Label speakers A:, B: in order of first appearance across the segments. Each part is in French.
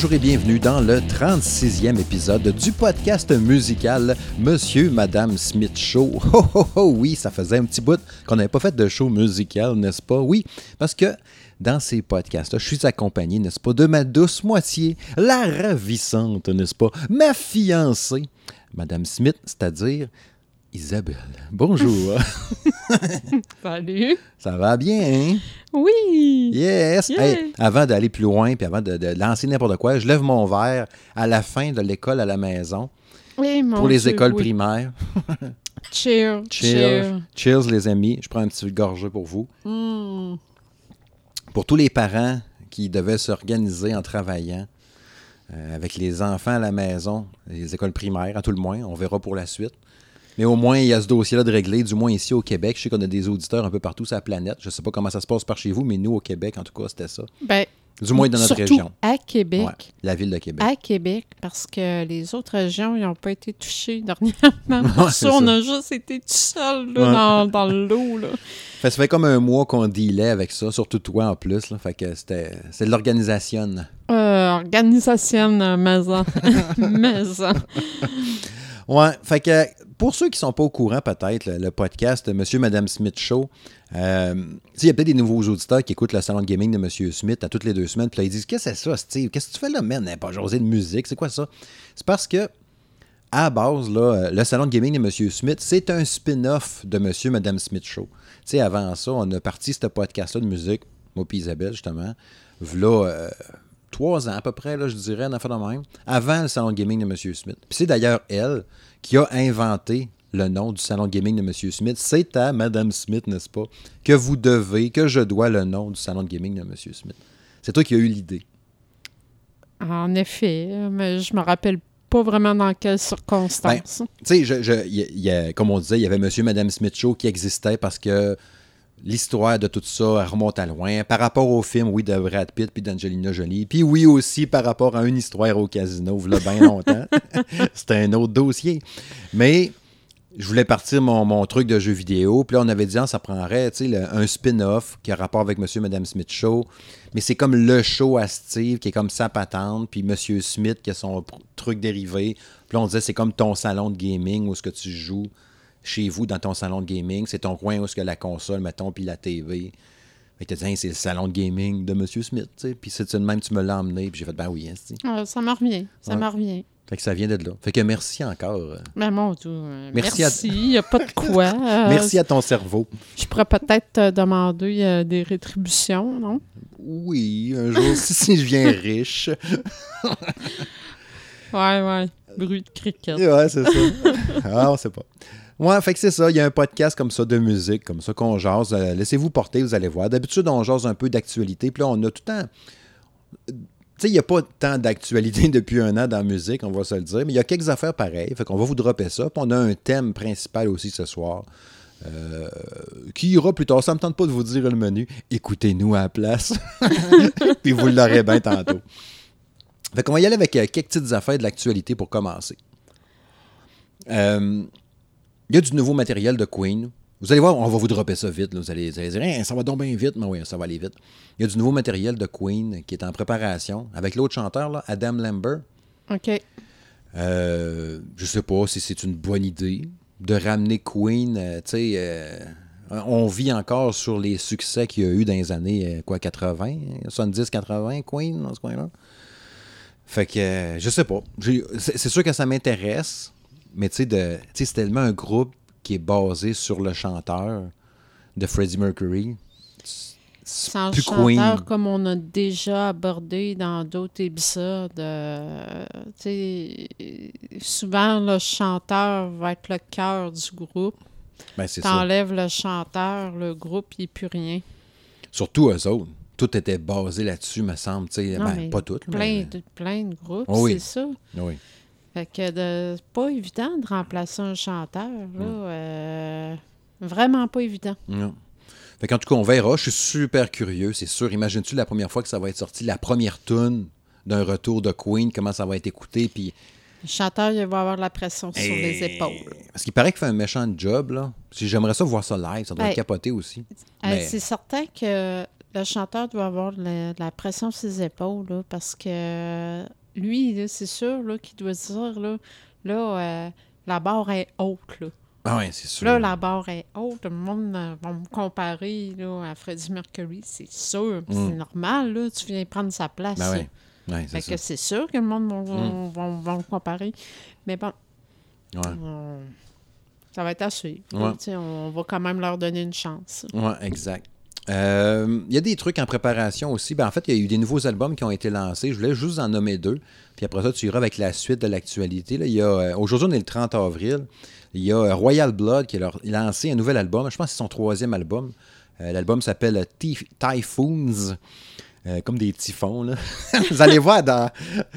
A: Bonjour et bienvenue dans le 36e épisode du podcast musical Monsieur Madame Smith Show. Oh, oh, oh, oui, ça faisait un petit bout qu'on n'avait pas fait de show musical, n'est-ce pas? Oui, parce que dans ces podcasts je suis accompagné, n'est-ce pas, de ma douce moitié, la ravissante, n'est-ce pas, ma fiancée, Madame Smith, c'est-à-dire Isabelle. Bonjour.
B: Salut.
A: Ça va bien, hein?
B: Oui.
A: Yes.
B: Yeah.
A: Hey, avant d'aller plus loin, puis avant de, de lancer n'importe quoi, je lève mon verre à la fin de l'école à la maison
B: Oui, mon
A: pour les
B: Dieu,
A: écoles
B: oui.
A: primaires.
B: Cheers.
A: Cheers. Cheers, les amis. Je prends un petit gorgée pour vous.
B: Mm.
A: Pour tous les parents qui devaient s'organiser en travaillant euh, avec les enfants à la maison, les écoles primaires, à tout le moins. On verra pour la suite. Mais au moins, il y a ce dossier-là de régler, du moins ici au Québec. Je sais qu'on a des auditeurs un peu partout sur la planète. Je ne sais pas comment ça se passe par chez vous, mais nous, au Québec, en tout cas, c'était ça.
B: Ben,
A: Du moins dans notre
B: surtout
A: région.
B: à Québec.
A: Ouais, la ville de Québec.
B: À Québec, parce que les autres régions, ils n'ont pas été touchées dernièrement.
A: Ouais,
B: ça, on a juste été tout seul là,
A: Ouais.
B: dans, dans l'eau.
A: ça fait comme un mois qu'on dealait avec ça, surtout toi en plus. Là. Fait que c'était c'est de l'organisation.
B: Euh, organisation euh, maison. maison.
A: Ouais, fait que pour ceux qui sont pas au courant, peut-être, le, podcast Monsieur Madame Smith Show, euh, il y a peut-être des nouveaux auditeurs qui écoutent le salon de gaming de Monsieur Smith à toutes les deux semaines, puis là, ils disent Qu'est-ce que c'est ça, Steve? Qu'est-ce que tu fais là, man? Pas José de musique, c'est quoi ça C'est parce que, à base, là, euh, le salon de gaming de Monsieur Smith, c'est un spin-off de Monsieur Madame Smith Show. Tu sais, avant ça, on a parti ce podcast-là de musique, moi puis Isabelle, justement, v'là euh, trois ans à peu près, là, je dirais, un affaire de même, avant le salon de gaming de M. Smith. Puis c'est d'ailleurs elle qui a inventé le nom du salon de gaming de M. Smith. C'est à Mme Smith, n'est-ce pas, que vous devez, que je dois le nom du salon de gaming de M. Smith. C'est toi qui as eu l'idée.
B: En effet, mais je me rappelle pas vraiment dans quelles circonstances.
A: Tu sais, je- je- il y a- il y a- comme on disait, il y avait M. et Mme Smith Show qui existait parce que l'histoire de tout ça elle remonte à loin. Par rapport au film, oui, de Brad Pitt puis d'Angelina Jolie. Puis oui, aussi par rapport à une histoire au casino, il bien longtemps. C'était un autre dossier. Mais je voulais partir mon, mon truc de jeu vidéo. Puis là, on avait dit, ah, ça prendrait le- un spin-off qui a rapport avec M. et Mme Smith Show. Mais c'est comme le show à Steve qui est comme sa patente. Puis M. Smith qui a son truc dérivé. Puis là, on disait, c'est comme ton salon de gaming où est-ce que tu joues chez vous dans ton salon de gaming. C'est ton coin où est-ce que la console, mettons, puis la TV. Que t'as dit, c'est le salon de gaming de M. Smith, tu sais. Puis c'est de même, tu me l'as emmené. Puis j'ai fait, ben oui, hein,
B: Euh, ça me revient. Ça
A: Ouais.
B: me revient.
A: Fait que ça vient de là. Fait que merci encore.
B: Mais mon Dieu, euh,
A: Merci
B: merci.
A: à-
B: Il n'y a pas de quoi. Euh,
A: Merci à ton cerveau.
B: Je pourrais peut-être te demander euh, des rétributions, non?
A: Oui, un jour, si, si je viens riche.
B: Ouais, ouais. Bruit de cricket.
A: Ouais, c'est ça. ah, on sait pas. Ouais, fait que c'est ça. Il y a un podcast comme ça de musique, comme ça qu'on jase. Euh, Laissez-vous porter, vous allez voir. D'habitude, on jase un peu d'actualité. Puis là, on a tout le temps. Tu sais, il n'y a pas tant d'actualité depuis un an dans la musique, on va se le dire, mais il y a quelques affaires pareilles. Fait qu'on va vous dropper ça. Puis on a un thème principal aussi ce soir. euh, qui ira plus tard. Ça me tente pas de vous dire le menu. Écoutez-nous à la place. Puis vous l'aurez bien tantôt. Fait qu'on va y aller avec euh, quelques petites affaires de l'actualité pour commencer. Il y a du nouveau matériel de Queen. Vous allez voir, on va vous dropper ça vite. là. Vous, allez, vous allez dire, ça va donc bien vite. Mais oui, ça va aller vite. Il y a du nouveau matériel de Queen qui est en préparation avec l'autre chanteur, là, Adam Lambert.
B: OK.
A: Euh, je sais pas si c'est une bonne idée de ramener Queen. euh, tu sais, euh, on vit encore sur les succès qu'il y a eu dans les années euh, quoi, 80, 70, 80, Queen, dans ce coin-là. Fait que, je sais pas. C'est sûr que ça m'intéresse, mais tu sais, c'est tellement un groupe qui est basé sur le chanteur de Freddie Mercury. Plus
B: chanteur
A: Queen.
B: comme on a déjà abordé dans d'autres épisodes. euh, tu sais, souvent, le chanteur va être le cœur du groupe.
A: Ben, c'est ça.
B: T'enlèves le chanteur, le groupe, il n'est plus rien.
A: Surtout eux autres. tout était basé là-dessus, me semble. tu sais.
B: Non,
A: Ben,
B: mais
A: pas tout,
B: Plein,
A: mais...
B: de, plein de groupes,
A: Oh oui.
B: c'est ça.
A: Oui.
B: Fait que de- c'est pas évident de remplacer un chanteur, là.
A: Mm.
B: euh, vraiment pas évident.
A: Non. Fait qu'en tout cas, on verra. Je suis super curieux, c'est sûr. Imagines-tu la première fois que ça va être sorti, la première tune d'un retour de Queen, comment ça va être écouté, puis...
B: Le chanteur, il va avoir de la pression sur les
A: Eh,
B: épaules.
A: Parce qu'il paraît qu'il fait un méchant job, là. Si J'aimerais ça voir ça live, ça doit
B: Ben,
A: être capoté aussi. Mais-
B: C'est certain que le chanteur doit avoir de la, de la pression sur ses épaules, là, parce que lui, c'est sûr qu'il doit se dire, là, là euh, la barre est haute. Là,
A: Ah ouais, c'est sûr.
B: là la barre est haute. Le monde euh, va me comparer là, à Freddie Mercury, c'est sûr.
A: Mm.
B: C'est normal, là, tu viens prendre sa place.
A: Ben ouais. Ouais, c'est
B: Fait
A: ça.
B: que c'est sûr que le monde va,
A: Mm.
B: va- va me comparer. Mais bon,
A: Ouais.
B: on- ça va être à suivre. On va quand même leur donner une chance.
A: Ouais, exact. Euh, Il y a des trucs en préparation aussi. Ben, en fait, il y a eu des nouveaux albums qui ont été lancés. Je voulais juste en nommer deux. Puis après ça, tu iras avec la suite de l'actualité. euh, Aujourd'hui, on est le 30 avril. Il y a euh, Royal Blood qui a lancé un nouvel album. Je pense que c'est son troisième album. L'album s'appelle Ty- Typhoons. Euh, comme des typhons. Là. Vous allez voir dans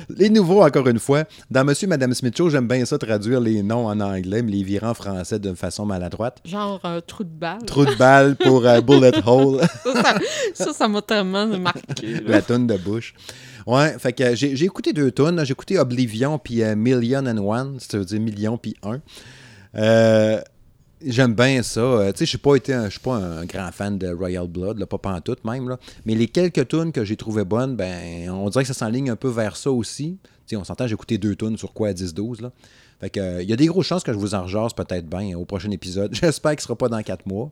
A: les nouveaux, encore une fois. Dans Monsieur et Madame Smith Show, j'aime bien ça traduire les noms en anglais, mais les virer en français d'une façon maladroite.
B: Genre un trou de balle.
A: Trou de balle pour euh, Bullet Hole.
B: Ça, ça- m'a tellement marqué. là.
A: la tonne de bouche. Ouais, fait que j'ai j'ai écouté deux tonnes. J'ai écouté Oblivion puis euh, Million and One, ça veut dire million puis un. Euh, J'aime bien ça. Euh, tu sais, je suis pas été un- pas un grand fan de Royal Blood, là, pas pantoute même. Là. Mais les quelques tunes que j'ai trouvées bonnes, ben, on dirait que ça s'enligne un peu vers ça aussi. Tu sais, on s'entend, j'ai écouté deux tunes sur quoi à 10-12. là. Fait que, euh, il y a des grosses chances que je vous en rejase peut-être bien au prochain épisode. J'espère qu'il ne sera pas dans quatre mois,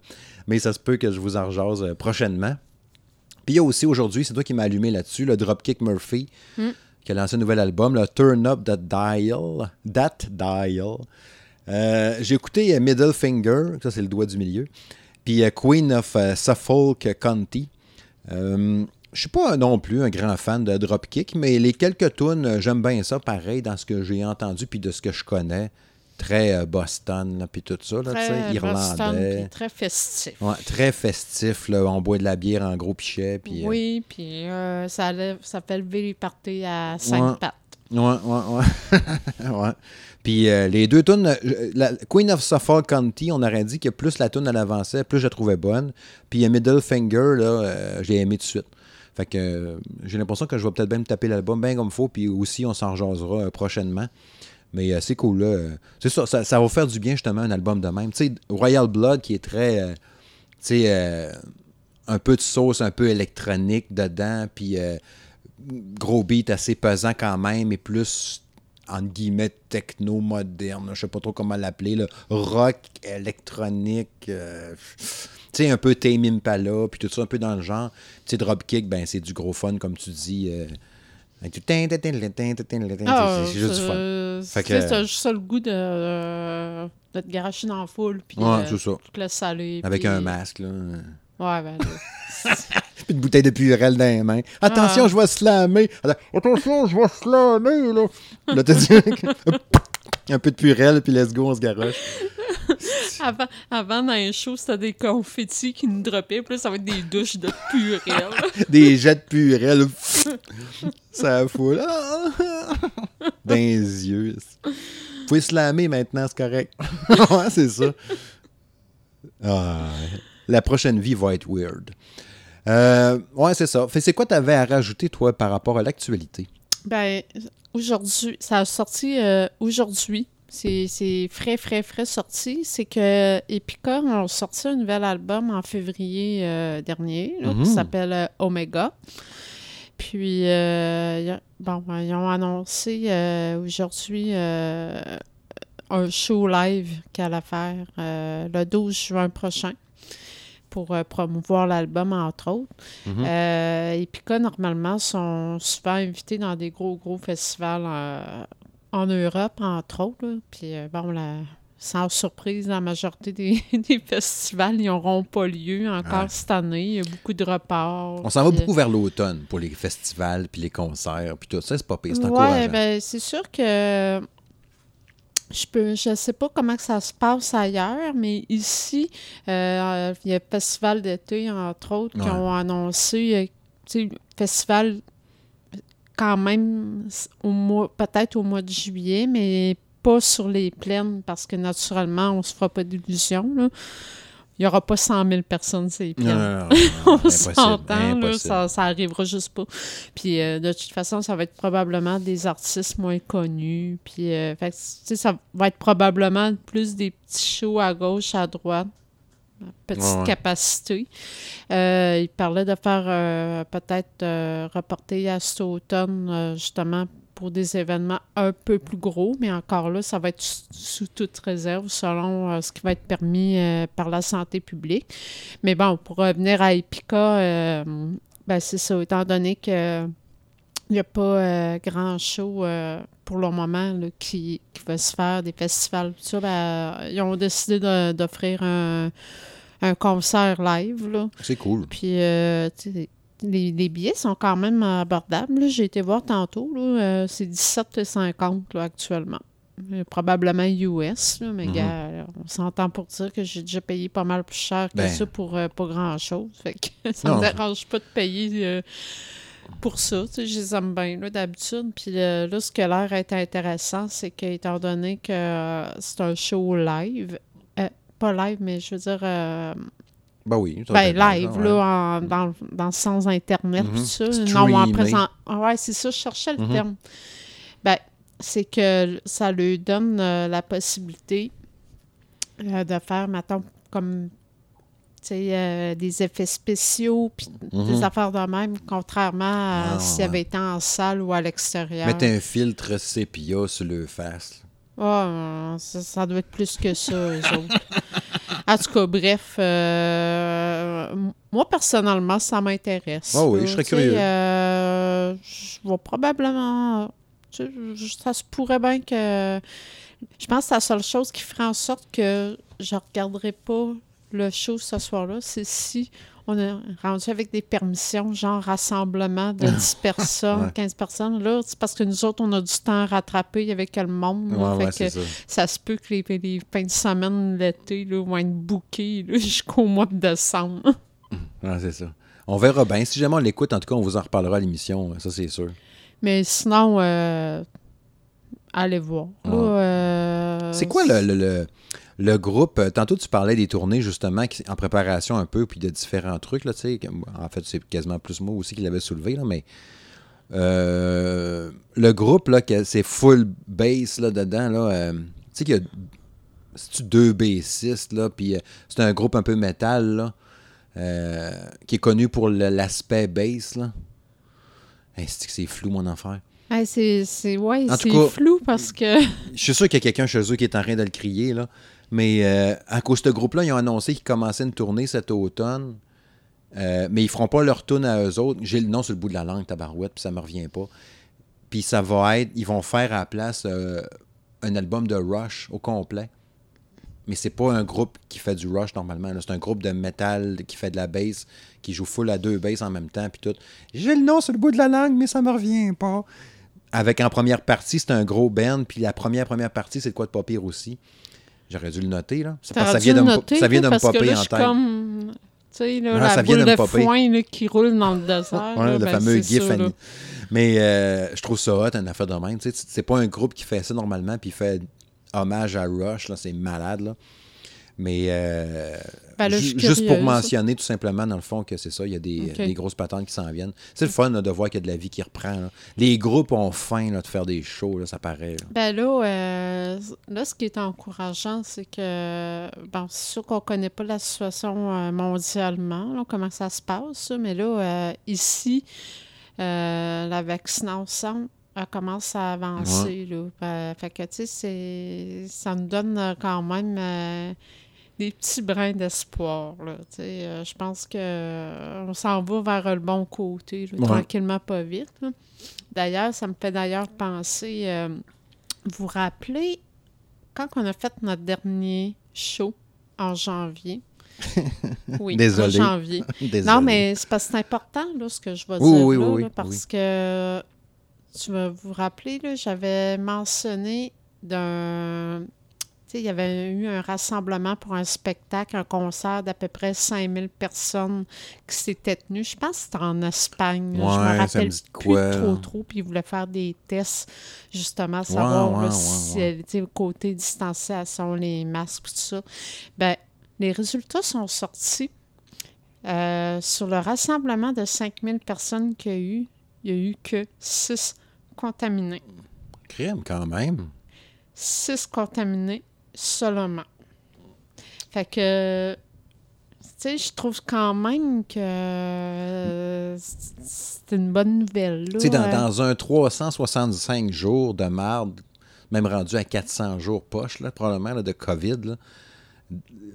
A: mais ça se peut que je vous en rejase euh, prochainement. Puis il y a aussi aujourd'hui, c'est toi qui m'as allumé là-dessus, le Dropkick Murphy, qui a lancé un nouvel album, le Turn Up That Dial. That Dial. Euh, J'ai écouté euh, Middle Finger, ça c'est le doigt du milieu, puis euh, Queen of Suffolk County. Euh, je suis pas non plus un grand fan de Dropkick, mais les quelques tunes, j'aime bien ça, pareil, dans ce que j'ai entendu, puis de ce que je connais. Très Boston, puis tout ça, là,
B: Très Boston,
A: irlandais.
B: puis très festif.
A: Ouais, très festif, là, on boit de la bière en gros pichet, euh,
B: Oui, puis euh, ça, ça fait lever les parties à cinq
A: Ouais.
B: pattes.
A: Ouais, ouais, ouais. Puis euh, les deux tunes, euh, la Queen of Suffolk County, on aurait dit que plus la tune avançait, plus je la trouvais bonne. Puis euh, Middle Finger, là, j'ai aimé tout de suite. Fait que j'ai l'impression que je vais peut-être bien me taper l'album bien comme faut, puis aussi on s'en jasera euh, prochainement. Mais c'est cool, là. C'est ça, ça, ça va faire du bien justement un album de même. Tu sais, Royal Blood qui est très, tu sais, un peu de sauce, un peu électronique dedans, puis gros beat assez pesant quand même et plus entre guillemets techno moderne, je sais pas trop comment l'appeler, rock électronique, euh, tu sais un peu Tame Impala puis tout ça un peu dans le genre. Tu sais Dropkick ben c'est du gros fun comme tu dis. Euh, c'est juste du fun. Fait que...
B: T'as juste ça le goût de, euh, de te foule. Puis tout le salé.
A: Avec un masque. Là.
B: Ouais, ben là.
A: Puis une bouteille de purel dans les mains. Attention,
B: Ah.
A: je vais slammer. Attention, je vais slammer, là. Là, t'as dit un peu de purel, puis let's go, on se garoche.
B: Avant, avant, dans les shows, c'était des confettis qui nous droppaient, puis là, ça va être des douches de purée.
A: Des jets de purel. Ça fout. Ah! Dans les yeux. Vous pouvez slammer maintenant, c'est correct. ouais, c'est ça. Ah, la prochaine vie va être weird. Euh, ouais, c'est ça. Fait, c'est quoi t'avais à rajouter, toi, par rapport à l'actualité?
B: Ben, aujourd'hui, ça a sorti euh, aujourd'hui. C'est c'est frais, frais, frais sorti. C'est que Epica ont sorti un nouvel album en février euh, dernier, là, qui s'appelle euh, Omega. Puis, a- bon, ben, ils ont annoncé aujourd'hui un show live qu'elle allait faire le 12 juin prochain pour euh, promouvoir l'album, entre autres.
A: Mhm.
B: Euh, Epica, normalement, sont souvent invités dans des gros, gros festivals euh, en Europe, entre autres. là. Puis, euh, bon, la- sans surprise, la majorité des, des festivals n'auront pas lieu encore
A: Ouais.
B: cette année. Il y a beaucoup de reports.
A: On s'en va
B: puis,
A: beaucoup vers l'automne pour les festivals, puis les concerts, puis tout ça. C'est pas pire, c'est
B: Ouais, ben, c'est sûr que je peux je sais pas comment ça se passe ailleurs, mais ici, euh, il y a le Festival d'été, entre autres, qui ont annoncé euh, tu sais, festival quand même au mois, peut-être au mois de juillet, mais pas sur les plaines parce que naturellement, on se fera pas d'illusions. là. Il n'y aura pas 100 000 personnes
A: Non, non, non, non,
B: on s'entend, ça, ça arrivera juste pas. Puis euh, de toute façon, ça va être probablement des artistes moins connus. Puis euh, fait ça va être probablement plus des petits shows à gauche, à droite. Petite
A: Ouais, ouais.
B: capacité. Euh, il parlait de faire euh, peut-être reporter à cet automne, justement, pour des événements un peu plus gros, mais encore là, ça va être sous, toute réserve selon euh, ce qui va être permis euh, par la santé publique. Mais bon, pour revenir à Epica, euh, ben c'est ça, étant donné que il n'y a pas grand show pour le moment là, qui, qui va se faire, des festivals, tout ça, ben, ils ont décidé d'offrir un, un concert live.
A: C'est cool.
B: Puis, les, les billets sont quand même abordables. J'ai été voir tantôt, euh, c'est 17,50 là, actuellement. Euh, Probablement US, là, mais
A: Mhm.
B: gars, on s'entend pour dire que j'ai déjà payé pas mal plus cher que
A: Ben.
B: ça pour euh, pas grand-chose. Fait que ça
A: Non.
B: me dérange pas de payer pour ça. Tu sais, je les aime bien d'habitude. Puis euh, là, ce qui a l'air être intéressant, c'est qu'étant donné que euh, c'est un show live, euh, pas live, mais je veux dire...
A: Ben oui.
B: ben, live,
A: ouais.
B: là, en- dans, le- dans le sens Internet,
A: Mhm.
B: tout ça. Non, en présent. Ah ouais, c'est ça, je cherchais le
A: Mhm.
B: terme. Ben, c'est que ça lui donne euh, la possibilité euh, de faire, mettons, comme, tu sais, euh, des effets spéciaux, puis des affaires de même, contrairement à
A: Ah,
B: s'il
A: ouais.
B: avait été en salle ou à l'extérieur.
A: Mettre un filtre sépia sur le face.
B: Euh, ça, ça doit être plus que ça, eux autres. En tout cas, bref, euh, moi, personnellement, ça m'intéresse.
A: Ah oui,
B: là.
A: je serais curieux.
B: euh, je vais probablement... tu sais, je- ça se pourrait bien que... Je pense que la seule chose qui ferait en sorte que je ne regarderai pas le show ce soir-là, c'est si on est rendu avec des permissions, genre rassemblement de 10 personnes,
A: Ouais.
B: 15 personnes. Là, c'est parce que nous autres, on a du temps à rattraper avec le monde. là.
A: Ouais,
B: Fait
A: ouais,
B: que
A: c'est ça.
B: ça se peut que les, les fins de semaine, l'été, vont être là, jusqu'au mois de décembre.
A: C'est ça. On verra bien. Si jamais on l'écoute, en tout cas, on vous en reparlera à l'émission. Ça, c'est sûr.
B: Mais sinon, euh, allez voir.
A: Ouais.
B: euh,
A: C'est quoi le, le, le- le groupe? euh, Tantôt, tu parlais des tournées, justement, qui- en préparation un peu, puis de différents trucs, là, tu sais. En fait, c'est quasiment plus moi aussi qui l'avais soulevé, là, mais... euh, le groupe, là, que c'est full bass, là, dedans, là... euh, tu sais qu'il y a... C'est-tu deux bassistes, là, puis euh, c'est un groupe un peu métal, là, euh, qui est connu pour l'aspect bass, là. Hey, c'est que c'est flou, mon affaire?
B: hey, c'est, c'est, ouais, flou parce que.
A: Je suis sûr qu'il y a quelqu'un chez eux qui est en train de le crier, là. Mais euh, à cause de ce groupe-là, ils ont annoncé qu'ils commençaient une tournée cet automne. Euh, mais ils feront pas leur tune à eux autres. J'ai le nom sur le bout de la langue, tabarouette, puis ça me revient pas. Puis ça va être, ils vont faire à la place euh, un album de Rush au complet. Mais c'est pas un groupe qui fait du Rush normalement. C'est un groupe de métal qui fait de la bass, qui joue full à deux basses en même temps, puis tout. J'ai le nom sur le bout de la langue, mais ça me revient pas. Avec en première partie, c'est un gros band, puis la première première partie, c'est de quoi de pas pire aussi. J'aurais dû le noter, là. Parce ça vient de me, popper en tête.
B: comme. Tu sais,
A: Ah,
B: la boule
A: de
B: foin qui roule dans le désert.
A: Le
B: ben,
A: fameux gif. Mais euh, je trouve ça hot, une affaire de même. C'est pas un groupe qui fait ça normalement, puis fait hommage à Rush, c'est malade, là. Mais euh,
B: Ben là,
A: ju- juste pour mentionner tout simplement, dans le fond, que c'est ça, il y a des, grosses patentes qui s'en viennent. C'est le fun là, de voir qu'il y a de la vie qui reprend. là. Les groupes ont faim de faire des shows, ça paraît. là.
B: Ben là, euh, là, ce qui est encourageant, c'est que, bon, c'est sûr qu'on connaît pas la situation euh, mondialement, comment ça se passe, mais là, euh, ici, la vaccination commence à avancer, là. Ben, fait que, tu sais, c'est- ça nous donne quand même des petits brins d'espoir. Euh, je pense que euh, s'en va vers le bon côté, là,
A: Ouais.
B: tranquillement, pas vite. D'ailleurs, ça me fait d'ailleurs penser... euh, vous rappelez, quand on a fait notre dernier show en janvier, oui,
A: Désolé.
B: en janvier.
A: Désolé.
B: Non, mais c'est parce que c'est important, là, ce que je vais
A: Oui,
B: dire,
A: oui,
B: là,
A: oui,
B: là, parce que, tu vas vous rappeler, j'avais mentionné d'un il y avait eu un rassemblement pour un spectacle, un concert d'à peu près 5000 personnes qui s'étaient tenues. Je pense que c'était en Espagne. je me
A: me
B: rappelle
A: de
B: plus
A: quoi,
B: trop trop. Puis ils voulaient faire des tests, justement, savoir
A: ouais, ouais,
B: si, côté distanciation, les masques, tout ça. Ben, les résultats sont sortis. Euh, sur le rassemblement de 5000 personnes qu'il y a eu, il n'y a eu que 6 contaminés.
A: Crime, quand même.
B: 6 contaminés seulement. Fait que, tu sais, je trouve quand même que euh, c'est une bonne nouvelle.
A: Tu sais, dans,
B: Euh,
A: dans un 365 jours de marde, même rendu à 400 jours poche, là, probablement, là, de COVID, là,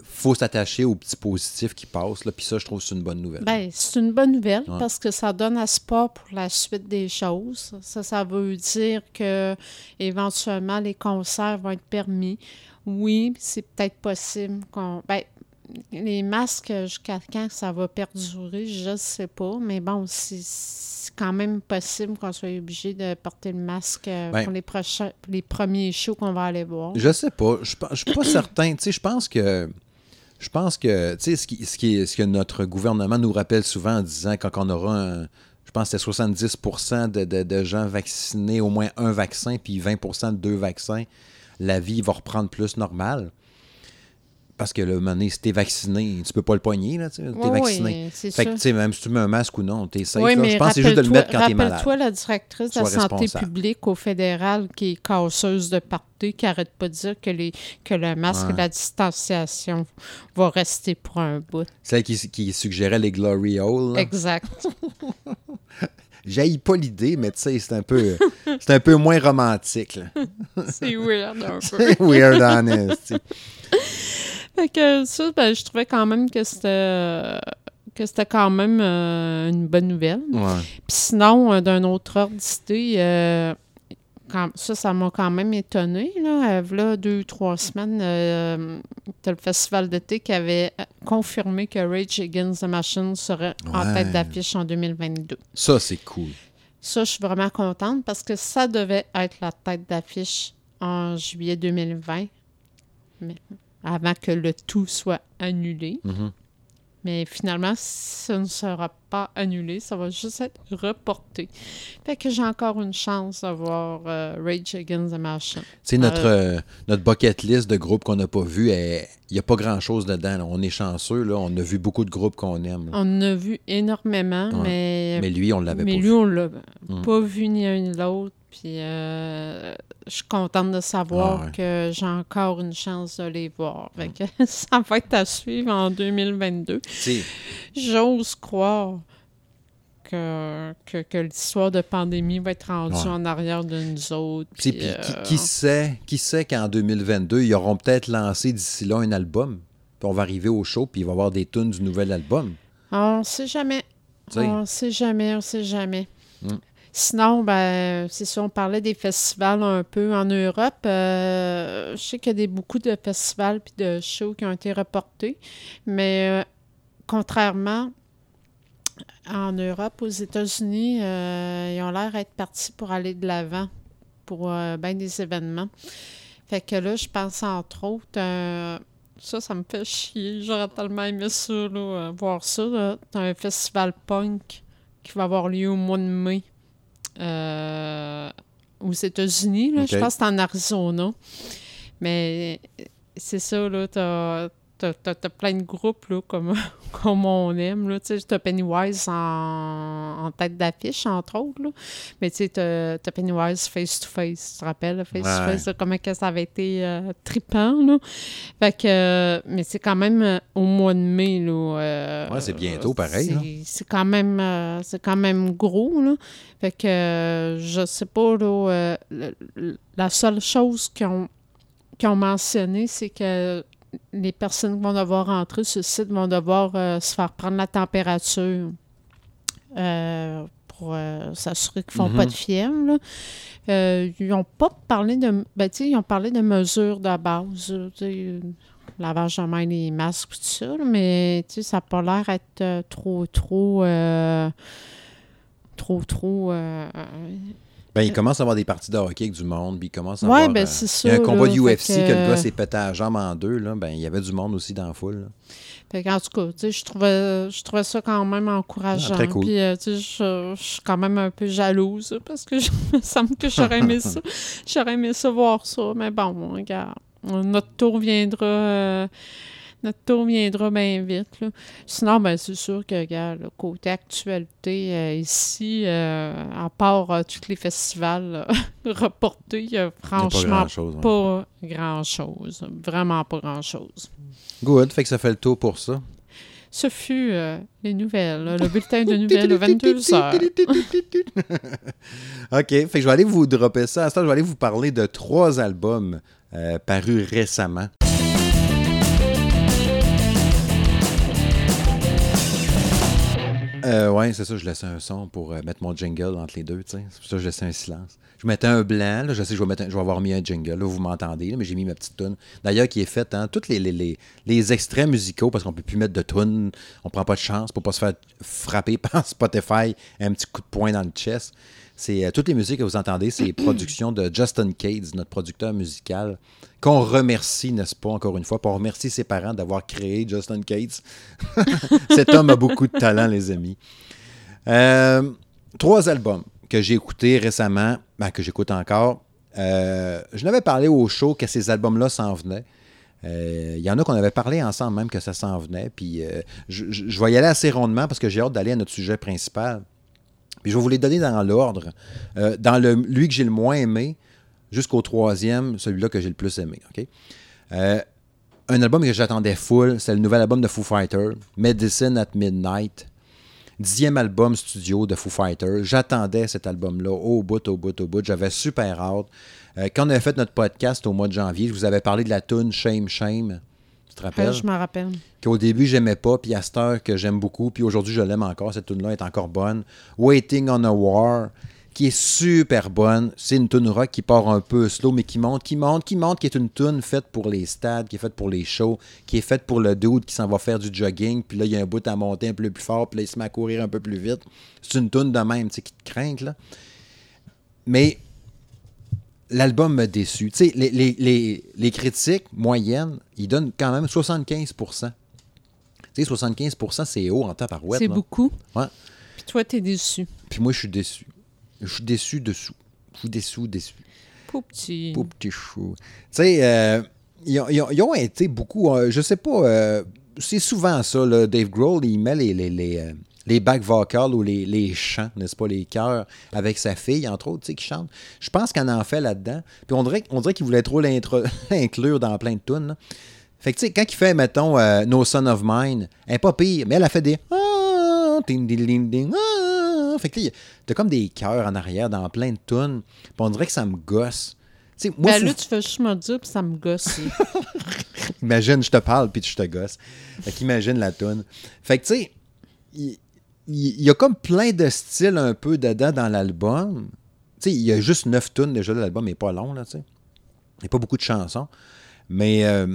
A: faut s'attacher aux petits positifs qui passent. Là, puis ça, je trouve que c'est une bonne nouvelle.
B: Ben, c'est une bonne nouvelle
A: Ouais.
B: parce que ça donne espoir pour la suite des choses. Ça, ça veut dire que éventuellement les concerts vont être permis. Oui, c'est peut-être possible qu'on. Ben, les masques, jusqu'à quand ça va perdurer, je ne sais pas. Mais bon, c'est quand même possible qu'on soit obligé de porter le masque euh,
A: Ben-
B: pour les, prochains, les premiers shows qu'on va aller voir.
A: Je sais pas. Je ne suis pas certain. Tu sais, je pense que. Je pense que, tu sais, ce, qui, ce, qui est- ce que notre gouvernement nous rappelle souvent en disant quand on aura un. Je pense que c'est 70 de, de- de gens vaccinés, au moins un vaccin, puis 20% de deux vaccins, la vie va reprendre plus normale. Parce que un moment donné, si t'es vacciné, tu peux pas le poigner, là, tu sais, t'es
B: Oui,
A: vacciné.
B: oui,
A: Fait que, tu sais, même si tu mets un masque ou non, t'es safe.
B: Oui,
A: là. Je pense que c'est juste de le mettre quand t'es malade.
B: Rappelle-toi la directrice de la santé publique au fédéral qui est casseuse de partout, qui arrête pas de dire que, les, que le masque
A: Ouais.
B: et la distanciation va rester pour un bout.
A: Celle qui, qui suggérait les Glory Hole. là.
B: Exact.
A: J'haïs pas l'idée, mais tu sais, c'est un peu c'est un peu moins romantique.
B: C'est weird un peu.
A: C'est weird honest.
B: Fait que ça, ben, je trouvais quand même que c'était que c'était quand même euh, une bonne nouvelle. Puis sinon, euh, d'un autre ordre d'idée, euh, quand- ça, ça m'a quand même étonné. Là, Euh, v'là deux, trois semaines, euh, le festival d'été qui avait euh, confirmé que Rage Against the Machine serait en tête d'affiche en 2022.
A: Ça, c'est cool.
B: Ça, je suis vraiment contente parce que ça devait être la tête d'affiche en juillet 2020, mais avant que le tout soit annulé.
A: Mhm.
B: Mais finalement, ça ne sera pas annulé, ça va juste être reporté. Fait que j'ai encore une chance de voir euh, Rage Against the Machine.
A: Tu notre, euh, notre bucket list de groupes qu'on n'a pas vu, il n'y a pas grand-chose dedans. là. On est chanceux. Là. On a vu beaucoup de groupes qu'on aime. là.
B: On en a vu énormément,
A: Ouais.
B: mais,
A: Mais lui, on l'avait
B: mais
A: pas
B: lui,
A: vu.
B: on l'a
A: Mm.
B: pas vu ni un ni l'autre. Puis euh, je suis contente de savoir
A: Ah ouais.
B: que j'ai encore une chance de les voir. Fait que ça va être à suivre en 2022.
A: Tu sais,
B: J'ose croire que, que, que l'histoire de pandémie va être rendue
A: Ouais.
B: en arrière de nous autres. puis,
A: puis
B: euh,
A: qui, qui sait, qui sait qu'en 2022, ils auront peut-être lancé d'ici là un album. Puis on va arriver au show, puis il va y avoir des tunes du nouvel album.
B: On sait jamais. On sait jamais, on sait jamais.
A: Mm.
B: Sinon, ben, c'est sûr, on parlait des festivals un peu en Europe. Euh, je sais qu'il y a des, beaucoup de festivals puis de shows qui ont été reportés, mais euh, contrairement en Europe, aux États-Unis, euh, ils ont l'air d'être partis pour aller de l'avant pour euh, bien des événements. Fait que là, je pense entre autres, euh, ça, ça me fait chier. J'aurais tellement aimé ça, là, voir ça. là. T'as un festival punk qui va avoir lieu au mois de mai aux États-Unis. là. Je pense que c'est en Arizona. Mais c'est ça, là, t'as... T'as, plein de groupes là, comme, comme on aime. Là. Tu sais, T'as Pennywise en, en tête d'affiche, entre autres. Là. Mais tu sais, t'as, t'as Pennywise face-to-face. Tu te rappelles, face-to-face, comment que ça avait été euh, trippant. Là. Fait que, euh, mais c'est quand même euh, au mois de mai. Là, euh,
A: Ouais, c'est bientôt, pareil,
B: C'est, quand même, euh, c'est quand même gros. Là. Fait que, euh, je sais pas, là, euh, la seule chose qu'ils ont, qu'ils ont mentionné, c'est que les personnes qui vont devoir rentrer sur le site vont devoir euh, se faire prendre la température euh, pour euh, s'assurer qu'ils ne font pas de fièvre. là. Euh, ils n'ont pas parlé de. Ben, ils ont parlé de mesures de base. lavage de main, les masques, tout ça. là, mais ça n'a pas l'air d'être trop, trop. trop, trop. euh,
A: Ben, il commence à avoir des parties de hockey avec du monde, puis il commence à
B: Ouais,
A: avoir...
B: ben,
A: euh,
B: c'est
A: il y a un combat
B: là,
A: de UFC que,
B: que-
A: le gars s'est pété la jambe en deux, là. Ben, il y avait du monde aussi dans la foule, là.
B: Fait qu'en tout cas, je trouvais, je trouvais ça quand même encourageant.
A: Ah, très cool.
B: Puis, euh, je, je suis quand même un peu jalouse parce que je, me semble que j'aurais aimé ça. J'aurais aimé ça voir ça. Mais bon, regarde, notre tour viendra. euh, notre tour viendra bien vite. là. Sinon, ben, c'est sûr que, regarde, le côté actualité euh, ici, euh, à part euh, tous les festivals reportés, il y a
A: Il y a pas
B: franchement
A: grand-chose.
B: pas grand-chose. Vraiment pas grand-chose.
A: Good, fait que ça fait le tour pour ça.
B: Ce fut euh, les nouvelles, le bulletin de nouvelles de 22h.
A: OK, fait que je vais aller vous dropper ça. À ce temps, je vais aller vous parler de trois albums euh, parus récemment. Euh, ouais, c'est ça, je laissais un son pour euh, mettre mon jingle entre les deux. C'est pour ça que je laissais un silence. Je mettais un blanc, là, je sais que je vais, mettre je vais avoir mis un jingle, là, vous m'entendez, mais j'ai mis ma petite tune. D'ailleurs, qui est faite, hein, tous les, les, les, les extraits musicaux, parce qu'on peut plus mettre de tune, on prend pas de chance pour pas se faire frapper par Spotify un petit coup de poing dans le chest. C'est euh, toutes les musiques que vous entendez, c'est productions de Justin Cades, notre producteur musical, qu'on remercie, n'est-ce pas, encore une fois, pour remercier ses parents d'avoir créé Justin Cates. Cet homme a beaucoup de talent, les amis. Euh, trois albums que j'ai écoutés récemment, ben, que j'écoute encore. Euh, je n'avais parlé au show que ces albums-là s'en venaient. Euh, Il y en a qu'on avait parlé ensemble même que ça s'en venait. Puis euh, je, je- je vais y aller assez rondement parce que j'ai hâte d'aller à notre sujet principal. Puis je vais vous les donner dans l'ordre. Euh, dans le, lui que j'ai le moins aimé, jusqu'au troisième, celui-là que j'ai le plus aimé. OK? Euh, un album que j'attendais full, c'est le nouvel album de Foo Fighters, Medicine at Midnight. Dixième album studio de Foo Fighters. J'attendais cet album-là au bout, au bout, au bout. J'avais super hâte. Euh, quand on avait fait notre podcast au mois de janvier, je vous avais parlé de la tune Shame Shame. Tu te rappelles?
B: Ouais, je me rappelle.
A: qu'au début, j'aimais pas, puis à cette heure que j'aime beaucoup, puis aujourd'hui, je l'aime encore. Cette tune-là est encore bonne. Waiting on a War, qui est super bonne. C'est une tune rock qui part un peu slow, mais qui monte, qui monte, qui monte, qui est une tune faite pour les stades, qui est faite pour les shows, qui est faite pour le dude qui s'en va faire du jogging, puis là, il y a un bout à monter un peu plus fort, puis là, il se met à courir un peu plus vite. C'est une tune de même, tu sais, qui te craint, là. Mais l'album m'a déçu. Tu sais, les, les- les- les critiques moyennes, ils donnent quand même 75% Tu sais, 75% c'est haut en taparouette.
B: C'est beaucoup.
A: Ouais.
B: Puis toi, t'es déçu.
A: Puis moi, je suis déçu. Je suis déçu dessous. Je suis déçu, déçu.
B: Pauvre petit.
A: Pauvre petit chou. Tu sais, euh, ils, ont, ils ont- ils ont été beaucoup. euh, je sais pas. euh, c'est souvent ça. Là, Dave Grohl, il met les, les, les, euh, les back vocals ou les, les chants, n'est-ce pas, les chœurs avec sa fille, entre autres, tu sais, qui chante. Je pense qu'elle en fait là-dedans. Puis on dirait, on dirait qu'il voulait trop l'inclure dans plein de tunes. là. Fait que, tu sais, quand il fait, mettons, euh, No Son of Mine, elle est pas pire, mais elle a fait des. Ah, ah. Fait que t'as comme des chœurs en arrière dans plein de tunes. Puis on dirait que ça me gosse. Tu sais, moi,
B: ben là, tu fais juste me dire, puis ça me gosse.
A: Imagine, je te parle puis je te gosse. Fait qu'imagine la toune. Fait que, tu sais, il, y a comme plein de styles un peu dedans dans l'album. Tu sais, il y a juste neuf tunes déjà, l'album n'est pas long, là, tu sais. Il n'y a pas beaucoup de chansons. Mais, euh,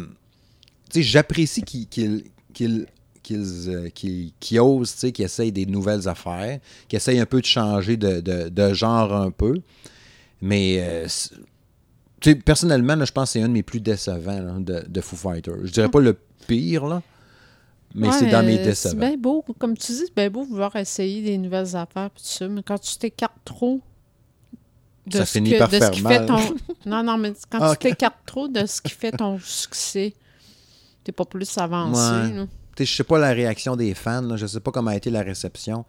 A: tu sais, j'apprécie qu'ils euh, qu'ils- qu'ils osent, tu sais, qu'ils essayent des nouvelles affaires, qu'ils essayent un peu de changer de, de- de genre un peu. Mais, euh, tu sais, personnellement, là, je pense que c'est un de mes plus décevants de, de Foo Fighters. Je dirais pas le pire, là, mais
B: Ouais,
A: c'est dans mes décevants.
B: C'est bien beau, comme tu dis, c'est bien beau vouloir essayer des nouvelles affaires, puis tout ça, mais quand tu t'écartes trop de
A: Ça
B: ce
A: finit
B: que-
A: par
B: de ce
A: faire
B: qui
A: mal.
B: fait ton... Non, non, mais quand
A: Ah,
B: tu
A: ok.
B: t'écartes trop de ce qui fait ton succès, t'es pas plus avancé.
A: Ouais. Je sais pas la réaction des fans, là, je sais pas comment a été la réception,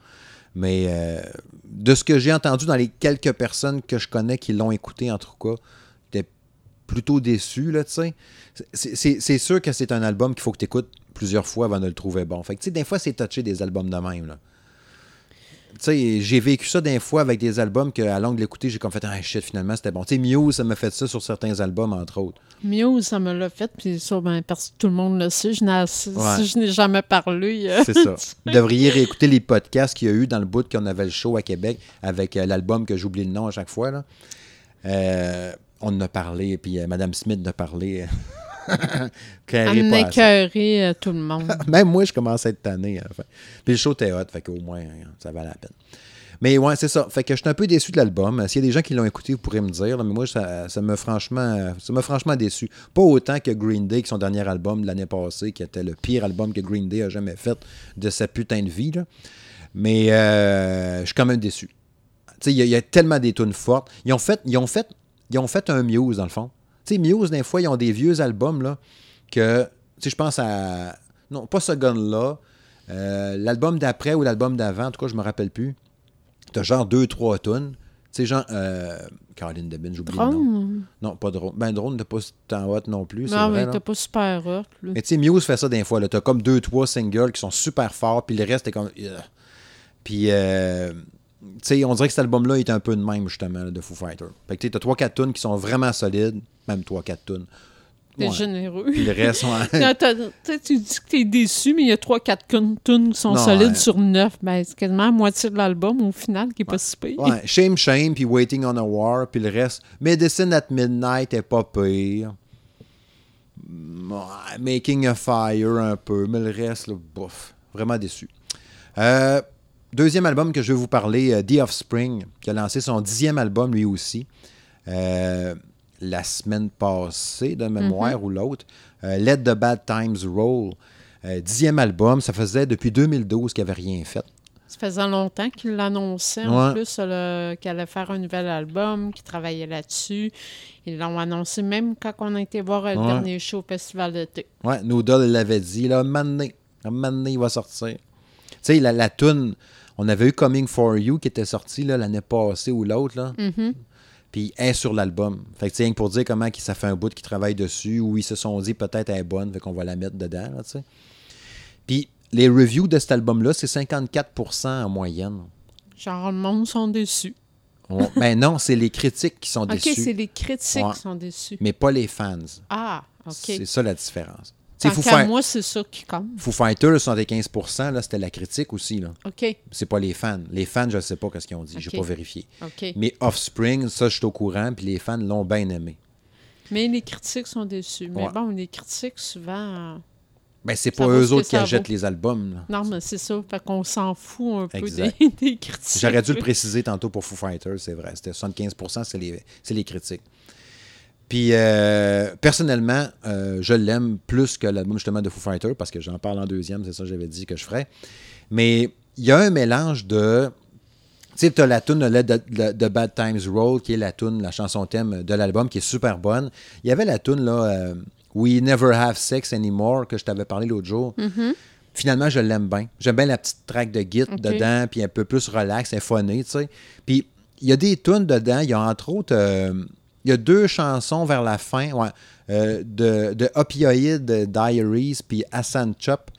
A: mais euh, de ce que j'ai entendu dans les quelques personnes que je connais qui l'ont écouté, en tout cas, plutôt déçu, là, tu sais. C'est- sûr que c'est un album qu'il faut que tu écoutes plusieurs fois avant de le trouver bon. Fait que, tu sais, des fois, c'est touché des albums de même, là. Tu sais, j'ai vécu ça des fois avec des albums qu'à longue de l'écouter, j'ai comme fait, ah shit, finalement, c'était bon. Tu sais, Muse, ça m'a fait ça sur certains albums, entre autres.
B: Muse, ça me l'a fait, puis ça, ben, parce que tout le monde le sait. Je n'ai,
A: Ouais.
B: jamais parlé. euh,
A: C'est ça. Vous devriez réécouter les podcasts qu'il y a eu dans le bout qu'on avait le show à Québec avec euh, l'album que j'oublie le nom à chaque fois. Là. Euh, on en a parlé, puis euh, Mme Smith en a parlé. Pas assez.
B: m'écœurer euh, tout le monde.
A: Même moi, je commençais à être tanné. hein. Puis le show était hot, fait qu'au moins, hein, ça valait la peine. Mais ouais, c'est ça. Fait que je suis un peu déçu de l'album. S'il y a des gens qui l'ont écouté, vous pourrez me dire. là, mais moi, ça, ça m'a franchement, ça franchement déçu. Pas autant que Green Day, qui son dernier album de l'année passée, qui était le pire album que Green Day a jamais fait de sa putain de vie. là. Mais euh, je suis quand même déçu. Tu sais, il y, y a tellement des tunes fortes. Ils ont fait, ils ont fait, ils ont fait un Muse, dans le fond. Tu sais, Muse, des fois, ils ont des vieux albums, là, que, tu sais, je pense à, non, pas ce gun-là, euh, l'album d'après ou l'album d'avant, en tout cas, je me rappelle plus. T'as genre deux, trois tunes. Tu sais, genre, euh, Caroline Debin, j'oublie le nom. Non, pas Drone. Ben, Drone n'est pas tant hot non plus, c'est
B: Non,
A: vrai,
B: mais t'es pas super hot, là.
A: Mais tu sais, Muse fait ça des fois. Tu as comme deux, trois singles qui sont super forts, puis le reste est comme. Ugh. Puis, euh, tu sais, on dirait que cet album-là est un peu de même, justement, là, de Foo Fighters. Fait que tu as trois, quatre tunes qui sont vraiment solides, même trois, quatre tunes.
B: T'es
A: Ouais.
B: généreux.
A: Puis le reste, ouais.
B: Non, t'as- tu dis que t'es déçu, mais il y a 3-4 tunes qui sont
A: Non,
B: solides
A: ouais.
B: sur 9. Ben, c'est quasiment la moitié de l'album au final qui est pas si pire.
A: Ouais, Shame Shame, puis Waiting on a War, puis le reste. Medicine at Midnight est pas pire. Making a Fire un peu, mais le reste, là, bof, vraiment déçu. Euh, deuxième album que je vais vous parler, euh, The Offspring, qui a lancé son dixième album lui aussi, euh, la semaine passée de mémoire ou l'autre. Euh, Let the Bad Times Roll. Euh, dixième album, ça faisait depuis 2012 qu'il n'avait rien fait.
B: Ça faisait longtemps qu'il l'annonçait en plus qu'il allait faire un nouvel album, qu'il travaillait là-dessus. Ils l'ont annoncé même quand on a été voir euh, le
A: Ouais.
B: dernier show au Festival d'été.
A: Ouais, Noodle l'avait dit, là, un moment donné, un moment donné, il va sortir. Tu sais, la, la toune, on avait eu Coming For You qui était sorti l'année passée ou l'autre, là.
B: Mhm.
A: Puis elle est sur l'album. Fait que c'est rien que pour dire comment ça fait un bout qu'ils travaillent dessus, ou ils se sont dit peut-être elle est bonne, fait qu'on va la mettre dedans, là. Puis les reviews de cet album-là, c'est 54% en moyenne.
B: Genre, le monde sont déçus.
A: On- ben non, c'est les critiques qui sont
B: OK,
A: déçus,
B: c'est les critiques
A: Ouais.
B: qui sont déçus.
A: mais pas les fans.
B: Ah,
A: C'est
B: OK.
A: ça la différence.
B: Qu'à
A: Fi-
B: moi, c'est ça qui compte.
A: Foo Fighters, 75 là, c'était la critique aussi, là.
B: OK,
A: C'est pas les fans. Les fans, je ne sais pas ce qu'ils ont dit. J'ai
B: Ok.
A: pas vérifié.
B: OK.
A: Mais Offspring, ça, je suis au courant, puis les fans l'ont bien aimé.
B: Mais les critiques sont déçus. Mais bon, les critiques, souvent...
A: Ben, c'est pas eux autres qui achètent les albums. là.
B: Non, mais c'est ça. Fait qu'on s'en fout un peu des, critiques.
A: J'aurais dû le préciser tantôt pour Foo Fighters, c'est vrai. C'était 75 c'est les, c'est les critiques. Puis, euh, personnellement, euh, je l'aime plus que l'album justement de Foo Fighters parce que j'en parle en deuxième, c'est ça que j'avais dit que je ferais. Mais il y a un mélange de. Tu sais, tu as la tune de, Bad Times Roll, qui est la tune, la chanson thème de l'album, qui est super bonne. Il y avait la tune là, euh, We Never Have Sex Anymore, que je t'avais parlé l'autre jour. Finalement, je l'aime bien. J'aime bien la petite track de git dedans, puis un peu plus relax, infoné, tu sais. Puis il y a des tunes dedans. Il y a entre autres, euh, il y a deux chansons vers la fin ouais, euh, de, de, Opioid Diaries puis Hassan Chop,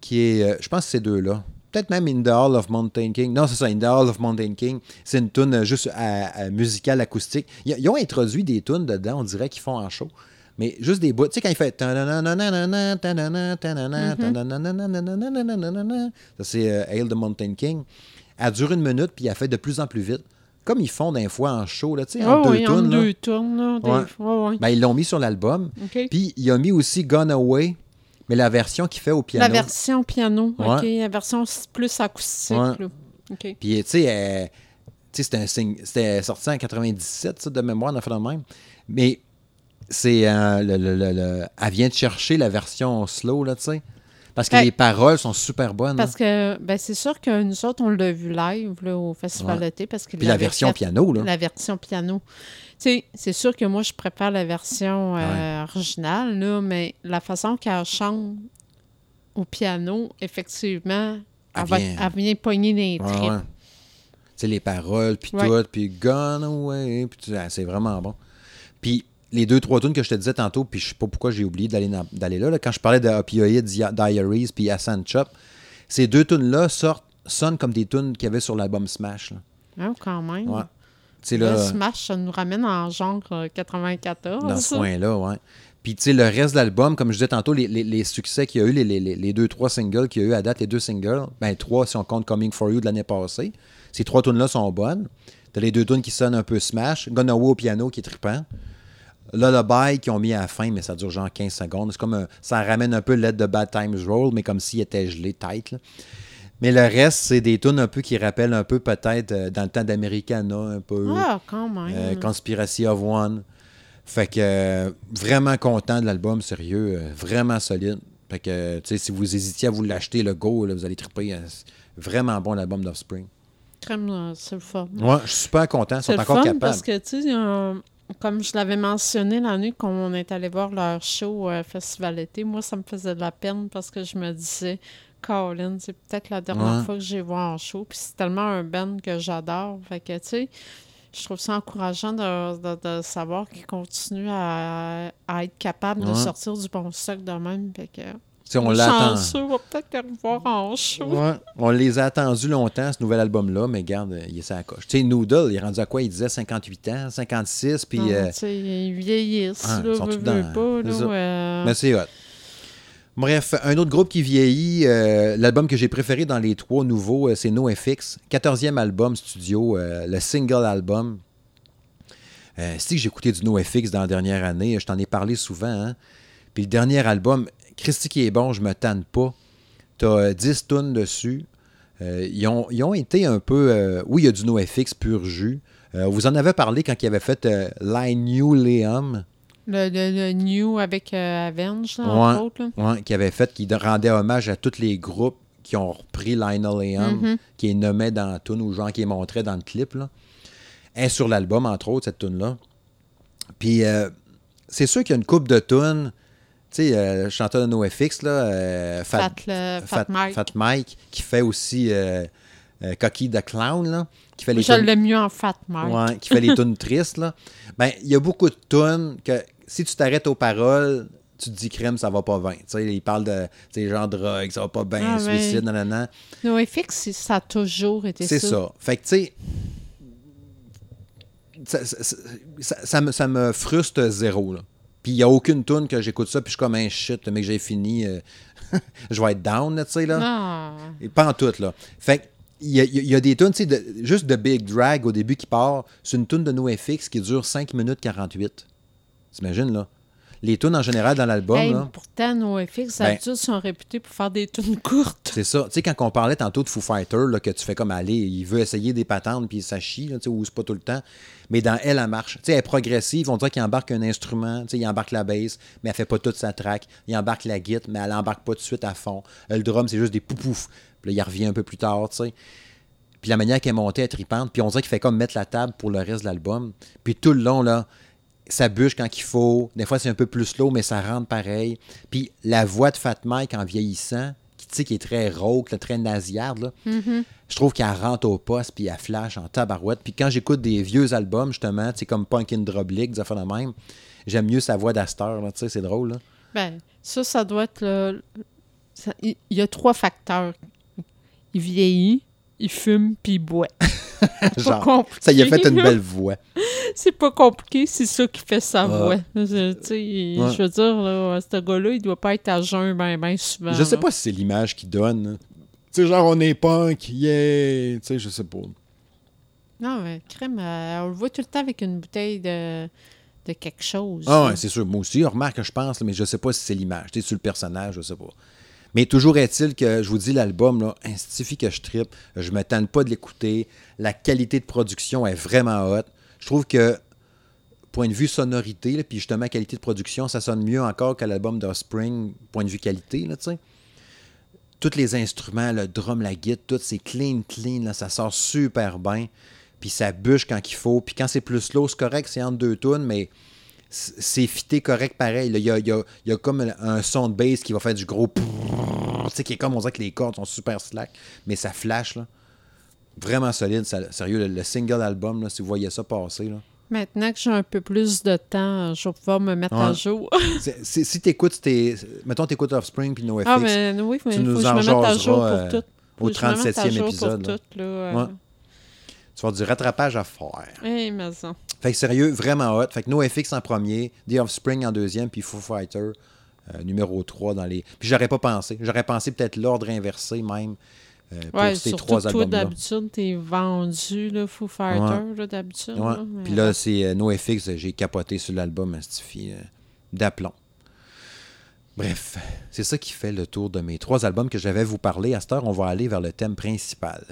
A: qui est, euh, je pense que c'est deux-là. Peut-être même In the Hall of Mountain King. Non, c'est ça, In the Hall of Mountain King. C'est une tune euh, juste à, musicale, acoustique. Ils, ont introduit des tunes dedans, on dirait qu'ils font en show. Mais juste des bouts. Tu sais, quand il fait. Mhm. Ça, c'est Hail the Mountain King. Elle dure une minute, puis elle fait de plus en plus vite. Comme ils font des fois en show, là, tu sais, en
B: Oh,
A: deux
B: oui,
A: tunes. là.
B: deux tunes, là.
A: Ouais. Ben, ils l'ont mis sur l'album. Puis il a mis aussi Gone Away, mais la version qu'il fait au piano.
B: La version piano,
A: Ouais.
B: OK. La version plus acoustique,
A: Ouais.
B: là.
A: Puis, tu sais, c'était sorti en 97, ça, de mémoire, on a fait le même. Mais c'est euh, le, le- le- le- elle vient de chercher la version slow, là, tu sais. Parce que
B: Ben,
A: les paroles sont super bonnes.
B: Parce
A: là.
B: que, ben, c'est sûr que nous autres, on l'a vu live là, au Festival
A: Ouais.
B: d'été. Parce qu'il
A: Puis la version piano, là.
B: La version piano. C'est sûr que moi, je préfère la version euh, originale, là, mais la façon qu'elle chante au piano, effectivement, elle,
A: Elle
B: va-
A: vient-
B: elle vient pogner les tripes.
A: Tu sais, les paroles, puis tout, puis Gone Away, puis ah, c'est vraiment bon. Puis les deux, trois tunes que je te disais tantôt, puis je sais pas pourquoi j'ai oublié d'aller là, là, quand je parlais de Opioid Dia- Diaries, puis Hassan Chop, ces deux tunes-là sortent, sonnent comme des tunes qu'il y avait sur l'album Smash. Là.
B: Hein, quand même.
A: Ouais.
B: Là,
A: là,
B: Smash, ça nous ramène en genre euh, 94.
A: dans ce coin-là, ouais. Puis, tu sais, le reste de l'album, comme je disais tantôt, les, les- les succès qu'il y a eu, les, deux, trois singles qu'il y a eu à date, les deux singles, ben trois si on compte Coming For You de l'année passée. Ces trois tunes-là sont bonnes. T'as les deux tunes qui sonnent un peu smash. Gonna au piano qui est trippant. Lullaby qui ont mis à la fin, mais ça dure genre 15 secondes. C'est comme un- ça ramène un peu Let the Bad Times Roll, mais comme s'il était gelé, tight. là. Mais le reste, c'est des tunes un peu qui rappellent un peu peut-être euh, dans le temps d'Americana, un peu.
B: Ah, quand même.
A: Euh, Conspiracy of One. Fait que euh, vraiment content de l'album, sérieux, vraiment solide. Fait que, tu sais, si vous hésitiez à vous l'acheter, le go, là, vous allez triper. c'est vraiment bon l'album d'Offspring.
B: Crème, c'est le fun.
A: Ouais, je suis super content, ils sont
B: le
A: encore
B: fun
A: capables.
B: parce que, tu sais, comme je l'avais mentionné la nuit qu'on est allé voir leur show euh, Festival été, moi, ça me faisait de la peine parce que je me disais, Colin, c'est peut-être la dernière
A: Ouais.
B: fois que j'ai vu en show. Puis c'est tellement un band que j'adore. Fait que, tu sais, je trouve ça encourageant de, de- de savoir qu'ils continuent à, à être capables de sortir du bon stock de même. Fait que,
A: On l'attend.
B: on va peut-être les revoir en show.
A: Ouais, on les a attendus longtemps, ce nouvel album-là, mais regarde, euh, il est à la coche. Tu sais, Noodle, il est rendu à quoi? Il disait 58 ans, 56, puis...
B: Non,
A: euh,
B: ils vieillissent,
A: Ah,
B: là,
A: ils sont
B: veux, veux pas, là,
A: ça. Mais c'est hot. Bref, un autre groupe qui vieillit, euh, l'album que j'ai préféré dans les trois nouveaux, c'est NoFX. 14e album studio, euh, le single album. Si j'ai écouté du NoFX dans la dernière année, je t'en ai parlé souvent. hein. Puis le dernier album, Christy qui est bon, je me tanne pas. T'as euh, 10 tonnes dessus. Euh, ils, ont, ils ont été un peu. euh, oui, il y a du NoFX pur jus. Euh, vous en avez parlé quand il avait fait euh, Lineuleum.
B: Le, le, le New avec Avenge, là,
A: Ouais.
B: entre autres. Là.
A: Ouais, qui avait fait, qui rendait hommage à tous les groupes qui ont repris Linoleum,
B: Mhm.
A: qui est nommé dans la tune ou genre qui est montré dans le clip. Là. Est sur l'album, entre autres, cette tune là Puis c'est sûr qu'il y a une coupe de tunes. Tu sais, euh, chanteur de NoFX, là, euh, Fat,
B: Fat, le- Fat Mike.
A: Fat Mike, qui fait aussi euh, euh, Cocky the Clown, là, qui fait les
B: Je l'aime mieux en Fat Mike.
A: Ouais, qui fait les tunes tristes, là. Ben, il y a beaucoup de tunes que si tu t'arrêtes aux paroles, tu te dis crème, ça va pas bien. Tu sais, il parle de tu genre drogue, ça va pas bien,
B: Ah,
A: suicide, nanana.
B: NoFX, c'est- ça a toujours été ça.
A: C'est ça. Fait que, tu sais, ça me, ça me frustre zéro, là. Puis il n'y a aucune tune que j'écoute ça, puis je suis comme un shit, mais que j'ai fini, euh, je vais être down, là, tu sais, là.
B: Ah.
A: Et pas en tout, là. Fait que, il y a, il y a des tunes, tu sais, de- juste de Big Drag au début qui part. C'est une tune de NoFX qui dure 5 minutes 48. T'imagines, là? Les tunes en général dans l'album,
B: Hey, pourtant, NoFX,
A: Ben-
B: d'habitude, sont réputés pour faire des tunes courtes.
A: C'est ça. Tu sais, quand on parlait tantôt de Foo Fighter, là, que tu fais comme aller, il veut essayer des patentes, puis ça chie, là, ou c'est pas tout le temps. Mais dans elle, elle marche. Tu sais, elle est progressive. On dirait qu'il embarque un instrument. Tu sais, il embarque la bass, mais elle fait pas toute sa track. Il embarque la guitare, mais elle embarque pas tout de suite à fond. Le drum, c'est juste des poupouf. Puis là, il revient un peu plus tard, tu sais. Puis la manière qu'elle est montée, elle est tripante. Puis on dirait qu'il fait comme mettre la table pour le reste de l'album. Puis tout le long, là, ça bûche quand il faut. Des fois, c'est un peu plus slow, mais ça rentre pareil. Puis la voix de Fat Mike en vieillissant, qui, tu sais, qui est très rauque, là, très nasillarde, là, je trouve qu'elle rentre au poste, puis elle flash en tabarouette. Puis quand j'écoute des vieux albums, justement, tu sais, comme Punk in Drublick, des affaires de même, j'aime mieux sa voix d'Astor, là, tu sais, c'est drôle, là.
B: Ben, ça, ça doit être le... ça- il y a trois facteurs. Il vieillit, il fume, puis il boit. Pas
A: Genre,
B: compliqué.
A: ça y a fait une belle voix.
B: C'est pas compliqué, c'est ça qui fait sa
A: Ah.
B: voix. Je,
A: Ouais.
B: veux dire, là, ce gars-là, il doit pas être à jeun ben, ben souvent.
A: Je sais
B: là.
A: pas si c'est l'image qu'il donne. là. Tu sais, genre, on est punk, yeah! Tu sais, je sais pas.
B: Non, mais crème, euh, on le voit tout le temps avec une bouteille de, de quelque chose.
A: Ah ouais, c'est sûr. Moi aussi, remarque, je pense, là, mais je sais pas si c'est l'image. Tu sais, sur le personnage, je sais pas. Mais toujours est-il que, je vous dis, l'album, là, instifie que je trippe. Je me tente pas de l'écouter. La qualité de production est vraiment haute. Je trouve que, point de vue sonorité, puis justement, qualité de production, ça sonne mieux encore que l'album d'Offspring, point de vue qualité, tu sais. Tous les instruments, le drum, la guitare, tout, c'est clean, clean, là, ça sort super bien. Puis ça bûche quand il faut. Puis quand c'est plus slow, c'est correct, c'est entre deux tunes, mais c'est fité correct pareil. Il y a, y a- y a comme un son de bass qui va faire du gros... Tu sais, qui est comme, on dirait que les cordes sont super slack, mais ça flash, là. Vraiment solide, ça- sérieux, le, le single album, là, si vous voyez ça passer, là.
B: Maintenant que j'ai un peu plus de temps, je vais pouvoir me mettre à jour.
A: C'est- c'est- si t'écoutes, tes, mettons, t'écoutes Offspring puis NoFX,
B: ah, mais oui, mais
A: tu
B: faut
A: nous
B: que je
A: en
B: me mette à jour
A: jaseras,
B: pour
A: euh,
B: tout. Faut
A: au
B: que je me mette à
A: 37e
B: jour pour
A: épisode, là.
B: tout, là.
A: Ouais. Tu vas avoir du rattrapage à faire.
B: Hey, mais ça.
A: Fait que sérieux, vraiment hot. Fait que NoFX en premier, The Offspring en deuxième, puis Foo Fighter euh, numéro 3 dans les. Puis j'aurais pas pensé. J'aurais pensé peut-être l'ordre inversé même euh, pour
B: Ouais,
A: ces trois
B: toi,
A: albums-là.
B: d'habitude, t'es vendu, là, Foo Fighter, là, d'habitude.
A: Ouais.
B: mais
A: Puis là, c'est euh, NoFX, j'ai capoté sur l'album Astifi euh, d'aplomb. Bref, c'est ça qui fait le tour de mes trois albums que j'avais vous parler. À cette heure, on va aller vers le thème principal.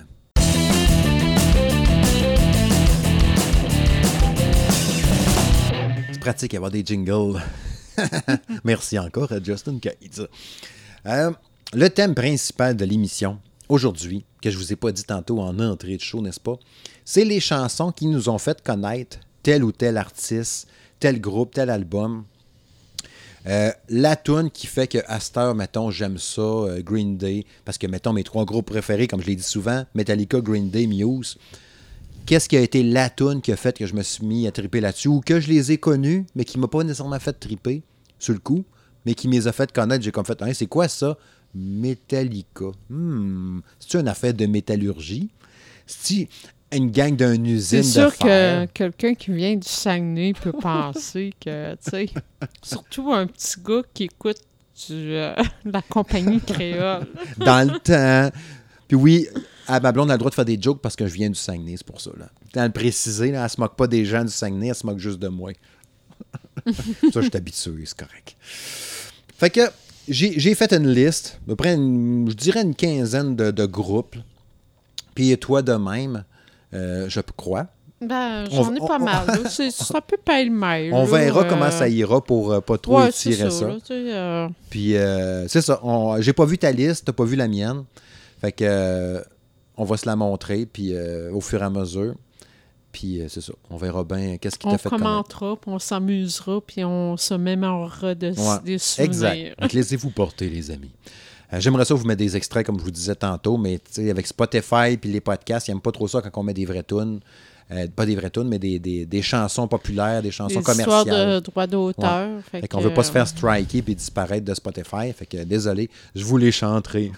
A: Pratique d'avoir des jingles. Merci encore à Justin Cade. Euh, le thème principal de l'émission, aujourd'hui, que je vous ai pas dit tantôt en entrée de show, n'est-ce pas? C'est les chansons qui nous ont fait connaître tel ou tel artiste, tel groupe, tel album. Euh, la tune qui fait que Aster, mettons, j'aime ça, euh, Green Day, parce que, mettons, mes trois groupes préférés, comme je l'ai dit souvent, Metallica, Green Day, Muse. Qu'est-ce qui a été la tune qui a fait que je me suis mis à triper là-dessus, ou que je les ai connus, mais qui m'a pas nécessairement fait triper sur le coup, mais qui me les a fait connaître. J'ai comme fait, Hein, c'est quoi ça? Metallica. Hmm. C'est-tu une affaire de métallurgie? C'est-tu une gang d'une usine
B: C'est
A: de
B: sûr que quelqu'un qui vient du Saguenay peut penser que, tu sais, surtout un petit gars qui écoute du, euh, la compagnie créole.
A: dans le temps. Puis oui, à ma blonde, a le droit de faire des jokes parce que je viens du Saguenay, c'est pour ça. Là. Dans le préciser, là, elle se moque pas des gens du Saguenay, elle se moque juste de moi. ça, je suis habitué, c'est correct. Fait que j'ai fait une liste, à peu près, une- je dirais une quinzaine de, de groupes. Puis toi de même, euh, je crois.
B: Ben, j'en ai pas
A: on-
B: mal. C'est un peu pêle-mêle.
A: On verra
B: euh,
A: comment ça ira pour euh, pas trop
B: Ouais,
A: étirer
B: ça. là, euh,
A: Puis euh, c'est ça. J'ai pas vu ta liste, t'as pas vu la mienne. Fait que on va se la montrer puis euh, au fur et à mesure. Puis euh, c'est ça. On verra bien qu'est-ce qui
B: on
A: t'a fait connaître.
B: commentera, puis on s'amusera, puis on se mémorera de,
A: Ouais,
B: des souvenirs.
A: Exact. Donc, laissez-vous porter, les amis. Euh, J'aimerais ça vous mettre des extraits, comme je vous disais tantôt, mais tu sais, avec Spotify puis les podcasts, ils n'aiment pas trop ça quand on met des vraies tunes. Euh, pas des vraies tunes, mais des, des- des chansons populaires, des chansons
B: Des
A: commerciales.
B: de droits d'auteur. Fait,
A: Fait qu'on
B: que,
A: veut pas se faire striker puis disparaître de Spotify. Fait que désolé, je vous les chanterai.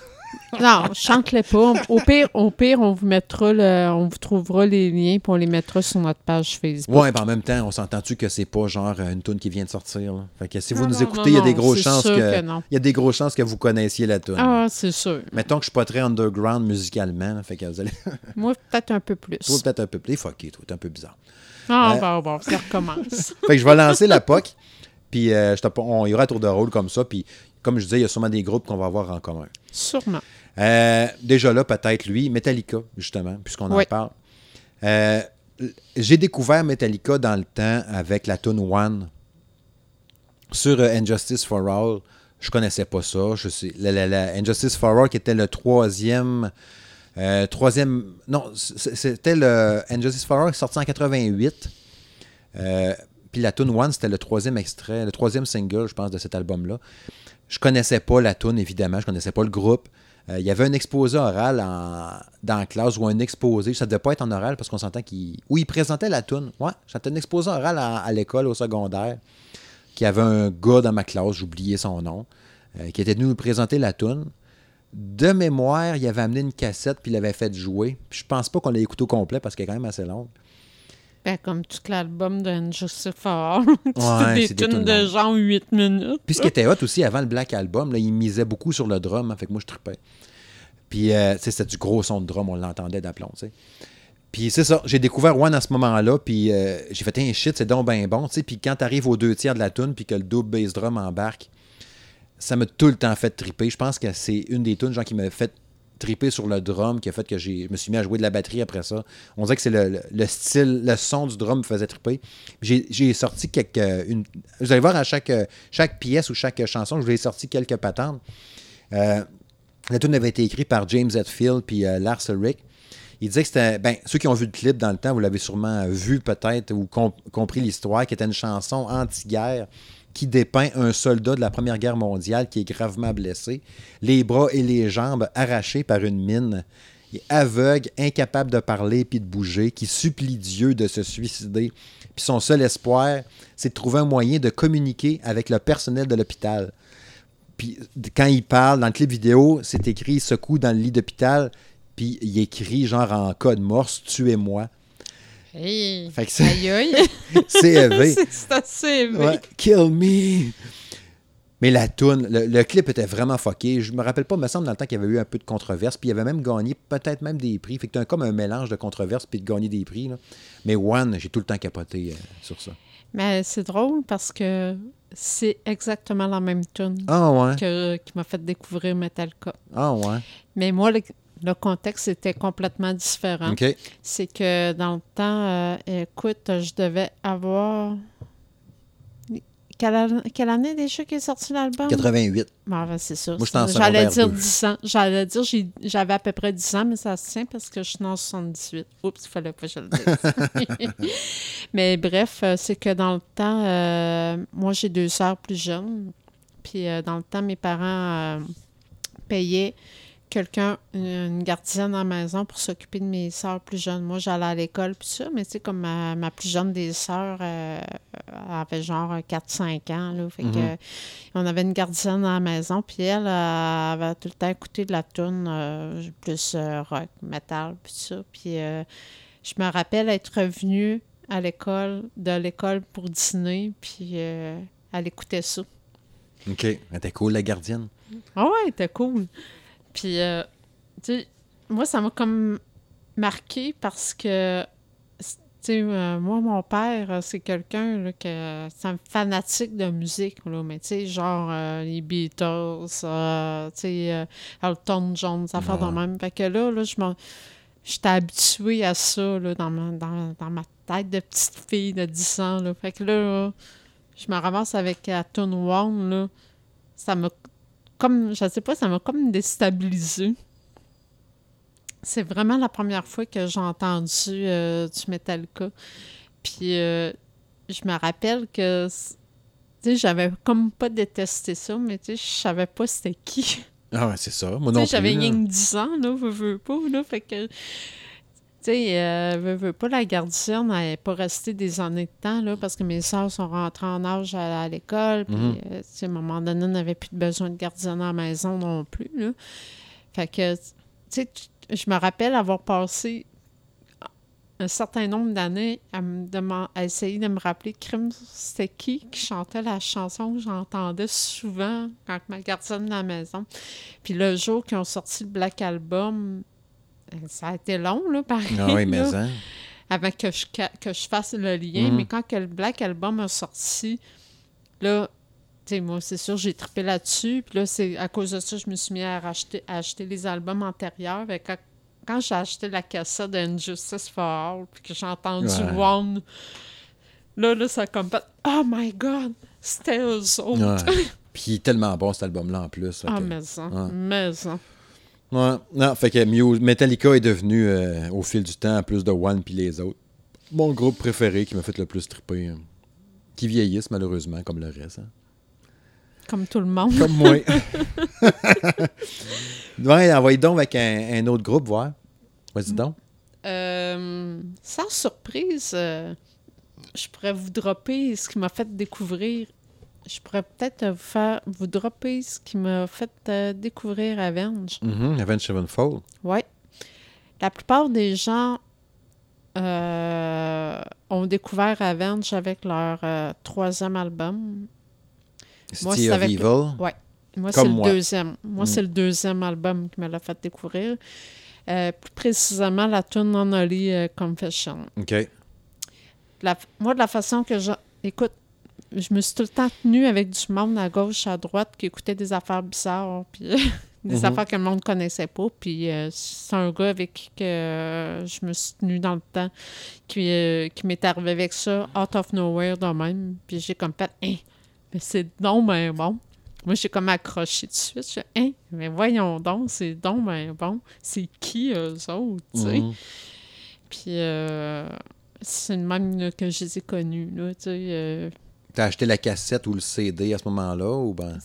B: Non, chante-les pas. Au pire, au pire, on vous mettra le, on vous trouvera les liens on les mettra sur notre page Facebook.
A: Ouais, puis en même temps, on s'entend-tu que c'est pas genre une tune qui vient de sortir. là? Fait que si vous
B: Non,
A: nous
B: non,
A: écoutez, il y a des grosses chances que, il y a des grosses chances que vous connaissiez la tune.
B: Ah, c'est sûr.
A: Mettons que je suis pas très underground musicalement, là, fait que vous allez
B: Moi, peut-être un peu plus.
A: toi peut-être un peu plus fucké, toi, t'es un peu bizarre.
B: Ah,
A: Ouais.
B: bon, bon, ça recommence.
A: Fait que je vais lancer la POC, puis euh, je on y aura un tour de rôle comme ça, puis comme je disais, il y a sûrement des groupes qu'on va avoir en commun.
B: Sûrement.
A: Euh, déjà là, peut-être lui, Metallica, justement, puisqu'on en parle. Euh, J'ai découvert Metallica dans le temps avec la tune One sur euh, Injustice for All. Je connaissais pas ça. Je sais, la, la- la Injustice for All qui était le troisième. troisième. Non, c'était le Injustice for All sorti en 88. Euh, puis la tune One, c'était le troisième extrait, le troisième single, je pense, de cet album-là. Je connaissais pas la tune, évidemment. Je connaissais pas le groupe. Euh, il y avait un exposé oral dans la classe ou un exposé. Ça devait pas être en oral parce qu'on s'entend qu'il. Oui, il présentait la tune. Ouais, c'était un exposé oral à, l'école, au secondaire. Qui avait un gars dans ma classe, j'oubliais son nom, euh, qui était venu nous présenter la tune. De mémoire, il avait amené une cassette puis il l'avait fait jouer. Puis je pense pas qu'on l'ait écouté au complet parce qu'elle est quand même assez longue.
B: Comme tout l'album de Injustice for All.
A: Ouais,
B: des tunes de genre 8 minutes.
A: Puis ce qui était hot aussi avant le Black Album, là, il misait beaucoup sur le drum, hein, fait que moi je trippais. Puis euh, tu sais, c'était du gros son de drum, on l'entendait d'aplomb, tu sais. Puis c'est ça, j'ai découvert One à ce moment-là, puis euh, j'ai fait un shit, c'est donc ben bon, tu sais. Puis quand t'arrives aux deux tiers de la tune, puis que le double bass drum embarque, ça m'a tout le temps fait tripper. Je pense que c'est une des tunes genre, qui m'a fait triper sur le drum, qui a fait que je me suis mis à jouer de la batterie après ça. On dirait que c'est le, le- le style, le son du drum me faisait triper. J'ai, sorti quelques. Vous allez voir à chaque, chaque pièce ou chaque chanson, je vous ai sorti quelques patentes. Euh, la tune avait été écrite par James Hetfield puis euh, Lars Ulrich. Il disait que c'était. Ben, ceux qui ont vu le clip dans le temps, vous l'avez sûrement vu peut-être ou com- compris l'histoire, qui était une chanson anti-guerre qui dépeint un soldat de la Première Guerre mondiale qui est gravement blessé, les bras et les jambes arrachés par une mine, et aveugle, incapable de parler puis de bouger, qui supplie Dieu de se suicider. Puis son seul espoir, c'est de trouver un moyen de communiquer avec le personnel de l'hôpital. Puis quand il parle dans le clip vidéo, c'est écrit secoue dans le lit d'hôpital, puis il écrit genre en code morse tuez-moi.
B: Hey.
A: Fait que c'est
B: Aïe, aïe.
A: c'est élevé.
B: c'est c'est assez élevé.
A: Ouais, Kill me. Mais la toune, le, le clip était vraiment fucké. Je me rappelle pas, il me semble dans le temps qu'il y avait eu un peu de controverse, puis il avait même gagné peut-être même des prix. Fait que t'as comme un mélange de controverse puis de gagner des prix. là. Mais One, j'ai tout le temps capoté euh, sur ça.
B: Mais c'est drôle parce que c'est exactement la même tune
A: Ah ouais.
B: que, qui m'a fait découvrir Metallica.
A: Ah ouais.
B: Mais moi, le, le contexte était complètement différent. C'est que dans le temps, euh, écoute, je devais avoir. Quelle, an- quelle année déjà qu'est sorti l'album?
A: 88.
B: Bon, ben, c'est ça.
A: Moi, en
B: J'allais dire
A: deux.
B: 10 ans. J'allais dire j'avais à peu près 10 ans, mais ça se tient parce que je suis en 78. Oups, il fallait pas que je le dise. mais bref, euh, c'est que dans le temps, euh, moi, j'ai deux sœurs plus jeunes. Puis euh, dans le temps, mes parents payaient quelqu'un, une, gardienne à la maison pour s'occuper de mes sœurs plus jeunes. Moi, j'allais à l'école, puis ça, mais tu sais, comme ma, ma plus jeune des sœurs euh, elle avait genre 4-5 ans, là. Fait que,
A: Mhm.
B: on avait une gardienne à la maison, puis elle, euh, avait tout le temps écouté de la tune euh, plus rock, metal, puis ça. Puis je me rappelle être revenue à l'école, de l'école pour dîner, puis elle écoutait ça.
A: OK. Elle était cool, la gardienne?
B: Ah ouais, c'était cool. Puis, euh, tu sais, moi, ça m'a comme marqué parce que, tu sais, euh, moi, mon père, euh, c'est quelqu'un là, que c'est un fanatique de musique, là, mais tu sais, genre euh, les Beatles, euh, tu sais, Elton John, ça affaires de même. Fait que là, là, je m'en- J'étais habituée à ça là, dans, ma, dans, dans ma tête de petite fille de 10 ans. Là. Fait que là, là, je me ramasse avec la tune One, là. Ça m'a comme, je sais pas, ça m'a comme déstabilisé. C'est vraiment la première fois que j'ai entendu euh, du Metallica. Puis euh, je me rappelle que, tu sais, j'avais comme pas détesté ça, mais tu sais, je savais pas c'était qui.
A: Ah ouais, c'est ça. Moi non
B: j'avais rien que 10 ans, là, veux, veux pas, là, fait que... Tu sais, euh, veux, veux pas, la gardienne, elle n'est pas restée des années de temps, là, parce que mes soeurs sont rentrées en âge à, à l'école, puis,
A: Mhm.
B: euh, tu sais, à un moment donné, on n'avait plus de besoin de gardienne à la maison non plus, là. Fait que, tu sais, je me rappelle avoir passé un certain nombre d'années à, me deman- à essayer de me rappeler crime c'était qui qui chantait la chanson que j'entendais souvent quand ma gardienne à la maison. Puis le jour qu'ils ont sorti le Black Album, ça a été long, là, pareil,
A: Ah oui, mais
B: là,
A: hein.
B: avant que je, que je fasse le lien.
A: Mhm.
B: Mais quand que le Black Album a sorti, là, tu sais, moi, c'est sûr, j'ai trippé là-dessus. Puis là, c'est à cause de ça, je me suis mis à, racheter, à acheter les albums antérieurs. Que quand, quand j'ai acheté la cassette d'Injustice for All, puis que j'ai entendu
A: Ouais.
B: One, là, là, ça a comme fait « Oh my God! C'était eux autres!
A: Ouais. Puis il est tellement bon cet album-là en plus.
B: Ah, mais ça,
A: Ouais.
B: mais ça.
A: Ouais. Non, fait que Muse- Metallica est devenu, euh, au fil du temps, plus de One puis les autres, mon groupe préféré qui m'a fait le plus triper. hein. Qui vieillissent malheureusement, comme le reste. hein.
B: Comme tout le monde.
A: Comme moi. ouais, envoyez donc avec un, un autre groupe, voir. Vas-y donc.
B: Euh, sans surprise, euh, je pourrais vous dropper ce qui m'a fait découvrir. Je pourrais peut-être vous faire vous dropper ce qui m'a fait euh, découvrir Avenge.
A: Mhm, Avenged Sevenfold.
B: Oui. La plupart des gens euh, ont découvert Avenge avec leur euh, troisième album. Moi,
A: City
B: c'est
A: of
B: avec-
A: Evil.
B: Moi,
A: Comme
B: c'est le
A: moi.
B: deuxième. Moi,
A: Mm.
B: c'est le deuxième album qui me l'a fait découvrir. Plus précisément, la tune Non Holy Confession.
A: OK.
B: La- moi, de la façon que je. Écoute, je me suis tout le temps tenue avec du monde à gauche, à droite, qui écoutait des affaires bizarres, puis des
A: Mhm.
B: affaires que le monde connaissait pas. Puis euh, c'est un gars avec qui que, euh, je me suis tenue dans le temps, qui, euh, qui m'est arrivé avec ça, out of nowhere, de même. Puis j'ai comme fait, hein, mais c'est donc ben bon. Moi, j'ai comme accroché tout de suite. Je hein, mais voyons donc, c'est donc ben bon. C'est qui eux autres, tu sais?
A: Mhm.
B: Puis euh, c'est le même là, que je les ai connus, là, tu sais.
A: T'as acheté la cassette ou le CD à ce moment-là ou ben?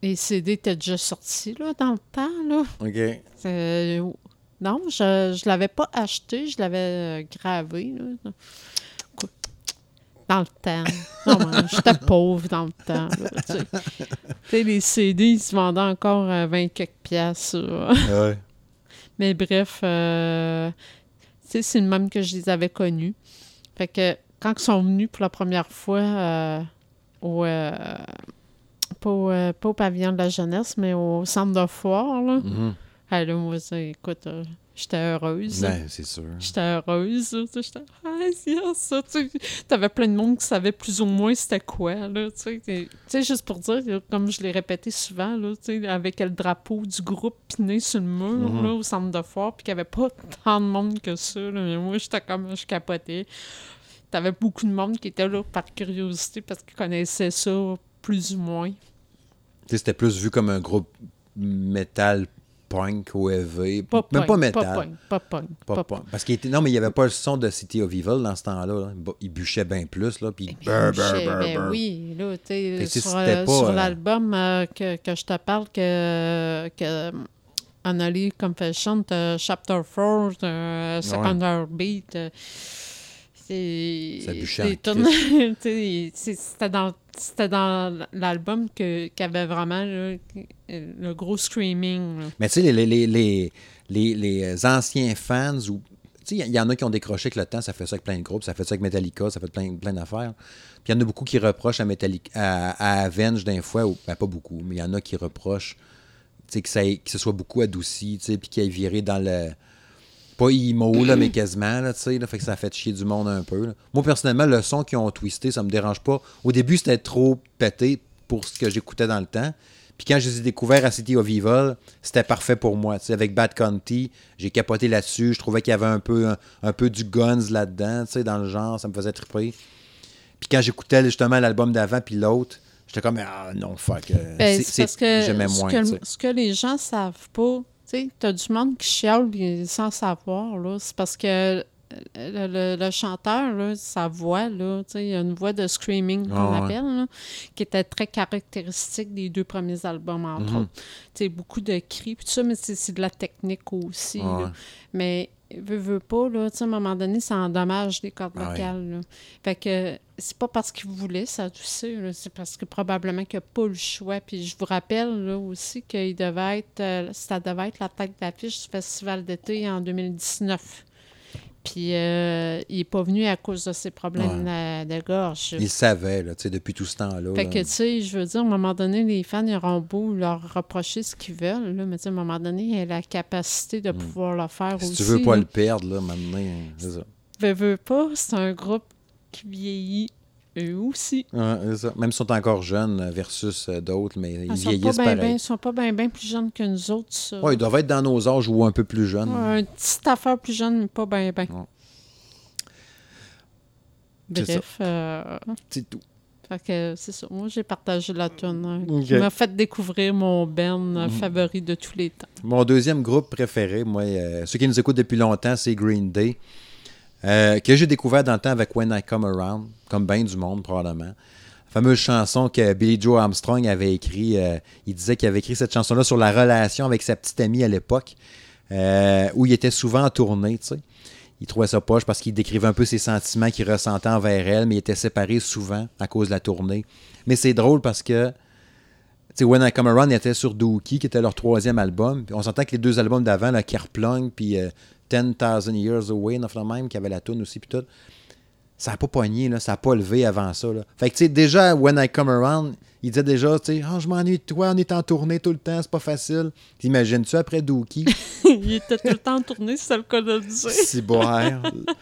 B: Les CD étaient déjà sortis, là, dans le temps, là.
A: OK.
B: Non, je je l'avais pas acheté, je l'avais euh, gravé, là. Dans le temps. Non, j'étais pauvre dans le temps, là, tu sais. Les CD, ils se vendaient encore à 20 quelques piastres.
A: Ouais.
B: Mais bref, euh, c'est le même que je les avais connus. Fait que quand ils sont venus pour la première fois euh, au, euh, pas, au, euh, pas au pavillon de la jeunesse, mais au centre de foire. Là. Ah, là, moi, écoute, euh, j'étais heureuse.
A: Ben, c'est sûr.
B: J'étais heureuse. J'étais, ah, yes, ça. Tu sais, t'avais plein de monde qui savait plus ou moins c'était quoi. Là, tu sais, juste pour dire, comme je l'ai répété souvent, là, tu sais, avec le drapeau du groupe piné sur le mur
A: Mhm.
B: là, au centre de foire, puis qu'il n'y avait pas tant de monde que ça. là, mais moi, j'étais comme, je capotais. T'avais beaucoup de monde qui était là par curiosité parce qu'ils connaissaient ça plus ou moins.
A: C'était plus vu comme un groupe metal punk ou heavy.
B: Pas
A: Même
B: punk,
A: pas metal.
B: Pas punk, pas punk,
A: punk. Parce qu'il était... Non, mais il n'y avait pas le son de City of Evil dans ce temps-là. là. Il bûchait bien plus. Là, puis...
B: Ben, ben oui, là, tu sais, sur, euh, sur
A: euh,
B: l'album euh, que, que je te parle, que, que Anneli Confession, Chapter 4, de Secondary Beat, euh, c'est... C'était dans, c'était dans l'album que- qu'il y avait vraiment là, le gros screaming. là.
A: Mais tu sais, les, les, les, les, anciens fans, ou il y en a qui ont décroché que le temps, ça fait ça avec plein de groupes, ça fait ça avec Metallica, ça fait plein, plein d'affaires. Puis il y en a beaucoup qui reprochent à, Metallica, à, à Avenge d'un fois, ou ben, pas beaucoup, mais il y en a qui reprochent que, ça ait- que ce soit beaucoup adouci, puis qu'il ait viré dans le. Pas emo, là, mais quasiment, là, tu sais, là, fait que ça a fait chier du monde un peu. là. Moi, personnellement, le son qu'ils ont twisté, ça me dérange pas. Au début, c'était trop pété pour ce que j'écoutais dans le temps. Puis quand je les ai découverts à City of Evil, c'était parfait pour moi. Tu sais, avec Bad County, j'ai capoté là-dessus. Je trouvais qu'il y avait un peu, un, un peu du guns là-dedans, tu sais, dans le genre. Ça me faisait triper. Puis quand j'écoutais justement l'album d'avant puis l'autre, j'étais comme, ah non, fuck. euh,
B: Ben,
A: c'est-
B: parce que,
A: j'aimais
B: ce,
A: moins.
B: que ce que les gens savent pas, tu sais, t'as du monde qui chiale sans savoir, là. C'est parce que le, le- le chanteur, là, sa voix, là, tu sais, il a une voix de screaming qu'on
A: Ah ouais.
B: appelle, là, qui était très caractéristique des deux premiers albums, entre
A: Mhm.
B: autres. Tu sais, beaucoup de cris, puis tout ça, mais c'est de la technique aussi,
A: Ah ouais.
B: Mais veut, veut pas, là, tu sais, à un moment donné, ça endommage les cordes
A: Ah
B: vocales. là. Fait que c'est pas parce qu'il voulait s'adoucir, c'est parce que probablement qu'il n'a pas le choix. Puis je vous rappelle là, aussi qu'il devait être, euh, ça devait être la tête d'affiche du Festival d'été en 2019. Puis euh, il n'est pas venu à cause de ses problèmes de gorge.
A: Il savait, là, tu sais, depuis tout ce temps-là.
B: Fait
A: là.
B: que, tu sais, je veux dire, à un moment donné, les fans, ils auront beau leur reprocher ce qu'ils veulent, là, mais tu sais, à un moment donné, il y a la capacité de pouvoir le faire
A: Mm. si
B: aussi.
A: tu veux pas
B: là.
A: le perdre, là, maintenant, c'est ça.
B: Veux, veux pas, c'est un groupe qui vieillit eux aussi.
A: Ouais, c'est ça. Même s'ils sont encore jeunes euh, versus euh, d'autres, mais ils
B: Ils sont pas
A: vieillissent
B: bien
A: pareil.
B: ben, sont pas bien ben plus jeunes que nous autres, ça.
A: Ouais, ils doivent être dans nos âges ou un peu plus jeunes.
B: Ouais, une petite affaire plus jeune, mais pas bien ben.
A: Ouais. C'est
B: Bref, euh,
A: C'est tout.
B: fait que c'est ça. Moi, j'ai partagé la tune hein,
A: Ok.
B: qui m'a fait découvrir mon band euh, favori de tous les temps.
A: Mon deuxième groupe préféré, moi, euh, ceux qui nous écoutent depuis longtemps, c'est Green Day. Euh, que j'ai découvert dans le temps avec When I Come Around, comme bien du monde, probablement. La fameuse chanson que Billy Joe Armstrong avait écrit. euh, il disait qu'il avait écrit cette chanson-là sur la relation avec sa petite amie à l'époque, euh, où il était souvent en tournée, tu sais. Il trouvait ça poche parce qu'il décrivait un peu ses sentiments qu'il ressentait envers elle, mais il était séparé souvent à cause de la tournée. Mais c'est drôle parce que tu sais, When I Come Around était sur Dookie, qui était leur troisième album. On s'entend que les deux albums d'avant, là, Kerplunk, puis 10,000 Years Away, même, qui avait la tune aussi, puis tout, ça n'a pas pogné, là, ça n'a pas levé avant ça. Là. Fait que, tu sais, déjà, When I Come Around, il disait déjà, tu sais, oh, je m'ennuie de toi, on est en tournée tout le temps, c'est pas facile. T'imagines-tu après Dookie?
B: il était tout le temps en tournée, c'est le cas de le dire.
A: C'est boire. tu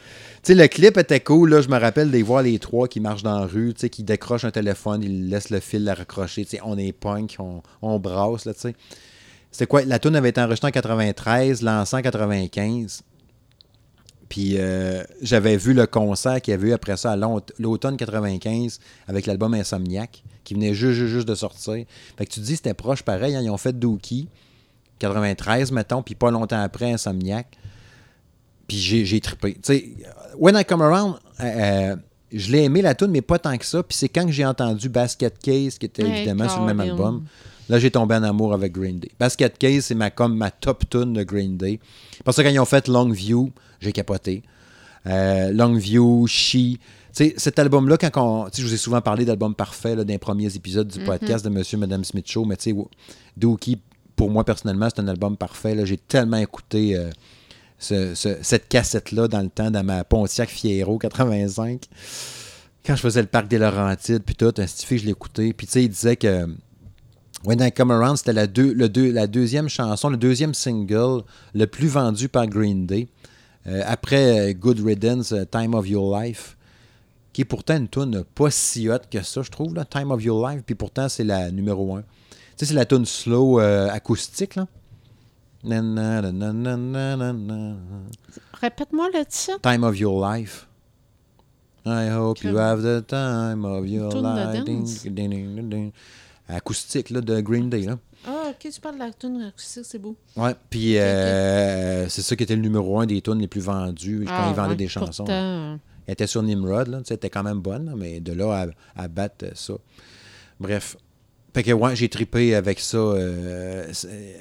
A: sais, le clip était cool, là. Je me rappelle de les voir les trois qui marchent dans la rue, tu sais, qui décrochent un téléphone, ils laissent le fil la raccrocher. Tu sais, on est punk, on, on brasse, là, tu sais. C'était quoi? La tune avait été enregistrée en 93, lancée en 95. Puis euh, j'avais vu le concert qu'il y avait eu après ça à l'au- l'automne 95 avec l'album Insomniac, qui venait juste, juste, juste de sortir. Fait que tu te dis, c'était proche pareil. hein, ils ont fait Dookie, 93, mettons, puis pas longtemps après Insomniac. Puis j'ai, trippé. Tu sais, When I Come Around, euh, euh, je l'ai aimé la tune, mais pas tant que ça. Puis c'est quand j'ai entendu Basket Case, qui était
B: Hey,
A: évidemment sur le même album. Là, j'ai tombé en amour avec Green Day. Basket Case, c'est ma, comme ma top tune de Green Day. Parce que quand ils ont fait Longview, j'ai capoté. Euh, Longview, She. Tu sais, cet album-là, quand on. Je vous ai souvent parlé d'album parfait là, dans les premiers épisodes du podcast de Monsieur et Madame Smith Show, mais tu sais, Dookie, pour moi personnellement, c'est un album parfait. là. J'ai tellement écouté euh, ce- ce- cette cassette-là dans le temps, dans ma Pontiac Fiero 85. Quand je faisais le parc des Laurentides, puis tout, un stiffé, je l'écoutais. Puis tu sais, il disait que When I Come Around, c'était la, deux- le deux- la deuxième chanson, le deuxième single le plus vendu par Green Day. Euh, après euh, Good Riddance, euh, Time of Your Life, qui est pourtant une tune pas si hot que ça, je trouve, là, Time of Your Life, puis pourtant c'est la numéro un. Tu sais, c'est la tune slow acoustique, là.
B: Répète-moi le titre.
A: Time of Your Life. I hope you
B: Quelle-
A: have the time of your life. Acoustique, là, de Green Day, là.
B: Ah, ok, tu parles de la tune acoustique, c'est beau.
A: Ouais, puis euh, c'est ça qui était le numéro un des tunes les plus vendues quand
B: Ah,
A: ils vendaient
B: ouais,
A: des chansons.
B: pourtant,
A: Elle était sur Nimrod, là, elle était quand même bonne, là, mais de là à, à battre ça. Bref. Fait que ouais, j'ai tripé avec ça, euh, euh,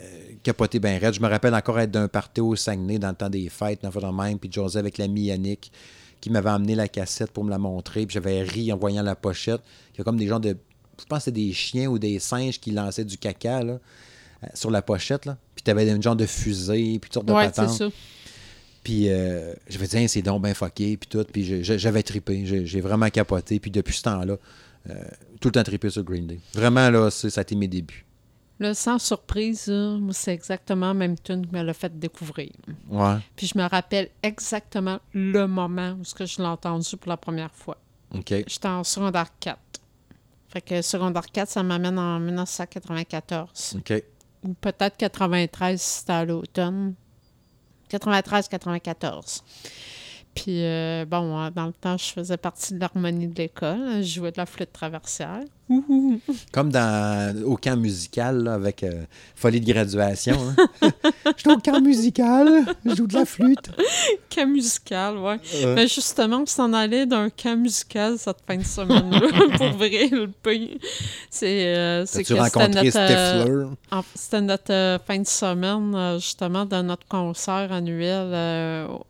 A: capoté ben raide. Je me rappelle encore être d'un party au Saguenay dans le temps des fêtes, dans le même, puis José avec l'ami Yannick qui m'avait amené la cassette pour me la montrer, puis j'avais ri en voyant la pochette. Il y a comme des gens de. Je pense que c'était des chiens ou des singes qui lançaient du caca là, euh, sur la pochette. Là? Puis t'avais une genre de fusée, puis toutes sortes de
B: Ouais, c'est
A: patentes.
B: ça.
A: Puis euh, j'avais dit, Hein, c'est donc bien fucké, puis tout. Puis je- je- j'avais trippé. J'ai vraiment capoté. Puis depuis ce temps-là, euh, tout le temps trippé sur Green Day. Vraiment, là, ça a été mes débuts.
B: Là, sans surprise, c'est exactement la même tune qui me l'a fait découvrir.
A: Ouais.
B: Puis je me rappelle exactement le moment où que je l'ai entendu pour la première fois.
A: OK.
B: J'étais en secondaire 4. Fait que secondaire 4, ça m'amène en 1994.
A: OK.
B: Ou peut-être 93 si c'était à l'automne. 93-94. Puis, euh, bon, euh, dans le temps, je faisais partie de l'harmonie de l'école. Je jouais de la flûte traversière. Ouhou!
A: Comme dans, au camp musical, là, avec euh, Folie de graduation. hein. Je suis au camp musical, je joue de la flûte.
B: Camp musical, ouais.
A: Euh.
B: Mais justement, on s'en allait d'un camp musical cette fin de semaine-là, pour vrai, le pays. C'est euh, que c'était notre, euh, C'était notre fin de semaine, justement, de notre concert annuel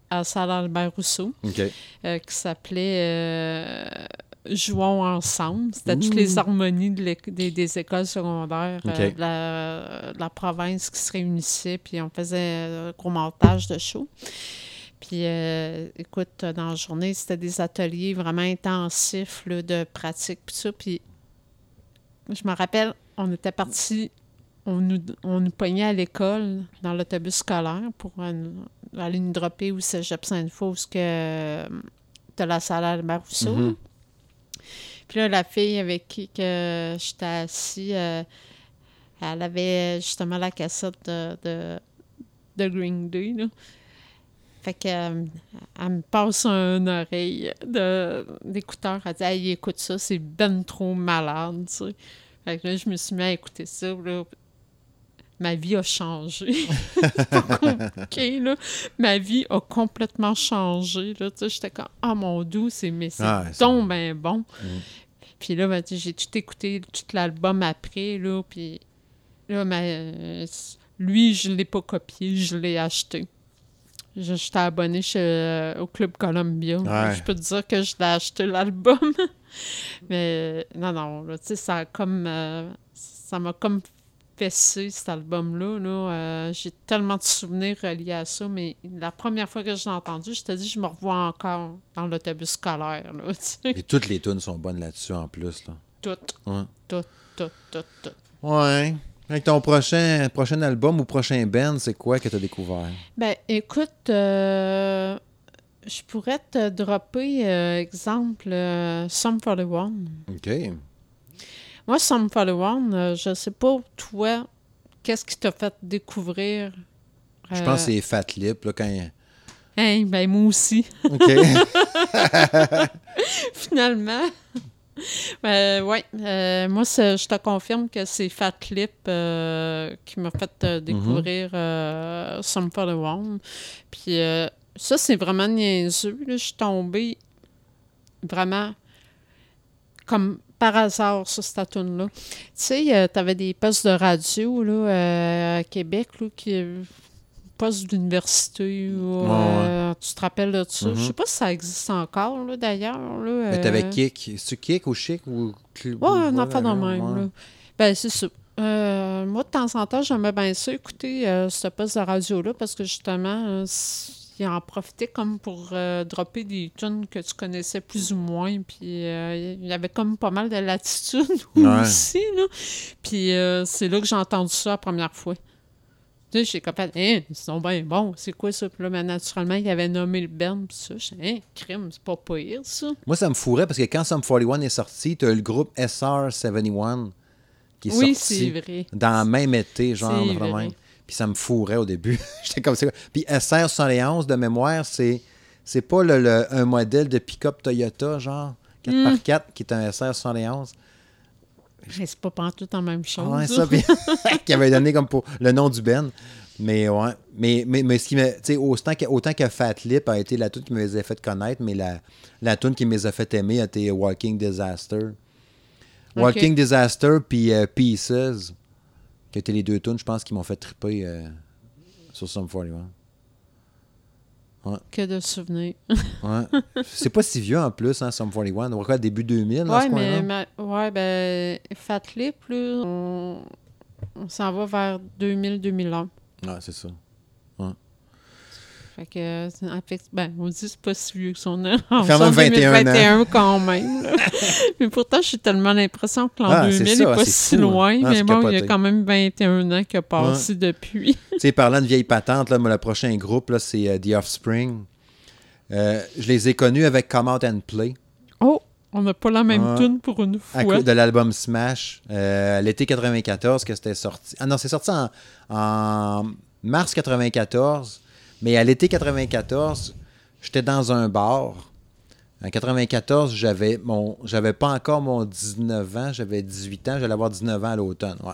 B: à salle Albert Rousseau,
A: OK.
B: euh, qui s'appelait Jouons ensemble. C'était toutes les harmonies de des, des écoles secondaires euh, de, la, de la province qui se réunissaient, puis on faisait un gros montage de show. Puis, euh, écoute, dans la journée, c'était des ateliers vraiment intensifs là, de pratique, puis ça. Puis, je me rappelle, on était partis, on nous, on nous pognait à l'école dans l'autobus scolaire pour euh, aller nous dropper au cégep Sainte-Foy, où que de la salle Albert Rousseau.
A: Mhm.
B: Puis là, la fille avec qui j'étais assis, euh, elle avait justement la cassette de, de, Green Day. Fait que, euh, elle me passe une oreille d'écouteur. Elle dit écoute ça, c'est ben trop malade. Fait que là, je me suis mis à écouter ça. Ma vie a changé. C'est pas compliqué, là. Ma vie a complètement changé. J'étais comme Ah mon doux, c'est mais c'est
A: Ah,
B: donc ben bon.
A: Mm.
B: Puis là, ben, j'ai tout écouté, tout l'album après, là, puis là, ben, euh, lui, je l'ai pas copié, je l'ai acheté. Je- J'étais abonné chez, euh, au Club Columbia.
A: Ouais.
B: Je peux te dire que je l'ai acheté l'album. Mais non, non, là, tu sais, ça a comme... euh, ça m'a comme fessé, cet album-là. Là. Euh, j'ai tellement de souvenirs reliés à ça, mais la première fois que je l'ai entendu, je te dis, je me revois encore dans l'autobus scolaire, là.
A: Et toutes les tunes sont bonnes là-dessus en plus. Là.
B: Tout,
A: Ouais.
B: tout, tout, tout, tout.
A: Ouais. Avec ton prochain, prochain album ou prochain band, c'est quoi que tu as découvert?
B: Ben, écoute, euh, je pourrais te dropper, euh, exemple, euh, Some 41.
A: OK.
B: Moi, Some 41, euh, je sais pas, toi, qu'est-ce qui t'a fait découvrir?
A: Je
B: euh,
A: pense que c'est Fat Lip, là, quand...
B: Hein, ben, moi aussi,
A: OK.
B: finalement. Euh, oui, moi, je te confirme que c'est Fat Lip euh, qui m'a fait euh, découvrir euh, Some 41. Puis euh, ça, c'est vraiment niaiseux. là. Je suis tombée vraiment comme par hasard sur cette tune-là. Tu sais, tu avais des postes de radio là, euh, à Québec là, qui postes d'université.
A: Ouais,
B: euh, Tu te rappelles de ça?
A: Mhm.
B: Je sais pas si ça existe encore, là, d'ailleurs. là,
A: Mais t'avais
B: euh,
A: Kick. C'est-tu Kick ou Chic ou... Cl-
B: Ouais, un
A: ouais,
B: enfant de
A: ouais.
B: même. Là. Ben, c'est ça. Euh, moi, de temps en temps, j'aimais bien ça, écouter euh, ce poste de radio-là, parce que justement, il en profitait comme pour euh, dropper des tunes que tu connaissais plus ou moins. Puis euh, il y avait comme pas mal de latitude
A: Ouais.
B: aussi. Là. Puis euh, c'est là que j'ai entendu ça la première fois. Tu sais, j'ai comme fait, hein, c'est donc bien bon, c'est quoi ça? Puis là, ben, naturellement, il avait nommé le band, puis ça. Dit, hein, crime, c'est pas pire, ça.
A: Moi, ça me fourrait parce que quand Sum 41 est sorti, tu as le groupe SR71 qui est
B: Oui, c'est
A: sorti
B: vrai.
A: dans le même été, genre,
B: C'est
A: vraiment.
B: vrai.
A: Puis ça me fourrait au début. J'étais comme ça. Puis SR71 de mémoire, c'est c'est pas le, le- un modèle de pick-up Toyota, genre 4x4, qui est un SR71.
B: Mais c'est pas pantoute en même chose.
A: Ouais, ça, puis qui avait donné comme pour le nom du Ben. Mais ouais. Mais, mais, mais ce qui me. Tu sais, autant que, autant que Fat Lip a été la tune qui me les a fait connaître, mais la, la tune qui me les a fait aimer a été Walking Disaster. Walking Disaster puis euh, Pieces, qui étaient les deux tunes, je pense, qui m'ont fait triper euh, sur Sum 41.
B: Que de souvenirs.
A: Ouais. C'est pas si vieux en plus, hein, Sum 41. On quoi, début 2000, dans
B: Ouais,
A: ce
B: mais, ma- ouais, ben, Fat Lip, là, on, on s'en va vers 2000-2001.
A: Ouais, c'est ça.
B: Fait que, c'est- en fait, ben, on dit que c'est pas si vieux que son. En
A: Quand même 21 ans.
B: 2021 quand même. mais pourtant, j'ai tellement l'impression que l'an
A: Ah, c'est
B: 2000
A: ça,
B: n'est pas si
A: fou, hein.
B: loin.
A: Ah,
B: mais bon, il y a quand même 21 ans qui a passé depuis.
A: Tu sais, parlant de vieilles patentes, là, moi, le prochain groupe, là, c'est euh, The Offspring. Euh, je les ai connus avec Come Out and Play,
B: Oh, on n'a pas la même tune pour une
A: à
B: fois.
A: cause de l'album Smash, euh, l'été 94 que c'était sorti. Ah non, c'est sorti en, en mars 94, mais à l'été 94, j'étais dans un bar. En 94, j'avais mon j'avais pas encore mon 19 ans, j'avais 18 ans, j'allais avoir 19 ans à l'automne, ouais.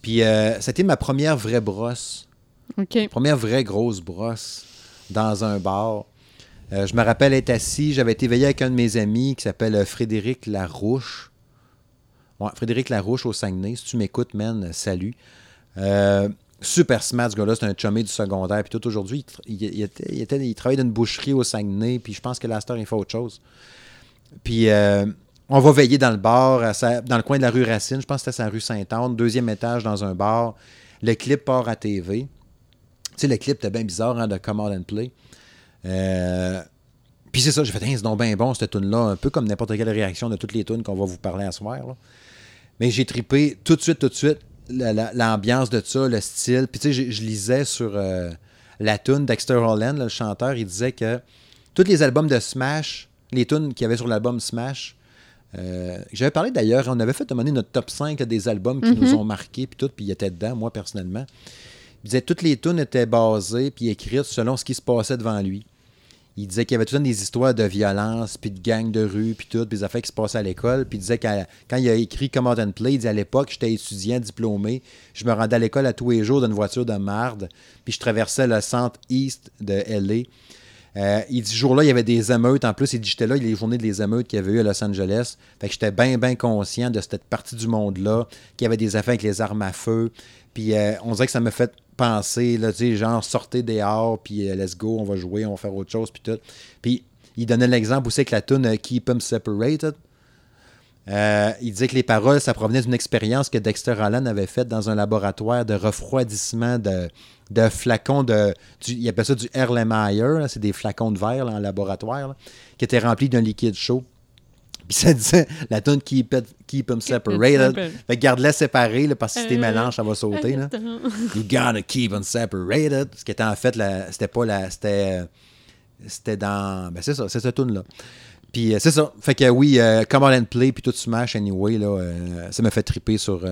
A: Puis euh, c'était ma première vraie brosse.
B: OK.
A: Première vraie grosse brosse dans un bar. Euh, je me rappelle être assis, j'avais été veillé avec un de mes amis qui s'appelle euh, Frédéric Larouche. Ouais, Frédéric Larouche au Saguenay. Si tu m'écoutes, man, euh, salut. Euh, super smart, ce gars-là. C'est un chumé du secondaire. Puis tout aujourd'hui, il, travaillait dans une boucherie au Saguenay. Puis je pense que la star, il fait autre chose. Puis euh, on va veiller dans le bar, dans le coin de la rue Racine. Je pense que c'était sa rue Sainte-Anne. Deuxième étage dans un bar. Le clip part à TV. Tu sais, le clip était bien bizarre hein, de Out and Play. Euh, Puis c'est ça, j'ai fait, Hein, c'est donc bien bon cette tune là un peu comme n'importe quelle réaction de toutes les tunes qu'on va vous parler à ce soir. Mais j'ai tripé tout de suite, tout de suite, l'ambiance de ça, le style. Puis tu sais, je lisais sur euh, la tune Dexter Holland, là, le chanteur, il disait que tous les albums de Smash, les tunes qu'il y avait sur l'album Smash, euh, j'avais parlé d'ailleurs, on avait fait donné notre top 5 là, des albums qui nous ont marqués, puis tout, puis il était dedans, moi personnellement. Il disait que toutes les tunes étaient basées puis écrites selon ce qui se passait devant lui. Il disait qu'il y avait tout le temps des histoires de violence, puis de gangs de rue, puis tout, puis des affaires qui se passaient à l'école. Puis il disait que quand il a écrit Out and Play, il dit à l'époque, j'étais étudiant diplômé, je me rendais à l'école à tous les jours d'une voiture de marde, puis je traversais le centre East de LA. Euh, il dit, ce jour-là, il y avait des émeutes. En plus, il dit, j'étais là, les journées des émeutes qu'il y avait eu à Los Angeles. Fait que j'étais bien, bien conscient de cette partie du monde-là, qu'il y avait des affaires avec les armes à feu. Puis euh, on dirait que ça me fait penser, là, genre, sortez dehors, puis euh, let's go, on va jouer, on va faire autre chose, puis tout. Puis il donnait l'exemple aussi avec la tune euh, Keep 'em Separated. Euh, il disait que les paroles, ça provenait d'une expérience que Dexter Allen avait faite dans un laboratoire de refroidissement de, flacons de. Il appelle ça du Erlenmeyer, c'est des flacons de verre là, en laboratoire, qui étaient remplis d'un liquide chaud. Puis ça disait la tune Keep, it, keep 'em separated. Fait que garde-les séparés, là, parce que si t'es
B: Euh,
A: mélange, ça va sauter. Là. You gotta keep them separated. Ce qui était en fait, la- c'était pas la. C'était. C'était dans. Ben c'est ça, c'est cette tune là Puis euh, c'est ça. Fait que oui, euh, Come On and Play, puis tout Smash Anyway, là, euh, ça m'a fait triper sur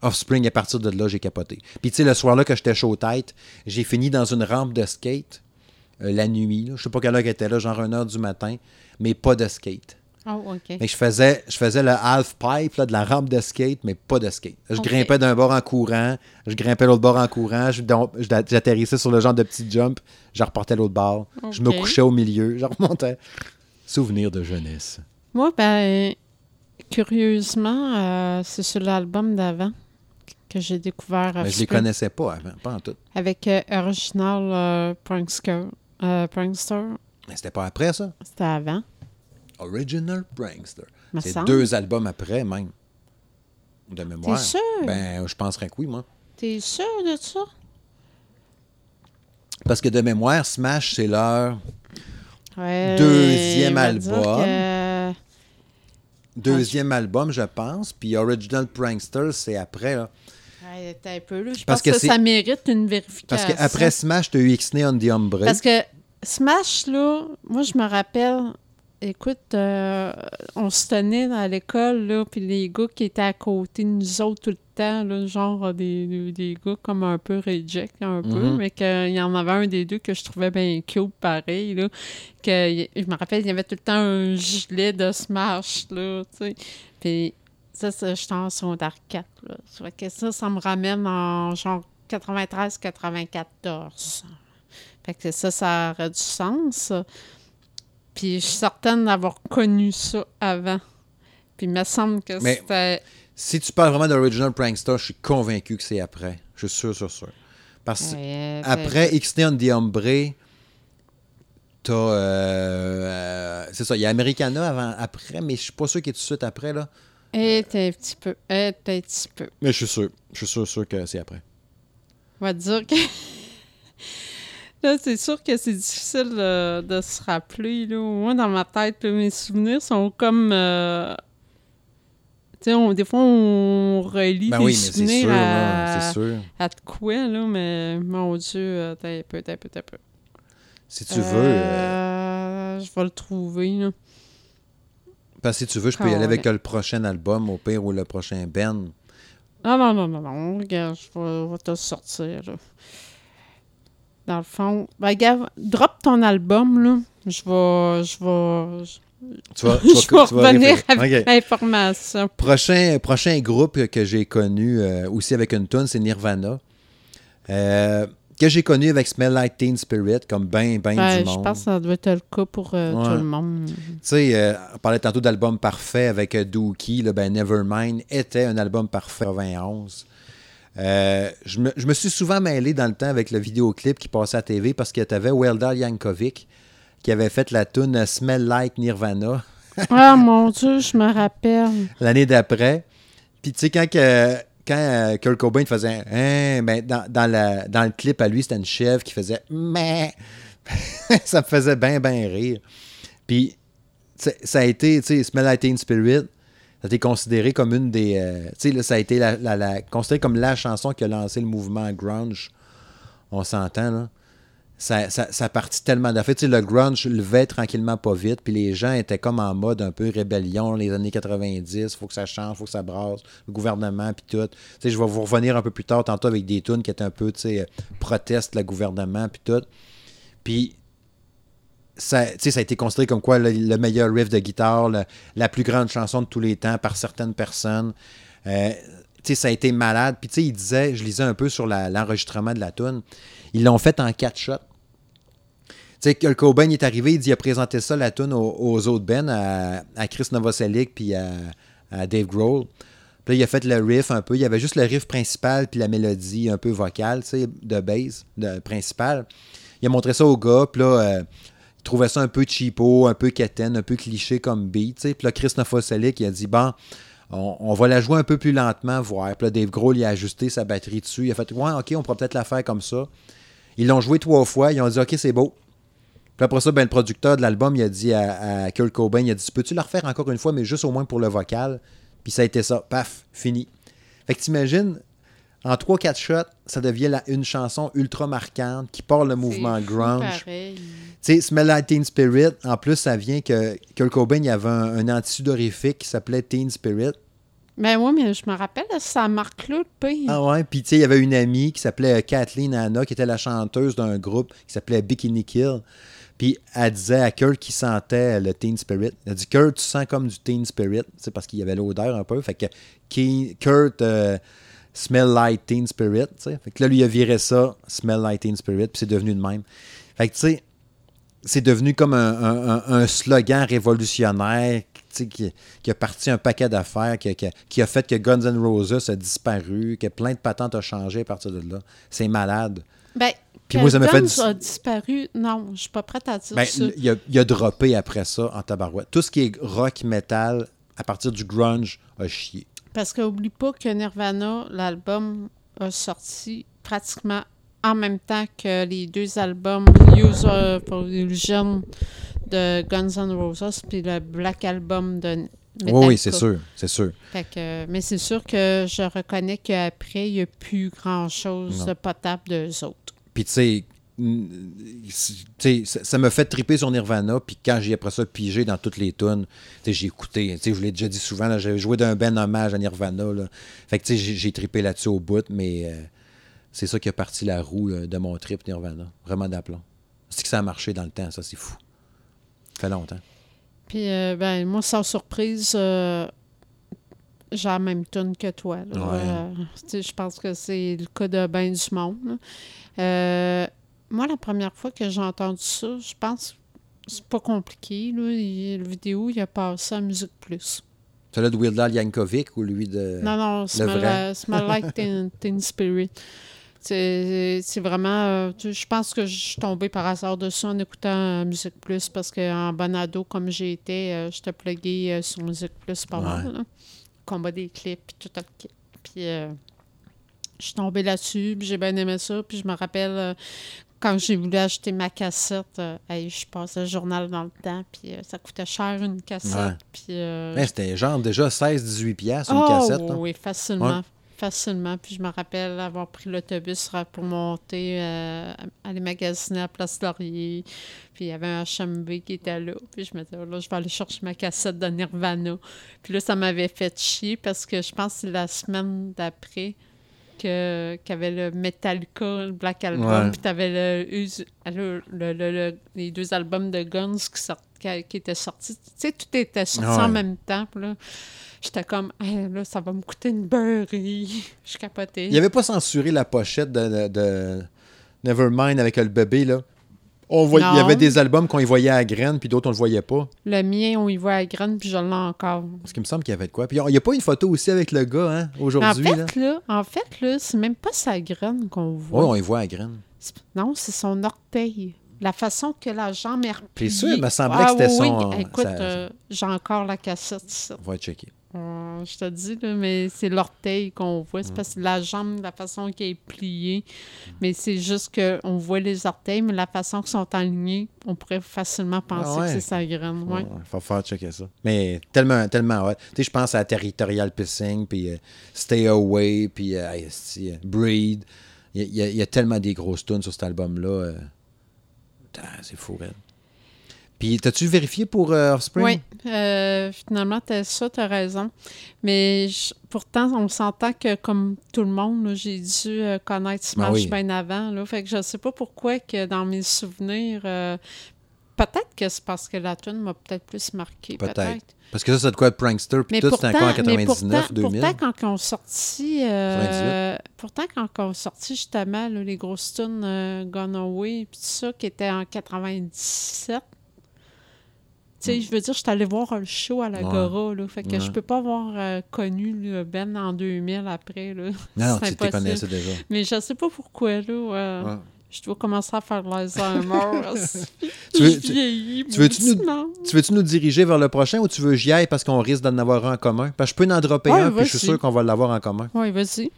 A: Offspring. À partir de là, j'ai capoté. Puis tu sais, le soir-là que j'étais chaud tête, j'ai fini dans une rampe de skate la nuit. Là. Je sais pas quelle heure qu'elle était là, genre 1h du matin, mais pas de skate.
B: Oh, OK.
A: Mais je faisais, je faisais le half pipe là, de la rampe de skate, mais pas de skate. Je grimpais d'un bord en courant, je grimpais l'autre bord en courant, j'atterrissais sur le genre de petit jump, je repartais l'autre bord, je me couchais au milieu, je remontais. Souvenir de jeunesse.
B: Moi, ben, curieusement, euh, c'est sur l'album d'avant que j'ai découvert
A: Mais je les connaissais pas avant, pas en tout.
B: avec euh, Original euh, Prankster. Euh, Prankster,
A: Mais c'était pas après ça?
B: c'était avant.
A: Original Prankster. C'est deux albums après même. De mémoire.
B: T'es sûr?
A: Ben, je penserais que oui, moi.
B: T'es sûr de ça?
A: Parce que de mémoire, Smash, c'est leur
B: Ouais,
A: Deuxième album.
B: que-
A: deuxième album, je pense. Puis Original Prankster, c'est après. là.
B: Ouais, un peu, là. Je
A: Parce
B: pense que, ça mérite une
A: Parce
B: vérification.
A: qu'après Smash, tu as eu Ixnay on the Ombre.
B: Parce que Smash, là, moi, je me rappelle, écoute, euh, on se tenait à l'école, là, puis les gars qui étaient à côté de nous autres tout le temps, là, genre des, des, gars comme un peu reject, un peu,
A: Mhm.
B: mais qu'il y en avait un des deux que je trouvais bien cute, pareil, là, que je me rappelle, il y avait tout le temps un gilet de Smash, là, tu sais, puis ça, ça j'étais en secondaire 4, là. Ça fait que ça, ça me ramène en genre 93-94. Fait que ça, ça aurait du sens. Puis je suis certaine d'avoir connu ça avant. Puis il me semble que
A: Mais-
B: c'était...
A: Si tu parles vraiment d'Original Prankster, je suis convaincu que c'est après. Je suis sûr, sûr, sûr. Parce que
B: Ouais,
A: après Ixnay on the Ombre, t'as. euh, euh, c'est ça, il y a Americana avant, après, mais je suis pas sûr qu'il est tout de suite après. là.
B: Et un petit peu. Et un petit peu.
A: Mais je suis sûr. Je suis sûr, sûr que c'est après.
B: On va dire que... Là, c'est sûr que c'est difficile euh, de se rappeler. Là. Moi, dans ma tête, là, mes souvenirs sont comme... euh, Tu sais, des fois, on relie
A: Ben
B: des
A: oui, mais c'est
B: souvenirs
A: sûr,
B: à...
A: là, sûr.
B: à de quoi, là, mais mon Dieu, t'as peu, t'as peu, t'as peu.
A: Si tu veux, euh,
B: Je vais le trouver, là.
A: parce que si tu veux, je peux y
B: Ah,
A: aller avec
B: ouais.
A: le prochain album, au pire, ou le prochain Ben.
B: Ah non, non, non, non, regarde, je vais, je vais te le sortir, là. Dans le fond, ben, drop ton album, là. Je vais, je vais, je,
A: Tu vas, tu
B: je vais revenir avec l'information.
A: Prochain, prochain groupe que j'ai connu euh, aussi avec une tune, c'est Nirvana. Euh, que j'ai connu avec Smell Like Teen Spirit, comme ben, ben
B: Ben,
A: du
B: je
A: monde.
B: pense que ça doit être le cas pour euh,
A: Ouais.
B: tout le monde.
A: Tu sais, euh, on parlait tantôt d'album parfait avec Dookie, là, ben Nevermind était un album parfait en 91. Euh, je, me, je me suis souvent mêlé dans le temps avec le vidéoclip qui passait à TV parce que tu avais Weldal Yankovic qui avait fait la tune Smell Like Nirvana
B: Ah, mon Dieu, je me rappelle.
A: l'année d'après. Puis tu sais, quand, que, quand euh, Kurt Cobain faisait Hein, ben, dans, dans, la- dans le clip à lui, c'était une chèvre qui faisait Mais ça me faisait bien, bien rire. Puis ça a été, tu sais, Smell Like Teen Spirit, ça a été considéré comme une des. euh, tu sais, ça a été la, considéré comme la chanson qui a lancé le mouvement grunge. On s'entend, là. Ça, ça, ça partit tellement d'affaires. Tu sais, le grunge levait tranquillement pas vite, puis les gens étaient comme en mode un peu rébellion, les années 90, faut que ça change, faut que ça brasse, le gouvernement, puis tout. Je vais vous revenir un peu plus tard, tantôt avec des tunes qui étaient un peu, tu sais, euh, proteste le gouvernement, puis tout. Puis ça, ça a été considéré comme quoi le, le meilleur riff de guitare, la plus grande chanson de tous les temps par certaines personnes. Euh, ça a été malade. Puis, il disait, je lisais un peu sur l'enregistrement de la tune, ils l'ont fait en quatre shots. Tu sais, Cobain est arrivé, il dit, a présenté ça, la tune aux, autres Ben, à, Chris Novoselic puis à, Dave Grohl. Puis là, il a fait le riff un peu. Il y avait juste le riff principal puis la mélodie un peu vocale, tu sais, de bass, de principal. Il a montré ça au gars, puis là, euh, trouvait ça un peu cheapo, un peu quétaine, un peu cliché comme beat. Puis là, Chris Novoselic, il a dit, bon, on, va la jouer un peu plus lentement, voir. Puis là, Dave Grohl, il a ajusté sa batterie dessus. Il a fait, ouais, OK, on pourra peut-être la faire comme ça. Ils l'ont joué trois fois. Ils ont dit, OK, c'est beau. Puis après ça, ben, le producteur de l'album, il a dit à, à Kurt Cobain, il a dit, peux-tu la refaire encore une fois, mais juste au moins pour le vocal? Puis ça a été ça. Paf, fini. Fait que t'imagines, en 3-4 shots, ça devient la- une chanson ultra marquante qui part le mouvement grunge. Tu sais, Smell Like Teen Spirit, en plus, ça vient que Kurt Cobain, il y avait un, un antisudorifique qui s'appelait Teen Spirit.
B: Ben oui, mais je me rappelle, ça marque-là, le pire.
A: Ah ouais, puis tu sais, il y avait une amie qui s'appelait euh, Kathleen Anna, qui était la chanteuse d'un groupe qui s'appelait Bikini Kill. Puis elle disait à Kurt qu'il sentait le Teen Spirit. Elle dit Kurt, tu sens comme du Teen Spirit. C'est parce qu'il y avait l'odeur un peu. Fait que Kurt euh, smell like Teen Spirit. tu sais. Fait que là, lui, il a viré ça, smell like Teen Spirit, puis c'est devenu de même. Fait que tu sais, c'est devenu comme un, un- un- un slogan révolutionnaire qui, qui a parti un paquet d'affaires, qui, qui- qui a fait que Guns N' Roses a disparu, que plein de patentes ont changé à partir de là. C'est malade.
B: Ben,
A: Puis moi, ça m'a fait
B: a disparu? Non, je suis pas prête à dire
A: Ben,
B: ça.
A: il, a, il a droppé après ça en tabarouette. Tout ce qui est rock, metal, à partir du grunge, a chié.
B: Parce qu'oublie pas que Nirvana, l'album, a sorti pratiquement en même temps que les deux albums User for Illusion de Guns N' Roses puis le Black Album de Metallica.
A: Oui, oui, c'est sûr, c'est sûr.
B: Fait que, mais c'est sûr que je reconnais qu'après, il n'y a plus grand-chose de potable d'eux autres.
A: Puis tu sais, ça ça m'a fait triper sur Nirvana, puis quand j'ai après ça pigé dans toutes les tunes, j'ai écouté, je vous l'ai déjà dit souvent, j'avais joué d'un ben hommage à Nirvana, là. Fait que j'ai- trippé là-dessus au bout, mais euh, c'est ça qui a parti la roue euh, de mon trip Nirvana, vraiment d'aplomb. C'est que ça a marché dans le temps, ça c'est fou. Ça fait longtemps.
B: Puis, euh, ben, moi, sans surprise, euh, j'ai la même tune que toi.
A: Ouais.
B: Euh, je pense que c'est le cas de bien du monde. Moi, la première fois que j'ai entendu ça, je pense que c'est pas compliqué. Là. Il- la vidéo, il a passé à Musique Plus.
A: Celui de Weird Al Yankovic ou lui de...
B: Non, non, Smell,
A: vrai?
B: Smell Like Teen, Teen Spirit. C'est vraiment. euh, je pense que je suis tombée par hasard dessus en écoutant euh, Musique Plus parce qu'en bon ado, comme j'ai été, euh, je te plugué euh, sur Musique Plus pas mal.
A: Ouais.
B: là. Combat des clips, puis tout le kit. Puis euh, je suis tombée là-dessus, puis j'ai bien aimé ça. Puis je me rappelle euh, quand j'ai voulu acheter ma cassette, euh, hey, je passais le journal dans le temps, puis euh, ça coûtait cher une cassette.
A: Ouais.
B: Puis. euh,
A: Hein, C'était genre déjà 16-18 piastres une
B: oh,
A: cassette.
B: Oui, facilement. Facilement. Puis je me rappelle avoir pris l'autobus pour monter, aller magasiner à Place Laurier. Puis il y avait un HMB qui était là. Puis je me disais, oh là, je vais aller chercher ma cassette de Nirvana. Puis là, ça m'avait fait chier parce que je pense que c'est la semaine d'après que- avait le Metallica, le Black Album. Puis tu avais le, Us- le- le- le- le- les deux albums de Guns qui, sort- qui, qui étaient sortis. Tu sais, tout était sorti
A: Ouais.
B: en même temps. Là, J'étais comme, Hey, là, ça va me coûter une beurrerie. Je capotais.
A: Il avait pas censuré la pochette de, de- de Nevermind avec le bébé, là? On voyait, il y avait des albums qu'on y voyait à graine, puis d'autres on le voyait pas.
B: Le mien, on y voit à graine, puis je l'ai encore.
A: Parce qu'il me semble qu'il y avait de quoi. Puis il n'y a pas une photo aussi avec le gars, hein,
B: En
A: aujourd'hui, là?
B: fait, là, en fait, là, c'est même pas sa graine qu'on voit.
A: Oui, on y voit à graine.
B: C'est- Non, c'est son orteil. La façon que la jambe est repliée.
A: Sûr, il me semblait que c'était
B: oui,
A: son-
B: Écoute,
A: ça-
B: euh, j'ai encore la cassette ici.
A: On va checker.
B: Euh, je te dis, là, mais c'est l'orteil qu'on voit.
A: Mm.
B: C'est parce que la jambe, la façon qu'elle est pliée. Mais c'est juste qu'on voit les orteils, mais la façon qu'ils sont alignés, on pourrait facilement penser
A: Ah ouais.
B: que c'est sa graine. Ouais.
A: Il faut faire checker ça. Mais tellement, tellement hot. Tu sais, je pense à Territorial Pissing, puis euh, Stay Away, puis euh, Breed. Il y, a- y y tellement des grosses tunes sur cet album-là. euh. Putain, c'est fou, Red. Puis, t'as-tu vérifié pour euh, Offspring?
B: Oui, euh, finalement, t'as ça, t'as raison. Mais je- pourtant, on s'entend que, comme tout le monde, j'ai dû euh, connaître Smash
A: Ah oui.
B: bien avant. Là, fait que je sais pas pourquoi que dans mes souvenirs... euh, peut-être que c'est parce que la tune m'a peut-être plus marqué.
A: Peut-être. Parce que ça, c'est de quoi de Prankster, puis
B: Mais
A: tout, c'était encore en
B: mais
A: 99,
B: pourtant,
A: 2000.
B: pourtant, quand ils ont sorti, euh, pourtant, quand ils ont sorti justement là, les grosses tunes euh, Gone Away, puis tout ça, qui était en 97, tu sais, je veux dire, je suis allée voir un show à l'Agora, là, fait que
A: Ouais.
B: je peux pas avoir euh, connu le Ben en 2000 après, là.
A: Non, tu
B: impossible.
A: connaissais déjà.
B: Mais je sais pas pourquoi, là, euh,
A: Ouais.
B: je dois commencer à faire l'Alzheimer.
A: Tu veux-
B: je
A: tu-
B: vieillis,
A: tu veux-tu nous-
B: mauditement.
A: Tu veux-tu nous diriger vers le prochain ou tu veux que j'y aille parce qu'on risque d'en avoir un en commun? Parce que je peux en dropper
B: Ouais,
A: un, puis je suis sûr qu'on va l'avoir en commun.
B: Oui, vas-y.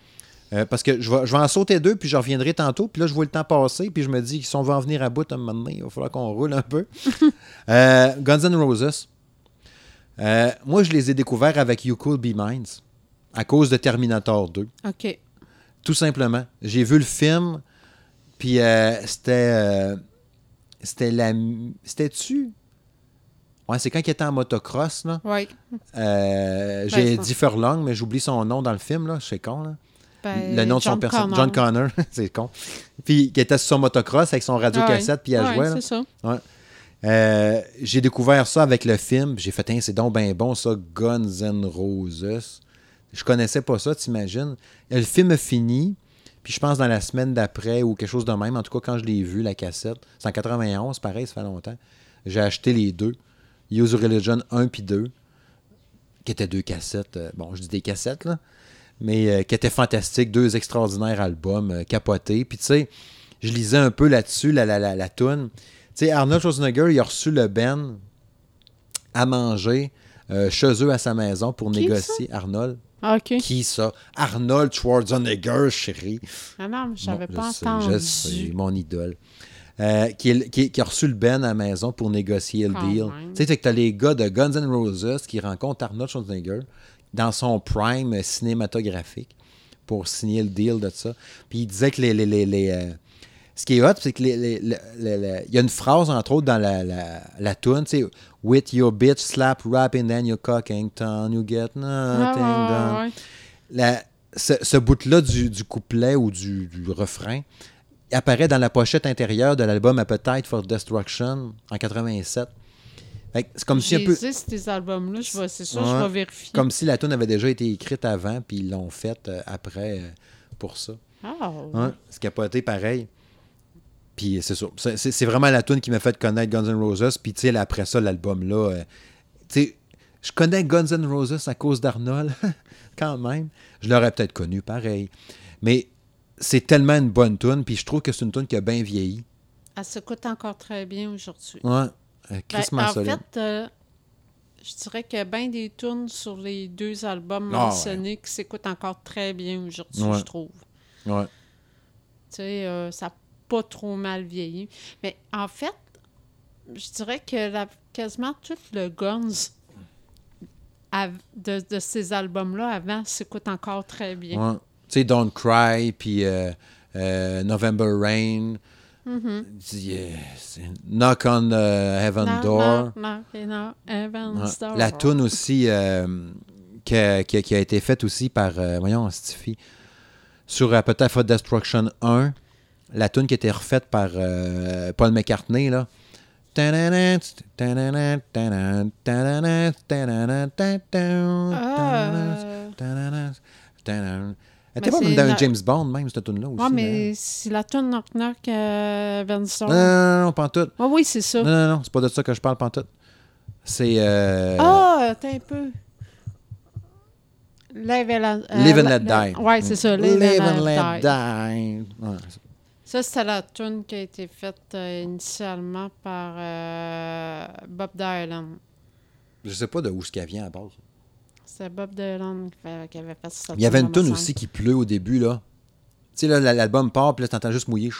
A: Euh, parce que je vais, je vais en sauter deux, puis je reviendrai tantôt. Puis là, je vois le temps passer, puis je me dis, si on va en venir à bout un moment donné, il va falloir qu'on roule un peu. Euh, Guns N' Roses. Euh, moi, je les ai découverts avec You Could Be Mine à cause de Terminator 2.
B: OK.
A: Tout simplement. J'ai vu le film, puis c'était. c'était la. C'était-tu? Ouais, c'est quand il était en motocross, là.
B: Oui.
A: Euh,
B: Ben,
A: J'ai
B: je
A: dit Furlong, mais j'oublie son nom dans le film, là. C'est con, là.
B: Ben,
A: le nom de son personnage. John Connor, c'est con. Puis qui était sur son motocross avec son radio-cassette, puis il a
B: Ouais,
A: joué. là.
B: c'est ça.
A: Euh, j'ai découvert ça avec le film. puis J'ai fait, Hein, c'est donc bien bon, ça, Guns N' Roses. Je connaissais pas ça, t'imagines. Le film a fini, puis je pense dans la semaine d'après ou quelque chose de même. En tout cas, quand je l'ai vu, la cassette, c'est en 91, pareil, ça fait longtemps. J'ai acheté les deux, Use Religion 1 puis 2, qui étaient deux cassettes. euh, bon, je dis des cassettes, là, mais euh, qui étaient fantastiques, deux extraordinaires albums, euh, capotés. Puis tu sais, je lisais un peu là-dessus, la, la, la, la toune. Tu sais, Arnold Schwarzenegger, il a reçu le Ben à manger euh, chez eux à sa maison pour
B: Qui,
A: négocier. Arnold.
B: Ah.
A: Qui ça? Arnold Schwarzenegger, chérie.
B: Ah non, je n'avais pas
A: je sais,
B: entendu.
A: Je sais, mon idole. Euh, qui, est- qui- qui a reçu le Ben à la maison pour négocier le
B: Quand
A: deal. Tu sais, que tu as les gars de Guns N' Roses qui rencontrent Arnold Schwarzenegger dans son prime cinématographique pour signer le deal de ça. Puis il disait que les. les, les, les, euh, ce qui est hot, c'est que les, les- les- les- les- il y a une phrase, entre autres, dans la, la, la tune, tu sais, With your bitch slap rap and then your cocking you get nothing
B: Ah,
A: done
B: ouais, ouais.
A: la- ce, ce bout-là du, du couplet ou du, du refrain apparaît dans la pochette intérieure de l'album Appetite for Destruction en 87. C'est comme si un peu
B: ces albums-là, je vais- c'est
A: Ouais.
B: je vais vérifier.
A: comme si la tune avait déjà été écrite avant puis ils l'ont faite euh, après euh, pour ça.
B: Ah, ouais.
A: Hein? Ce qui a pas été pareil. Puis c'est ça. C'est- vraiment la tune qui m'a fait connaître Guns N' Roses. Puis tu sais, après ça, l'album-là. euh, tu sais, je connais Guns N' Roses à cause d'Arnold, quand même. Je l'aurais peut-être connu pareil. Mais c'est tellement une bonne tune. Puis je trouve que c'est une tune qui a bien vieilli.
B: Elle s'écoute encore très bien aujourd'hui.
A: Ouais. Euh,
B: Ben, en
A: solide.
B: fait, euh, je dirais a bien des tunes sur les deux albums
A: Ah,
B: mentionnés qui s'écoutent encore très bien aujourd'hui,
A: Ouais.
B: je trouve.
A: Ouais.
B: Tu sais, euh, ça n'a pas trop mal vieilli. Mais en fait, je dirais que la- quasiment tout le Guns de, de ces albums-là avant s'écoute encore très bien.
A: Ouais. Tu sais, Don't Cry, puis euh, euh, November Rain.
B: Mhm.
A: Knock on the Heaven Door. La toune aussi euh, qui, a, qui a- qui a été faite aussi par, euh, voyons, Stiffy, sur euh, peut-être For Destruction 1, la tune qui a été refaite par euh, Paul McCartney, là.
B: Ah,
A: Elle était pas même dans un
B: la-
A: James Bond, même, cette tune-là aussi.
B: ouais,
A: d'ailleurs.
B: mais c'est la toune Knock Knock euh, Door.
A: Non, non, non, non, tout.
B: Ah oui, c'est ça.
A: Non, non, non, c'est pas de ça que je parle, tout. C'est. euh,
B: Ah, attends un peu. Live and euh,
A: Live and Let Die.
B: Ouais, c'est ça. Live,
A: Live
B: and,
A: and
B: Let, Die.
A: Die. Ouais, c'est-
B: Ça, c'était la tune qui a été faite euh, initialement par euh, Bob Dylan.
A: Je sais pas de où ce qu'elle vient à base.
B: C'est Bob Dylan qui, fait- qui avait fait ça.
A: Il y avait une tune aussi qui pleut au début, là. Tu sais, là, la- l'album part, puis là, t'entends juste mouiller.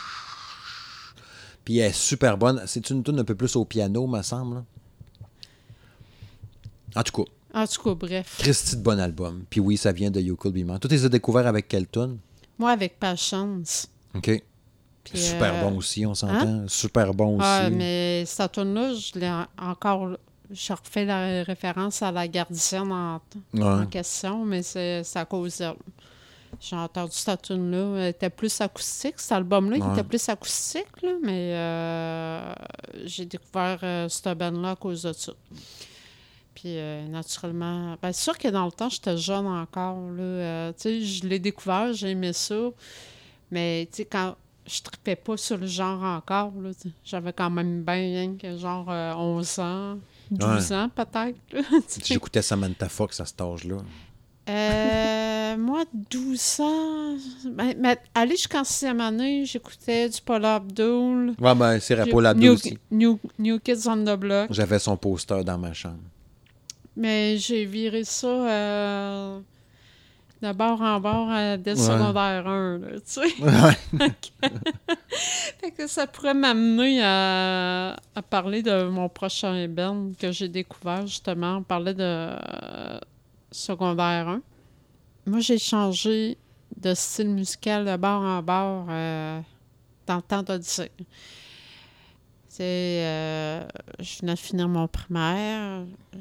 A: Puis elle est super bonne. C'est une tune un peu plus au piano, me semble. En tout cas,
B: En tout cas, bref.
A: Christy de bon album. Puis oui, ça vient de You Could Be Mine. Tout les a découvert avec quelle tune?
B: Moi, avec Patience.
A: OK.
B: Puis,
A: Super
B: euh,
A: bon aussi, on s'entend. Super bon aussi.
B: Ah, mais cette tune-là, je l'ai en- encore. Je refais la référence à la gardienne en, question, mais c'est à cause d'elle. J'ai entendu cette tune-là. Elle était plus acoustique. Cet album-là, il
A: Ouais.
B: était plus acoustique, là, mais euh, j'ai découvert euh, cette band-là à cause de ça. Puis, euh, naturellement, bien sûr que dans le temps, j'étais jeune encore. Là, tu sais, je l'ai découvert, j'ai aimé ça. Mais, tu sais, quand je tripais pas sur le genre encore, j'avais quand même bien rien que genre euh, 11 ans, 12 ans peut-être.
A: J'écoutais Samantha Fox à cet âge-là.
B: Euh, moi, 12 ans. Ben, mais aller jusqu'en sixième année, j'écoutais du Paul Abdul.
A: Ouais, ben, c'est Rapo Labdo
B: New,
A: aussi.
B: New, New Kids on the Block.
A: J'avais son poster dans ma chambre.
B: Mais j'ai viré ça euh, de bord en bord euh, dès le
A: Ouais.
B: secondaire 1, là, tu sais.
A: Ouais.
B: Fait que ça pourrait m'amener à, à parler de mon prochain band que j'ai découvert, justement. On parlait de euh, secondaire 1. Moi, j'ai changé de style musical de bord en bord euh, dans le temps d'Odyssée. C'est, euh, je venais de finir mon primaire. Je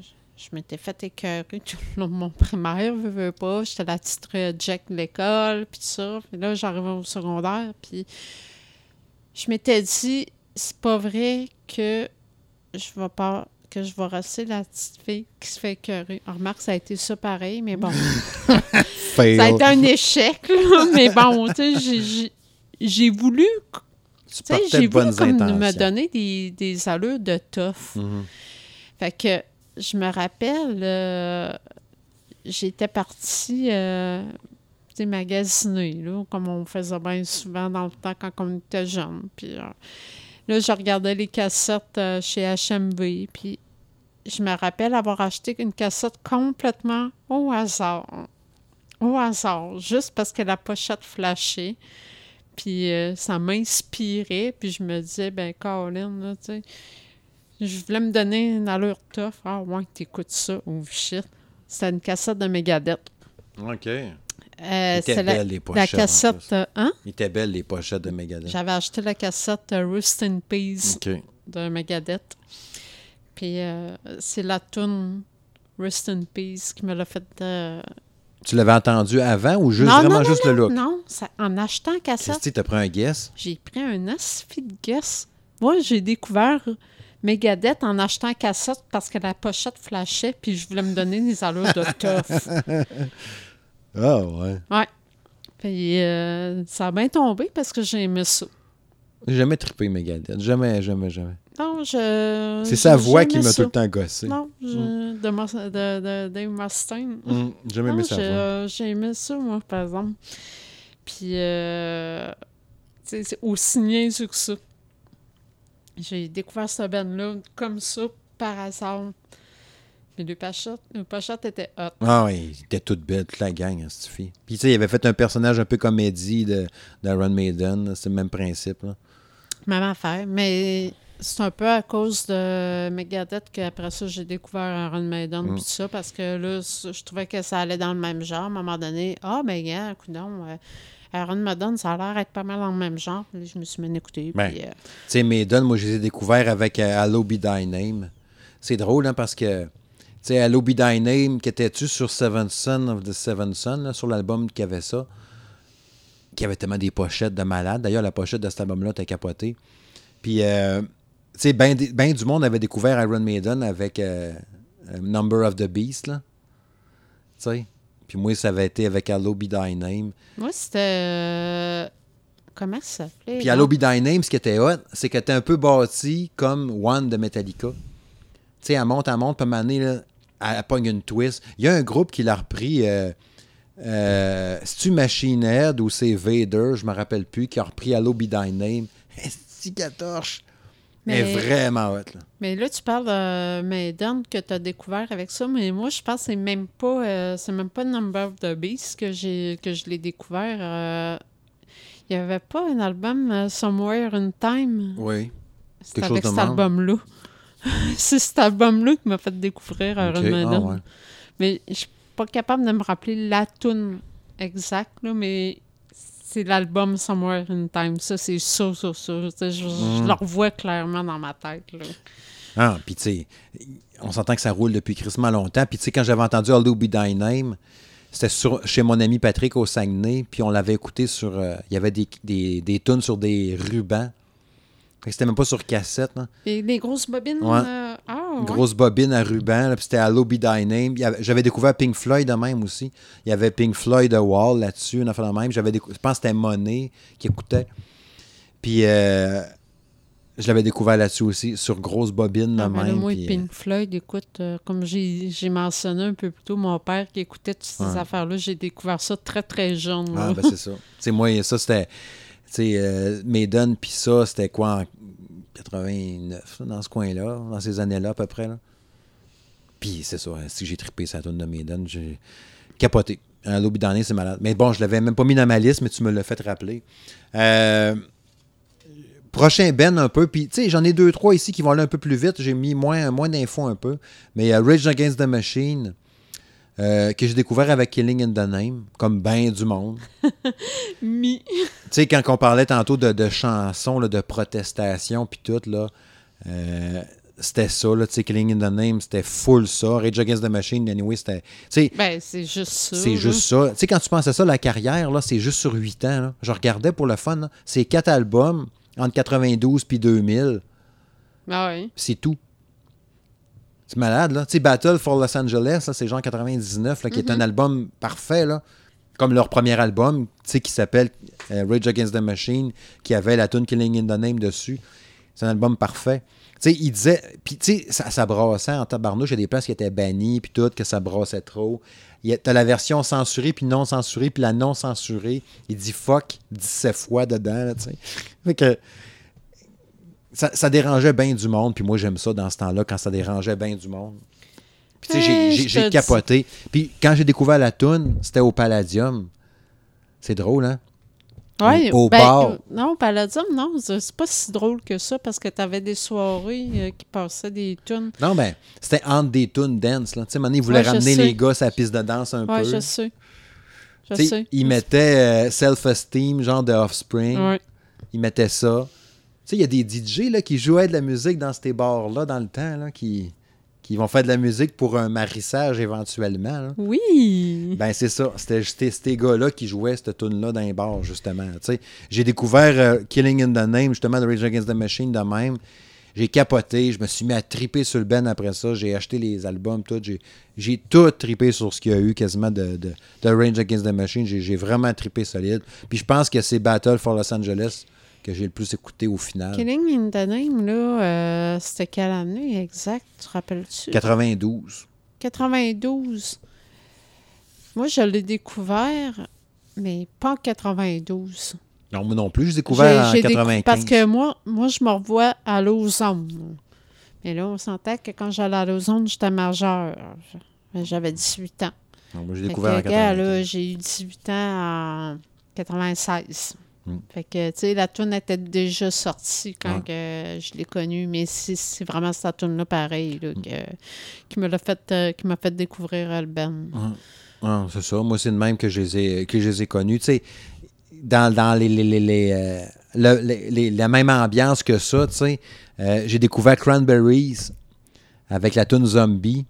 B: m'étais fait écœurer tout le long de mon primaire, veux, veux pas. J'étais la petite Jack de l'école, puis ça. Puis là, j'arrivais au secondaire, puis je m'étais dit, c'est pas vrai que je vais pas que je vais rester la petite fille qui se fait écœurer. Alors, remarque, ça a été ça pareil, mais bon. Ça a été un échec, là, mais bon, tu sais, j'ai- voulu,
A: Tu
B: sais, j'ai voulu comme me donner des, des allures de tough.
A: Mhm.
B: Fait que je me rappelle, euh, j'étais partie euh, magasiner, là, comme on faisait bien souvent dans le temps quand on était jeune. Puis euh, là, je regardais les cassettes euh, chez HMV, puis je me rappelle avoir acheté une cassette complètement au hasard. Au hasard, juste parce que la pochette flashait. Puis ça m'inspirait. Puis je me disais, ben, Colin, là, tu sais, je voulais me donner une allure tough. Ah, ouais, t'écoutes ça. Oh, shit. C'était une cassette de Megadeth.
A: OK.
B: Euh,
A: était
B: c'est la,
A: belle, les
B: la
A: pochettes, en
B: cassette. euh, hein?
A: Il était belle, les pochettes de Megadeth.
B: J'avais acheté la cassette euh, Rust in Peace de Megadeth. Puis euh, c'est la tune Rest in Peace qui me l'a fait. euh,
A: Tu l'avais entendu avant ou juste
B: Non,
A: vraiment
B: non,
A: juste le look?
B: Non, ça- en achetant la cassette,
A: Christy, t'as pris un guess?
B: j'ai pris un asfi de guess. Moi, j'ai découvert Megadeth en achetant cassette parce que la pochette flashait puis je voulais me donner des allures de tough.
A: Ah, ouais.
B: Ouais. Puis euh, ça a bien tombé parce que j'ai aimé ça.
A: J'ai jamais trippé Megadeth. Jamais, jamais, jamais.
B: Non, je.
A: C'est sa voix qui m'a tout le temps gossé.
B: Non, je- de, Mus- de, de Dave Mustaine.
A: Hum, J'ai aimé sa
B: j'ai,
A: voix.
B: j'ai aimé ça, moi, par exemple. Puis, euh, tu sais, c'est aussi niaiseux que ça. J'ai découvert ce band-là comme ça, par hasard. Mais les pochettes, les pochettes étaient hot.
A: Ah oui, il était toute belle, toute la gang, hein, cette fille. Puis tu sais, il avait fait un personnage un peu comédie de d'Iron Maiden. C'est le même principe. Là.
B: Même affaire. Mais c'est un peu à cause de Megadeth qu'après ça, j'ai découvert Iron Maiden
A: Mm.
B: puis tout ça, parce que là, je trouvais que ça allait dans le même genre. À un moment donné, ah, ben, gars, coudonc, euh, Iron Maiden, ça a l'air d'être pas mal dans le même genre. Je me suis mis à écouter.
A: Ben.
B: puis, euh,
A: Tu sais, Maiden, moi, je les ai découverts avec euh, Hello Be Thy Name. C'est drôle, hein, parce que, tu sais, Hello Be Thy Name, qui était-tu sur Seven Son of the Seven Son, là, sur l'album qui avait ça, qui avait tellement des pochettes de malade. D'ailleurs, la pochette de cet album-là était capotée. Puis, euh, tu sais, ben, ben du monde avait découvert Iron Maiden avec euh, euh, Number of the Beast, là. Tu sais? Puis moi, ça avait été avec Hello Be Thy Name.
B: Moi, c'était. euh, Comment ça s'appelait?
A: Puis? Hello Be Thy Name, ce qui était hot, c'est qu'elle était un peu bâtie comme One de Metallica. Tu sais, elle monte, elle monte, puis à un donné, là, elle, elle pogne une twist. Il y a un groupe qui l'a repris. Euh, euh, C'est-tu Machine Head ou c'est Vader, je me rappelle plus, qui a repris Hello Be Thy Name? Torche?
B: Mais-
A: est vraiment hot, là.
B: Mais là, tu parles de Maiden que tu as découvert avec ça, mais moi, je pense que c'est même pas euh, c'est même pas Number of the Beast que j'ai que je l'ai découvert. euh, Il n'y avait pas un album euh, Somewhere in Time?
A: Oui.
B: C'était
A: quelque
B: avec
A: chose de
B: cet
A: même.
B: album-là. c'est cet album-là qui m'a fait découvrir Iron
A: Ok,
B: Maiden.
A: ah ouais.
B: Mais je suis pas capable de me rappeler la tune exacte, là, mais c'est l'album Somewhere in Time. Ça, c'est sûr, sûr, sûr. Je, je
A: Mm.
B: le revois clairement dans ma tête. Là.
A: Ah, puis tu sais, on s'entend que ça roule depuis crissement longtemps. Puis tu sais, quand j'avais entendu Hello Be Thy Name, c'était sur- chez mon ami Patrick au Saguenay, puis on l'avait écouté sur... euh, Il y avait des, des, des tunes sur des rubans. C'était même pas sur cassette.
B: Et les grosses bobines.
A: Ouais.
B: euh, ah, ouais.
A: grosse bobine à ruban, puis c'était Hello Be Thy Name. J'avais découvert Pink Floyd de même aussi. Il y avait Pink Floyd The Wall là-dessus, une affaire de même. J'avais décou- Je pense que c'était Monet qui écoutait. Puis euh, je l'avais découvert là-dessus aussi, sur grosse bobine de
B: Ah,
A: même.
B: moi,
A: puis, euh,
B: Pink Floyd, écoute, euh, comme j'ai j'ai mentionné un peu plus tôt, mon père qui écoutait toutes ces
A: Ouais.
B: affaires-là, j'ai découvert ça très, très jeune. là.
A: Ah, ben c'est ça. Tu sais, moi, ça, c'était. Sais, euh, Maiden, puis ça, c'était quoi en 89, là, dans ce coin-là, dans ces années-là, à peu près. Là. Puis c'est ça, si j'ai trippé sa tune de Maiden, j'ai capoté. Un lobby d'année, c'est malade. Mais bon, je l'avais même pas mis dans ma liste, mais tu me l'as fait rappeler. Euh, prochain Ben un peu, puis tu sais, j'en ai deux, trois ici qui vont aller un peu plus vite. J'ai mis moins, moins d'infos un peu. Mais a Rage Against the Machine, euh, que j'ai découvert avec Killing in the Name, comme ben du monde.
B: Mi.
A: Tu sais, quand on parlait tantôt de, de chansons, là, de protestation, puis tout, là, euh, c'était ça, là, tu sais, Killing in the Name, c'était full ça. Rage Against the Machine, anyway, c'était...
B: Ben, c'est juste ça.
A: c'est juste ça. Tu sais, quand tu penses à ça, la carrière, là, c'est juste sur 8 ans. là. Je regardais pour le fun, c'est quatre albums entre 92 puis 2000,
B: Ah oui.
A: c'est tout. C'est malade, là. Tu sais, Battle for Los Angeles, c'est genre 99, là, qui est un album parfait, là. Comme leur premier album, tu sais, qui s'appelle euh, Rage Against the Machine, qui avait la tune Killing in the Name dessus. C'est un album parfait. Tu sais, il disait... Puis, tu sais, ça, ça brassait en tabarnouche. Il y a des places qui étaient bannies, puis tout, que ça brassait trop. T'as la version censurée, puis non censurée, puis la non censurée. Il dit fuck 17 fois dedans, là, tu sais. Fait que ça, ça dérangeait bien du monde, puis moi, j'aime ça dans ce temps-là, quand ça dérangeait bien du monde. Puis, tu sais, j'ai-
B: Hey, te
A: capoté. Puis, quand j'ai découvert la toune, c'était au Palladium. C'est drôle, hein?
B: Ouais,
A: Au
B: ben,
A: bar.
B: euh, non, Palladium, non, c'est pas si drôle que ça parce que t'avais des soirées euh, qui passaient des tunes.
A: Non, ben, c'était entre des tunes dance, là. Tu sais, à donné, ils voulaient
B: Ouais,
A: ramener les gars sur la piste de danse un
B: Ouais,
A: peu.
B: je sais. Je
A: sais. ils mettaient euh, Self-Esteem, genre de Offspring.
B: Ouais.
A: Ils mettaient ça. Tu sais, il y a des DJ là, qui jouaient de la musique dans ces bars-là dans le temps, là, qui, qui vont faire de la musique pour un marissage éventuellement. là.
B: Oui.
A: Ben, c'est ça. C'était ces gars-là qui jouaient cette tune-là dans les bars, justement. Tu sais, J'ai découvert euh, Killing in the Name, justement, de Rage Against the Machine de même. J'ai capoté, je me suis mis à triper sur le Ben après ça. J'ai acheté les albums, tout. J'ai- tout tripé sur ce qu'il y a eu quasiment de, de, de Rage Against the Machine. J'ai vraiment trippé solide. Puis je pense que c'est Battle for Los Angeles que j'ai le plus écouté au final.
B: Killing in the Name, là, euh, c'était quelle année exact? Tu te rappelles-tu?
A: 92.
B: 92. Moi, je l'ai découvert, mais pas en 92.
A: Non, moi non plus, j'ai découvert en
B: J'ai- j'ai décou-
A: 95.
B: Parce que moi, moi, je me revois à l'ozone. Mais là, on sentait que quand j'allais à l'ozone, j'étais majeure. J'avais 18 ans.
A: Non, moi, j'ai découvert en
B: que, gars,
A: 95.
B: là, j'ai eu 18 ans en 96.
A: Mm.
B: Fait que, tu sais, la tune était déjà sortie quand
A: Ouais.
B: que je l'ai connue, mais c'est vraiment cette tune-là, pareil, là,
A: Mm.
B: que- qui me l'a fait, euh, qui m'a fait découvrir Alban.
A: Ah, c'est ça. Moi, c'est de même que je les ai, que je les ai connus. Tu sais, dans, dans les, les- les- les, euh, le- les- les- la même ambiance que ça, tu sais, euh, j'ai découvert Cranberries avec la tune Zombie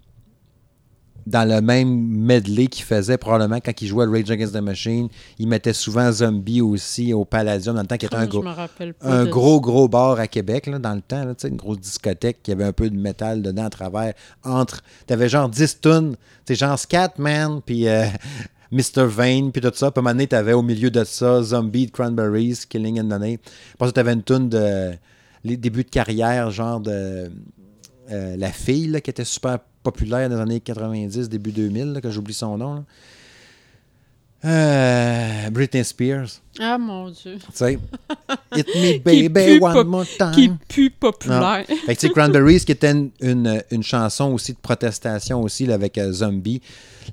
A: dans le même medley qu'il faisait probablement quand il jouait à Rage Against the Machine. Il mettait souvent Zombie aussi au Palladium dans le temps qui était un
B: je
A: gros, un
B: de
A: gros, gros bar à Québec, là, dans le temps, là, une grosse discothèque qui avait un peu de métal dedans à travers. Entre. T'avais genre 10 tunes, tu sais, genre Scatman, puis euh, Mr. Vane, puis tout ça. Puis à un moment donné, t'avais au milieu de ça Zombie de Cranberries, Killing in the Name. Après ça, t'avais une tune de. Les débuts de carrière, genre de. euh, la fille, là, qui était super populaire dans les années 90, début 2000, là, que j'oublie son nom. là. Euh, Britney Spears.
B: Ah, mon Dieu.
A: Tu sais, Hit me baby one more time.
B: Qui est plus populaire.
A: Fait que Cranberries, qui était une, une, une chanson aussi de protestation aussi là, avec euh, Zombie.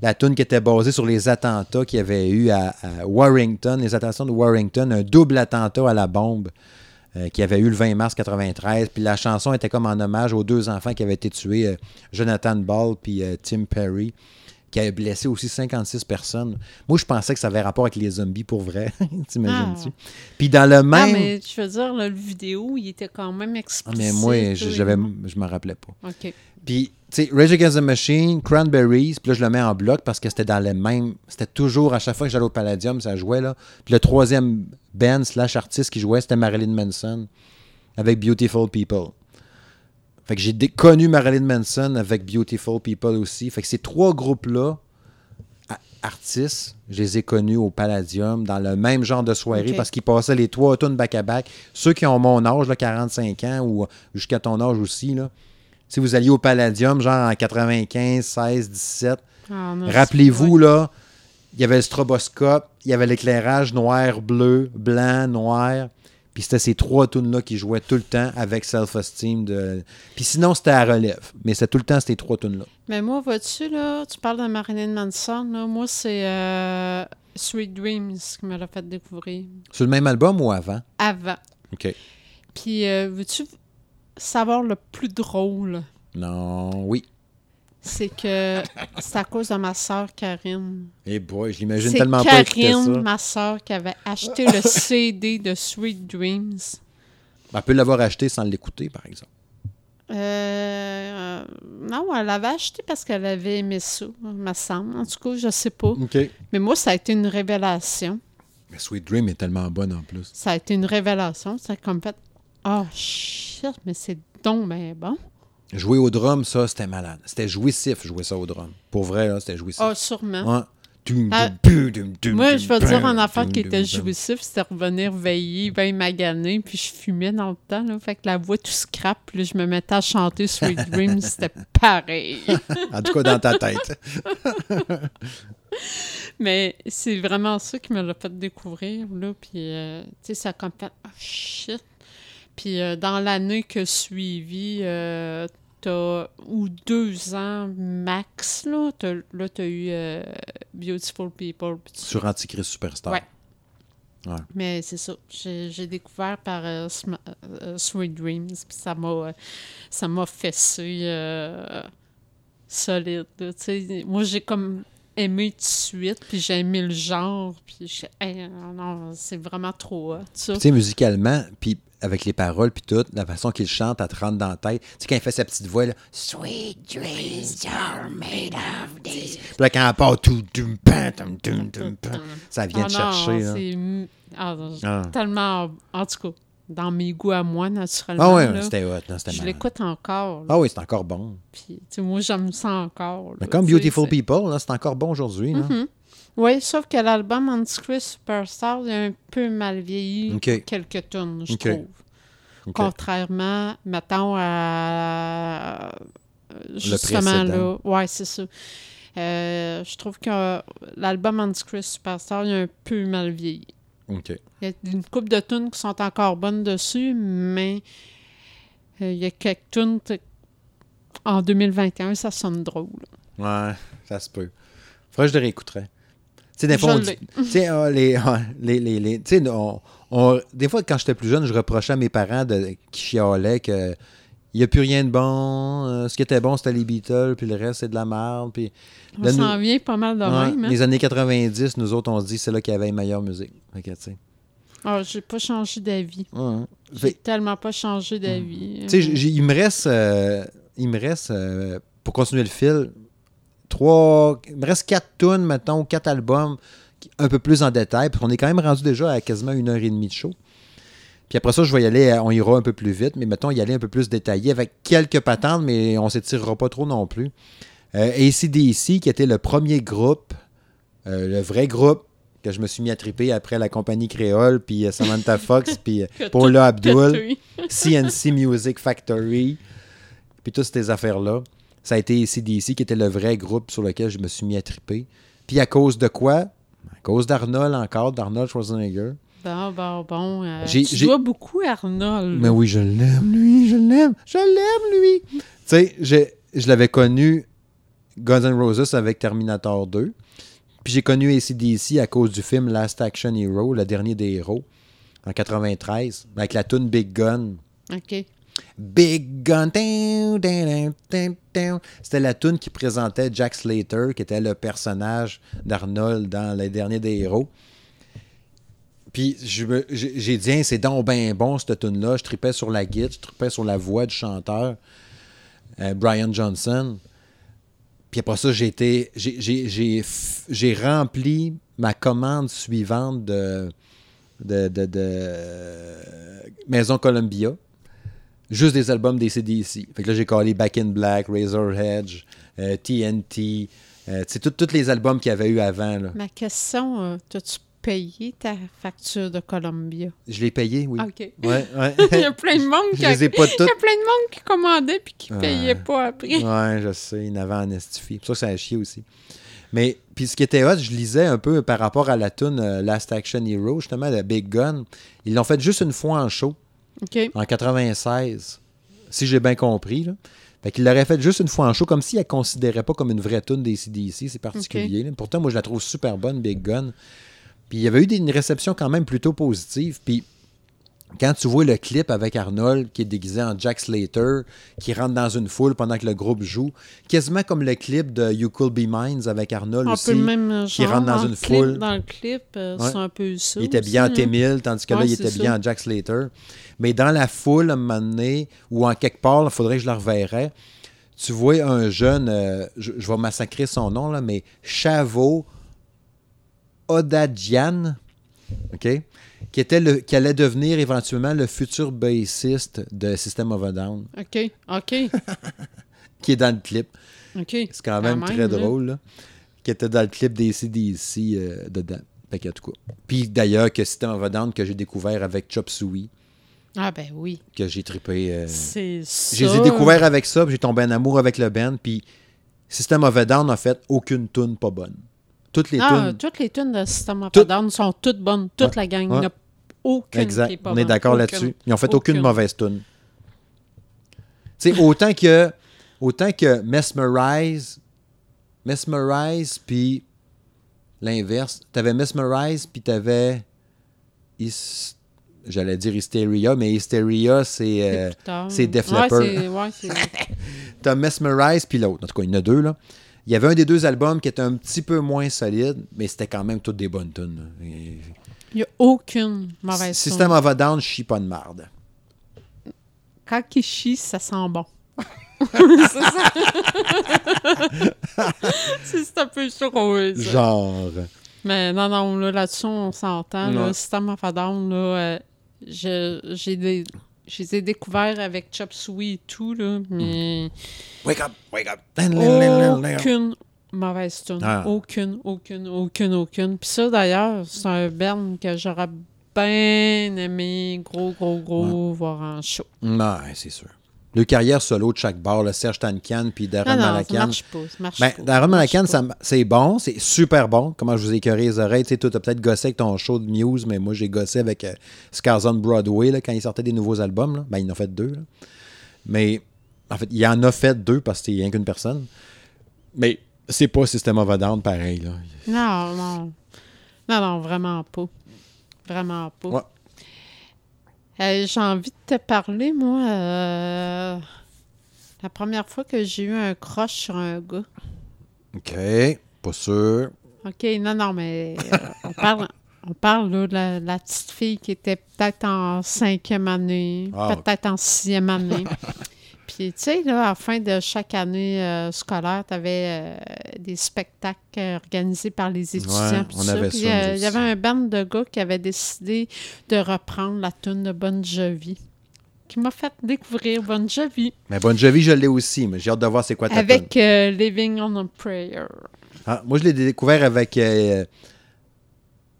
A: La tune qui était basée sur les attentats qu'il y avait eu à, à Warrington, les attentats de Warrington, un double attentat à la bombe euh, qui avait eu le 20 mars 93. Puis la chanson était comme en hommage aux deux enfants qui avaient été tués, euh, Jonathan Ball puis euh, Tim Perry, qui avaient blessé aussi 56 personnes. Moi, je pensais que ça avait rapport avec les zombies pour vrai. T'imagines-tu?
B: Ah.
A: Puis dans le
B: Ah,
A: même...
B: mais je veux dire, là, le vidéo, il était quand même
A: Ah,
B: explicite.
A: mais moi, j'avais, je m'en rappelais pas.
B: OK.
A: Puis, tu sais, Rage Against the Machine, Cranberries, puis là, je le mets en bloc parce que c'était dans le même. C'était toujours, à chaque fois que j'allais au Palladium, ça jouait, là. Puis le troisième band slash artiste qui jouait, c'était Marilyn Manson avec Beautiful People. Fait que j'ai connu Marilyn Manson avec Beautiful People aussi. Fait que ces trois groupes-là, artistes, je les ai connus au Palladium dans le même genre de soirée parce qu'ils passaient les trois tunes back-à-back. Ceux qui ont mon âge, là, 45 ans ou jusqu'à ton âge aussi, là, si vous alliez au Palladium, genre en 95, 16, 17,
B: Ah, non,
A: rappelez-vous, là, il y avait le stroboscope, il y avait l'éclairage noir, bleu, blanc, noir. Puis c'était ces trois tunes-là qui jouaient tout le temps avec Self-Esteem. De... Puis sinon, c'était à relève. Mais c'était tout le temps ces trois tunes-là.
B: Mais moi, vois-tu, là, tu parles de Marilyn Manson, là, moi, c'est euh, Sweet Dreams qui me l'a fait découvrir
A: Sur le même album ou avant?
B: avant.
A: OK.
B: Puis, euh, veux-tu savoir le plus drôle?
A: Non, oui.
B: C'est que c'est à cause de ma sœur Karine.
A: Eh boy, je l'imagine
B: C'est
A: tellement pas
B: Karine,
A: ça.
B: ma sœur, qui avait acheté le CD de Sweet Dreams.
A: Elle peut l'avoir acheté sans l'écouter, par exemple.
B: Euh, non, elle l'avait acheté parce qu'elle avait aimé ça, me semble. En tout cas, je sais pas. Mais moi, ça a été une révélation.
A: Mais Sweet Dream est tellement bonne en plus.
B: Ça a été une révélation. Ça a comme fait Oh shit, mais c'est donc ben bon.
A: Jouer au drum, ça, c'était malade. C'était jouissif, jouer ça au drum. Pour vrai, là, c'était jouissif.
B: Ah, sûrement.
A: Ouais. Tum,
B: Ah, Moi, je vais dire en affaire qui était jouissif, c'était revenir veiller, bien magané, puis je fumais dans le temps, là, fait que la voix tout scrap, puis je me mettais à chanter Sweet Dreams, c'était pareil.
A: En tout cas, dans ta tête.
B: Mais c'est vraiment ça qui me l'a fait découvrir, là, puis, euh, tu sais, ça a comme fait, oh shit. Puis euh, dans l'année que suivi, euh, t'as ou deux ans max, là, t'as, là, t'as eu euh, Beautiful People. tu-
A: Sur Antichrist Superstar.
B: Ouais.
A: Ouais.
B: Mais c'est ça. J'ai, j'ai découvert par Sweet Dreams, puis ça m'a, ça m'a fessé solide. là, tu sais. Moi, j'ai comme aimé tout de suite, puis j'ai aimé le genre, puis hey, non, c'est vraiment trop hot.
A: Tu sais, musicalement, puis avec les paroles, puis tout, la façon qu'il chante, elle te rentre dans la tête. Tu sais, quand il fait sa petite voix, là, Sweet dreams are made of these. Puis là, quand elle part, tout, ça vient te
B: non,
A: chercher.
B: c'est ah,
A: Ah.
B: tellement, en tout cas, dans mes goûts à moi, naturellement.
A: Ah
B: là,
A: c'était hot, non,
B: je l'écoute encore. là.
A: Ah oui, c'est encore bon.
B: Puis, tu sais, moi, j'aime ça encore.
A: Mais comme Beautiful People, là, c'est encore bon aujourd'hui. là.
B: Mhm. Oui, sauf que l'album Antichrist Superstar il a un peu mal vieilli quelques tonnes, je trouve. Contrairement, mettons, à. Justement, là. Ouais, c'est ça. Euh, je trouve que euh, l'album Antichrist Superstar il a un peu mal vieilli.
A: OK.
B: Il y a une couple de tunes qui sont encore bonnes dessus, mais euh, il y a quelques tunes en 2021, ça sonne drôle.
A: Ouais, ça se peut. Faudrait que je le réécouterais. Sais, des fois, on dit- ah, les, ah, les, les, on- on- des fois, quand j'étais plus jeune, je reprochais à mes parents de, qui chialaient que il n'y a plus rien de bon. euh, ce qui était bon, c'était les Beatles, puis le reste, c'est de la merde. Puis,
B: On
A: Là,
B: s'en
A: nous-
B: vient pas mal de
A: Ouais,
B: même. hein.
A: Les années 90, nous autres, on se dit c'est là qu'il y avait la meilleure musique. Fait que.
B: Ah, j'ai pas changé d'avis.
A: Ouais.
B: J'ai
A: Fait-
B: tellement pas changé d'avis.
A: Tu sais, j'ai- j'ai- il me reste, euh, il me reste euh, pour continuer le fil, trois, il me reste quatre tunes, mettons, quatre albums, un peu plus en détail, parce qu'on est quand même rendu déjà à quasiment une heure et demie de show. Puis après ça, je vais y aller, euh, on ira un peu plus vite, mais mettons, y aller un peu plus détaillé avec quelques patentes, mais on s'étirera pas trop non plus. Euh, ACDC, qui était le premier groupe, euh, le vrai groupe que je me suis mis à triper après la compagnie créole, puis euh, Samantha Fox, puis Paula Abdul. CNC Music Factory, puis toutes ces affaires-là. Ça a été ACDC qui était le vrai groupe sur lequel je me suis mis à triper. Puis à cause de quoi? À cause d'Arnold encore, d'Arnold Schwarzenegger.
B: Bon, bon, bon. euh, tu dois beaucoup à Arnold.
A: Mais oui, je l'aime, lui, je l'aime, je l'aime, lui. Tu sais, je l'avais connu Guns N' Roses avec Terminator 2. Puis j'ai connu ACDC à cause du film Last Action Hero, le dernier des héros, en 93, avec la tune Big Gun.
B: OK.
A: Big Gun. C'était la tune qui présentait Jack Slater, qui était le personnage d'Arnold dans Les Derniers des Héros. Puis j'ai dit, Hein, c'est donc ben bon cette tune là Je tripais sur la guitare, je tripais sur la voix du chanteur, euh, Brian Johnson. Puis après ça, j'ai rempli ma commande suivante de, de Maison Columbia. Juste des albums des CDC. Fait que là, j'ai collé Back in Black, Razor Edge, euh, TNT. euh, sais, tous les albums qu'il y avait eu avant. Là.
B: Ma question, euh, t'as-tu payé ta facture de Columbia?
A: Je l'ai payé, oui.
B: OK.
A: Ouais, ouais.
B: Il y a plein de monde qui,
A: je les ai pas
B: il y a plein de monde qui commandait puis qui
A: Ouais.
B: payait pas après.
A: Ouais, je sais, il y en avait en estifié. Pour ça que ça a chié aussi. Mais, puis ce qui était hot, je lisais un peu par rapport à la tune euh, Last Action Hero, justement, de Big Gun. Ils l'ont fait juste une fois en show, En 96, si j'ai bien compris. Là. Fait qu'il l'aurait fait juste une fois en show, comme s'il ne la considérait pas comme une vraie tune des CDC, c'est particulier. Pourtant, moi, je la trouve super bonne, Big Gun. Puis il y avait eu des- une réception quand même plutôt positive. Puis quand tu vois le clip avec Arnold qui est déguisé en Jack Slater, qui rentre dans une foule pendant que le groupe joue, quasiment comme le clip de You Could Be Mines avec Arnold
B: Un
A: aussi.
B: peu le même
A: qui rentre dans une
B: clip-
A: foule.
B: Dans le clip, euh,
A: Ouais.
B: c'est un peu ça.
A: Il était bien en
B: hein.
A: T-1000, tandis que là, il était bien en Jack Slater. Mais dans la foule, à un moment donné, ou en quelque part, il faudrait que je le reverrais, tu vois un jeune, euh, je, je vais massacrer son nom, là, mais Chavo Odadjian, OK? Qui, était le, qui allait devenir éventuellement le futur bassiste de System of a Down,
B: OK. OK.
A: qui est dans le clip.
B: OK.
A: C'est quand même,
B: Quand même,
A: très drôle, là, qui était dans le clip des CDC euh, dedans. Fait que, en tout cas. Puis d'ailleurs, que System of a Down que j'ai découvert avec Chop Suey,
B: Ah, ben oui.
A: que j'ai trippé. euh,
B: C'est ça.
A: je les ai découverts avec ça, puis j'ai tombé en amour avec le band. Puis System of a Down a fait aucune tune pas bonne. Toutes les
B: Ah,
A: tunes.
B: toutes les tunes de System of a Down sont toutes bonnes. Toute
A: Ouais.
B: la gang.
A: Ouais.
B: Il n'y a aucune
A: Exact.
B: qui est pas
A: On est d'accord là-dessus. Ils ont fait aucune,
B: Aucune.
A: mauvaise tune. Tu sais, autant que, autant que Mesmerize, Mesmerize, puis l'inverse. T'avais Mesmerize, puis t'avais. J'allais dire Hysteria, mais Hysteria, c'est.
B: C'est
A: euh, Def
B: Ouais,
A: Leppard.
B: ouais, c'est-
A: T'as Mesmerize, puis l'autre. En tout cas, il y en a deux, là. Il y avait un des deux albums qui était un petit peu moins solide, mais c'était quand même toutes des bonnes tunes. Et-
B: Il n'y a aucune mauvaise
A: System
B: tune.
A: of a Down, je chie pas de marde.
B: Quand il chie, ça sent bon. c'est ça. c'est un peu ça dire.
A: Genre.
B: Mais non, non, là, là-dessus, on s'entend. System of a Down, là, euh, j'ai des... Je les ai découverts avec Chop Suey et tout, là, mais
A: Wake up, wake up.
B: aucune mauvaise tune.
A: Ah.
B: Aucune, aucune, aucune, aucune. Puis ça, d'ailleurs, c'est un band que j'aurais bien aimé, gros, gros, gros, voir en show.
A: Non, c'est sûr. Le carrière solo de chaque bar, le Serge Tankian puis Darren
B: Non, non, ça marche pas, ça marche
A: Ben,
B: pas.
A: Darren Malakian, c'est bon, c'est super bon. Comment je vous ai écœuré les oreilles. Tu sais, toi, t'as peut-être gossé avec ton show de Muse, mais moi, j'ai gossé avec euh, Scars on Broadway là, quand il sortait des nouveaux albums. Là. Ben, il en a fait deux. là. Mais, en fait, il en a fait deux parce que c'est rien qu'une personne. Mais c'est pas System of a Down pareil. Là.
B: Non, non. Non, non, vraiment pas. Vraiment pas.
A: Ouais.
B: Euh, j'ai envie de te parler, moi. euh, la première fois que j'ai eu un crush sur un gars.
A: OK, pas sûr.
B: OK, non, non, mais euh, on parle, on parle là, de la, la petite fille qui était peut-être en cinquième année,
A: Ah,
B: peut-être en sixième année. Puis, tu sais, là, à la fin de chaque année euh, scolaire, tu avais des spectacles euh, organisés par les étudiants.
A: Ouais, on avait
B: Puis,
A: ça,
B: euh, Il y avait un band de gars qui avait décidé de reprendre la tune de Bon Jovi, qui m'a fait découvrir Bon Jovi
A: Mais Bon Jovi, je l'ai aussi, mais j'ai hâte de voir c'est quoi ta
B: avec euh, Living on a Prayer.
A: Ah, moi, je l'ai découvert avec. euh,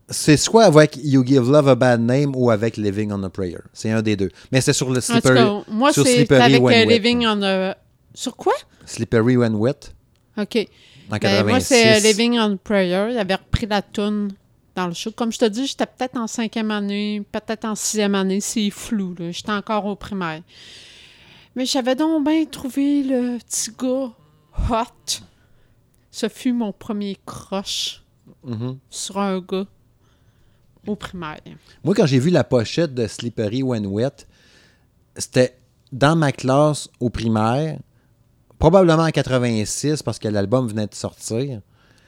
A: c'est soit avec You Give Love a Bad Name ou avec Living on a Prayer. C'est un des deux. Mais c'est sur le
B: En tout
A: Slippery,
B: cas, moi,
A: sur
B: c'est
A: Slippery
B: avec
A: When
B: euh,
A: Wet.
B: Living on a... Sur quoi?
A: Slippery When Wet
B: OK.
A: en
B: Ben, moi, c'est euh,
A: 86.
B: Living on Prayer. Il avait repris la tune dans le show. Comme je te dis, j'étais peut-être en cinquième année, peut-être en sixième année. C'est flou, là. J'étais encore au primaire. Mais j'avais donc bien trouvé le petit gars hot. Ce fut mon premier crush
A: Mhm.
B: sur un gars au primaire.
A: Moi, quand j'ai vu la pochette de Slippery When Wet, c'était dans ma classe au primaire, probablement en 86 parce que l'album venait de sortir.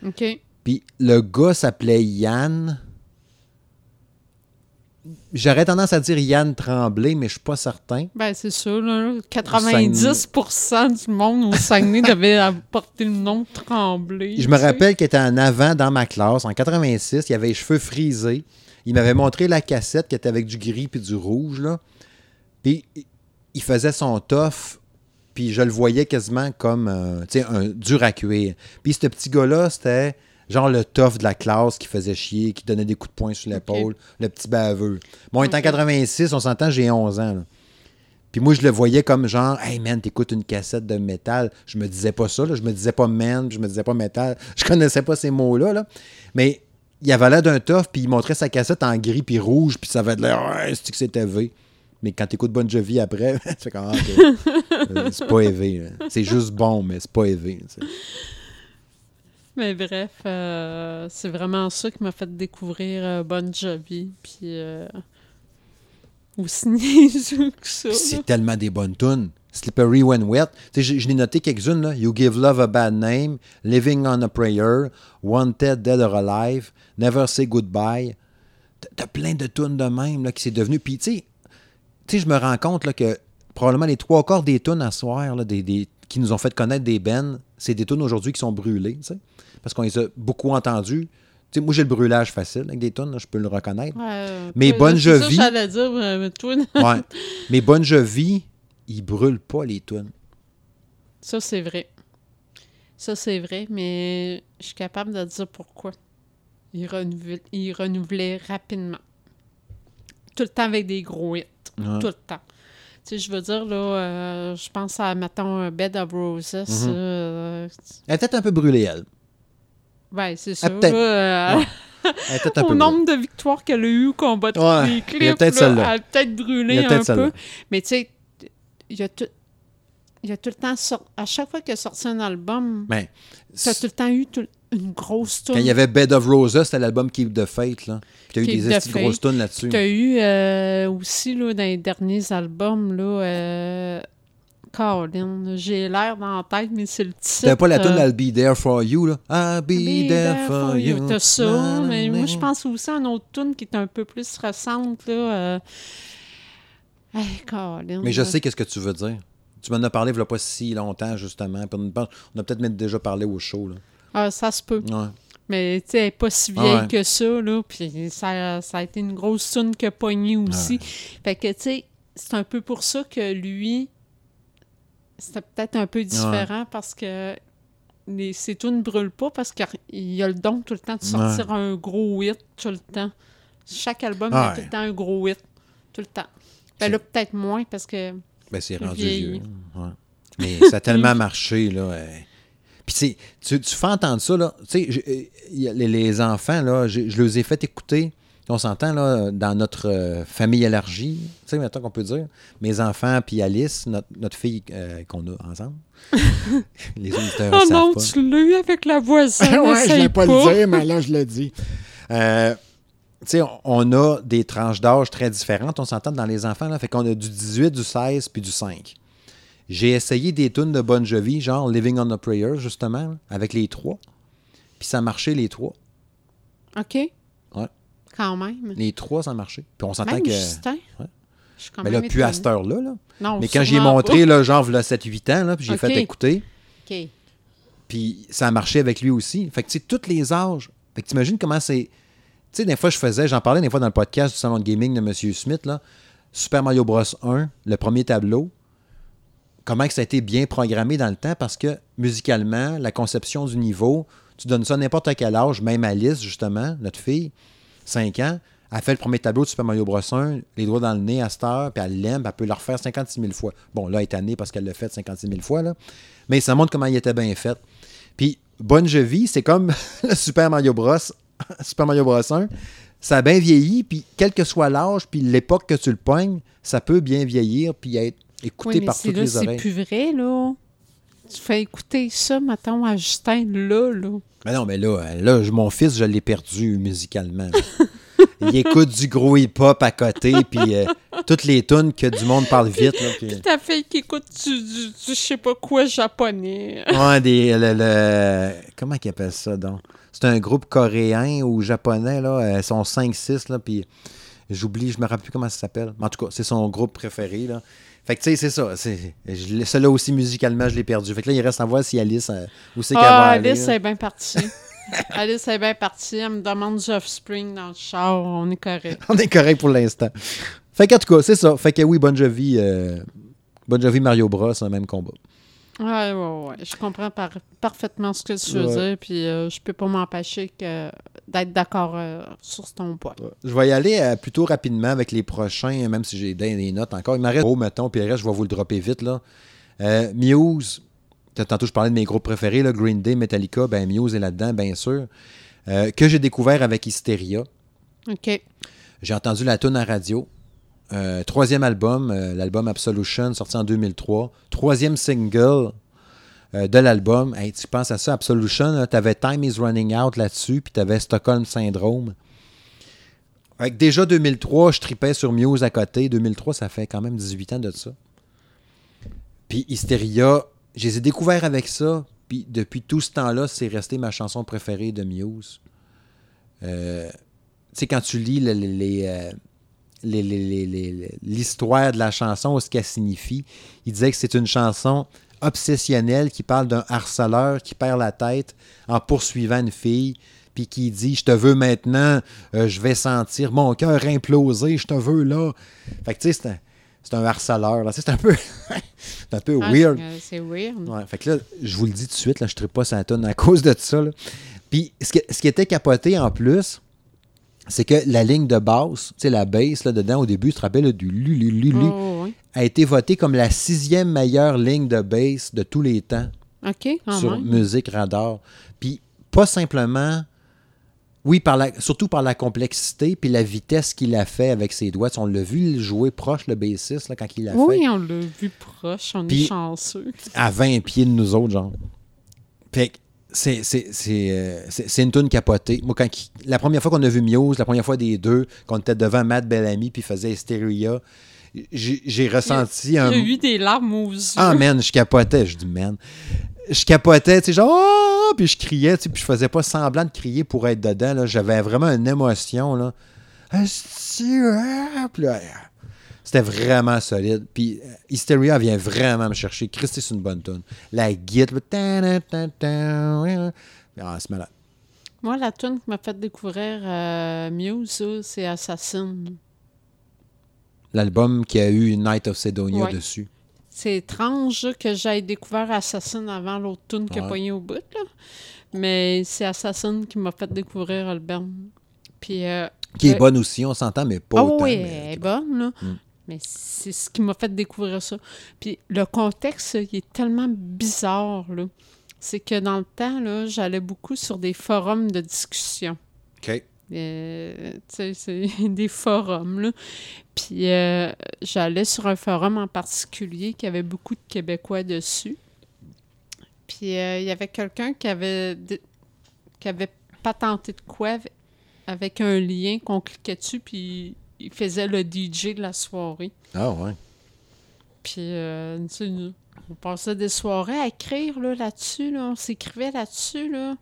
B: OK?
A: Puis le gars s'appelait Yann. J'aurais tendance à dire Yann Tremblay, mais je suis pas certain.
B: Ben, c'est ça, là. 90% du monde au Saguenay devait porter le nom Tremblay.
A: Je me
B: sais.
A: rappelle qu'il était en avant dans ma classe, en 86. Il avait les cheveux frisés. Il m'avait montré la cassette qui était avec du gris puis du rouge. Là. Puis il faisait son tof, puis je le voyais quasiment comme euh, un dur à cuire. Puis ce petit gars-là, c'était genre le tof de la classe qui faisait chier, qui donnait des coups de poing sur l'épaule, le petit baveux. Bon, on est en
B: Ok.
A: 86, on s'entend, j'ai 11 ans. là. Puis moi, je le voyais comme genre, hey man, t'écoutes une cassette de métal. Je me disais pas ça, là. je me disais pas man, je me disais pas métal. Je connaissais pas ces mots-là. Là. Mais il avait l'air d'un tof, puis il montrait sa cassette en gris puis rouge, puis ça avait de l'air, ouais, c'est que c'était V? Mais quand t'écoutes Bon Jovi après, tu fais comme, ah. Euh, c'est pas élevé. là. C'est juste bon, mais c'est pas élevé.
B: Mais bref, euh, c'est vraiment ça qui m'a fait découvrir euh, Bon Jovi. Puis, euh, aussi que ça.
A: C'est tellement des bonnes tunes. Slippery When Wet. Je, je l'ai noté quelques-unes. là. You Give Love a Bad Name, Living on a Prayer, Wanted, Dead or Alive, Never Say Goodbye. T'as- plein de tunes de même là, qui c'est devenu. Puis tu sais, je me rends compte là, que probablement les trois quarts des tunes à soir là, des, des- qui nous ont fait connaître des bennes, c'est des tunes aujourd'hui qui sont brûlées. tu sais, Parce qu'on les a beaucoup entendues. Moi, j'ai le brûlage facile avec des tunes, je peux le reconnaître.
B: Ouais,
A: Mais
B: toi,
A: Bon
B: c'est ça que
A: Jovi-
B: j'allais dire, euh,
A: Ouais. Mais Bon Jovi, il brûle pas les tunes.
B: ça, c'est vrai. Ça, c'est vrai, mais je suis capable de dire pourquoi. Il, renouvelait, il renouvelait rapidement. Tout le temps avec des gros hits.
A: Ouais.
B: Tout le temps. Tu sais, je veux dire, là, euh, je pense à, mettons, un Bed of Roses.
A: Mhm.
B: euh,
A: Elle peut-être un peu brûlée, elle.
B: ouais, c'est ça.
A: peut-être.
B: euh,
A: Elle était un
B: Au
A: peu
B: nombre de victoires qu'elle a eu au combat de
A: Ouais,
B: les clips, là, elle a peut-être brûlé
A: a
B: un peu. Mais tu sais, il y a tout. Il y a tout le temps à chaque fois qu'il a sorti un album,
A: Ben,
B: t'as tout le temps eu tout- une grosse tune.
A: Quand il y avait Bed of Roses, c'était l'album Keep the Fate. Là. Puis t'as eu
B: Keep
A: des de grosses tunes là-dessus.
B: T'as eu euh, aussi là, dans les derniers albums là, euh, Colin, j'ai l'air dans la tête, mais c'est le titre.
A: T'avais pas la tune
B: euh,
A: I'll Be There For You, là? I'll Be,
B: Be
A: there,
B: There
A: for, you.
B: You. T'as ça,
A: Na, na,
B: mais
A: na.
B: moi, je pense aussi à une autre tune qui est un peu plus récente, là. Euh... Hey, Colin.
A: Mais je
B: là.
A: sais qu'est-ce que tu veux dire. Tu m'en as parlé il n'y a pas si longtemps, justement. On a peut-être même déjà parlé au show. Là.
B: Ah, ça se peut.
A: Ouais.
B: Mais, tu sais, elle n'est pas si vieille
A: Ah ouais.
B: que ça, là. Puis ça, ça a été une grosse tune qui a pogné aussi. Fait que, tu sais, c'est un peu pour ça que lui, c'était peut-être un peu différent parce que les, ses tunes ne brûlent pas parce qu'il a le don tout le temps de sortir un gros hit tout le temps. Chaque album, a tout le temps un gros hit. Tout le temps. Ben là, peut-être moins parce que.
A: Ben, c'est rendu vieux. Ouais. Mais ça a tellement marché, là. euh. Puis, tu fais entendre ça, là. Tu sais, euh, les, les enfants, là, je, je les ai fait écouter. On s'entend, là, dans notre euh, famille élargie, tu sais, maintenant qu'on peut dire. Mes enfants, puis Alice, notre, notre fille euh, qu'on a ensemble. les auditeurs
B: Oh non,
A: pas.
B: tu l'as eu avec la voisine.
C: ouais, je
B: essaye
C: voulais pas, le dire, mais là, je le dis.
A: Euh, tu sais, on- on a des tranches d'âge très différentes, on s'entend dans les enfants, là, fait qu'on a du 18, du 16 puis du 5. J'ai essayé des tunes de Bon Jovi, genre Living on a Prayer, justement, avec les trois. Puis ça marchait les trois.
B: OK.
A: Ouais.
B: Quand même.
A: Les trois, ça marchait. Puis on s'entend que.
B: Justin.
A: Ouais.
B: Je suis quand
A: Mais là,
B: même
A: plus à cette heure-là. Là.
B: Non,
A: Mais quand j'y ai montré, là, genre, là, 7-8 ans, là, puis j'ai fait écouter.
B: OK.
A: puis ça a marché avec lui aussi. Fait que, tu sais, tous les âges. Fait que t'imagines comment c'est. Tu sais, des fois, je faisais, j'en parlais des fois dans le podcast du salon de gaming de M. Smith, là. Super Mario Bros 1, le premier tableau. Comment ça a été bien programmé dans le temps parce que musicalement, la conception du niveau, tu donnes ça n'importe quel âge, même Alice, justement, notre fille, 5 ans, elle fait le premier tableau de Super Mario Bros 1, les doigts dans le nez à cette heure, puis elle l'aime, elle peut le refaire 56 000 fois. Bon, là, elle est année parce qu'elle l'a fait 56 000 fois, là. Mais ça montre comment il était bien fait. Puis Bon Jovi, c'est comme le Super Mario Bros. Super Mario Bros 1. Ça a bien vieilli, puis quel que soit l'âge, puis l'époque que tu le pognes, ça peut bien vieillir, puis être écouté
B: Oui,
A: par
B: c'est
A: toutes
B: là,
A: les
B: c'est
A: oreilles.
B: plus vrai, là. Tu fais écouter ça, mettons, à Justin, là, là.
A: Mais non, mais là, là je- mon fils, je l'ai perdu musicalement. là. Il écoute du gros hip-hop à côté, puis euh, toutes les tunes que du monde parle vite. Là, puis-
B: Ta fille qui écoute du, du, du je sais pas quoi japonais.
A: Ouais, des, le, le- comment qu'ils appellent ça, donc? C'est un groupe coréen ou japonais, là. euh, Ils sont 5-6, là, puis j'oublie, je me rappelle plus comment ça s'appelle. Mais en tout cas, c'est son groupe préféré, là. Fait que, tu sais, c'est ça. je Celui-là aussi, musicalement, je l'ai perdu. Fait que là, il reste à voir si Alice, euh, où c'est qu'elle va
B: Ah,
A: aller,
B: Alice
A: là.
B: est bien partie. Alice est bien partie. Elle me demande du Offspring dans le char. On est correct.
A: On est correct pour l'instant. Fait qu'en tout cas, c'est ça. Fait que oui, Bon Jovi, euh, Bon Jovi Mario Bros, c'est un même combat.
B: Ouais, ouais, ouais. Je comprends par- parfaitement ce que tu veux
A: Ouais.
B: dire. Puis euh, je peux pas m'empêcher que d'être d'accord euh, sur ton point.
A: Je vais y aller euh, plutôt rapidement avec les prochains, même si j'ai des notes encore. Il reste gros, mettons, puis le reste, je vais vous le dropper vite. Là. Euh, Muse, tantôt je parlais de mes groupes préférés, là, Green Day, Metallica, ben Muse est là-dedans, bien sûr. Euh, que j'ai découvert avec Hysteria.
B: OK.
A: J'ai entendu la tune à radio. Euh, troisième album, euh, l'album Absolution, sorti en 2003. Troisième single euh, de l'album. Hey, tu penses à ça, Absolution, tu avais Time is Running Out là-dessus, puis tu avais Stockholm Syndrome. Déjà 2003, je tripais sur Muse à côté. 2003, ça fait quand même 18 ans de ça. Puis Hysteria, je les ai découverts avec ça. Puis depuis tout ce temps-là, c'est resté ma chanson préférée de Muse. Tu sais, quand tu lis le- le- les, les- l'histoire de la chanson ou ce qu'elle signifie, il disait que c'est une chanson obsessionnelle qui parle d'un harceleur qui perd la tête en poursuivant une fille, puis qui dit Je te veux maintenant, euh, je vais sentir mon cœur imploser, je te veux là. Fait que tu sais, c'est un, c'est un harceleur. là. C'est un peu, c'est un peu
B: Ah,
A: weird.
B: c'est- C'est weird.
A: Ouais, fait que là, je vous le dis tout de suite, là, je ne pas sa tonne à cause de ça. là. Puis, ce, ce qui était capoté en plus, c'est que la ligne de basse, tu sais, la bass là, dedans, au début, tu te rappelles, là, du lu, lu, lu, lu,
B: Oh,
A: a été votée comme la sixième meilleure ligne de bass de tous les temps
B: OK, quand
A: sur
B: même.
A: Musique Radar. Puis, pas simplement Oui, par la, surtout par la complexité puis la vitesse qu'il a fait avec ses doigts. On l'a vu jouer proche, le bassiste, là, quand il l'a fait.
B: Oui, on l'a vu proche, on
A: Puis-
B: est chanceux.
A: À 20 pieds de nous autres, genre. Fait que c'est, euh, c'est- une tune capotée. Moi, quand la première fois qu'on a vu Muse, la première fois des deux, qu'on était devant Matt Bellamy puis faisait Hysteria, j'ai, ressenti un...
B: J'ai eu des larmes aux yeux.
A: Ah, man, je capotais. Je dis, man. Je capotais, tu sais, genre, oh! puis je criais, tu sais, puis je faisais pas semblant de crier pour être dedans, là. J'avais vraiment une émotion, là. Puis là, C'était vraiment solide. Puis euh, Hysteria vient vraiment me chercher. Christy, c'est une bonne tune. La guitare, ah, c'est malade.
B: Moi, la tune qui m'a fait découvrir euh, Muse, c'est Assassin.
A: L'album qui a eu Night of Sedonia
B: Ouais.
A: dessus.
B: C'est étrange que j'aille découvert Assassin avant l'autre tune qui a
A: Ouais.
B: pogné au bout. Là. Mais c'est Assassin qui m'a fait découvrir Album. Puis, euh,
A: Qui est
B: Ouais.
A: bonne aussi, on s'entend, mais pas
B: ah
A: autant.
B: oui,
A: mais-
B: elle est bonne, là.
A: Mm.
B: Mais c'est ce qui m'a fait découvrir ça. Puis le contexte, il est tellement bizarre, là. C'est que dans le temps, là, j'allais beaucoup sur des forums de discussion.
A: OK.
B: Euh, tu sais, c'est des forums, là. Puis euh, j'allais sur un forum en particulier qui avait beaucoup de Québécois dessus. Puis euh, il y avait quelqu'un qui avait qui avait patenté de quoi avec- avec un lien qu'on cliquait dessus, puis il faisait le DJ de la soirée.
A: Ah ouais.
B: Puis, euh, tu sais, nous, on passait des soirées à écrire là, là-dessus, là, on s'écrivait là-dessus. Là.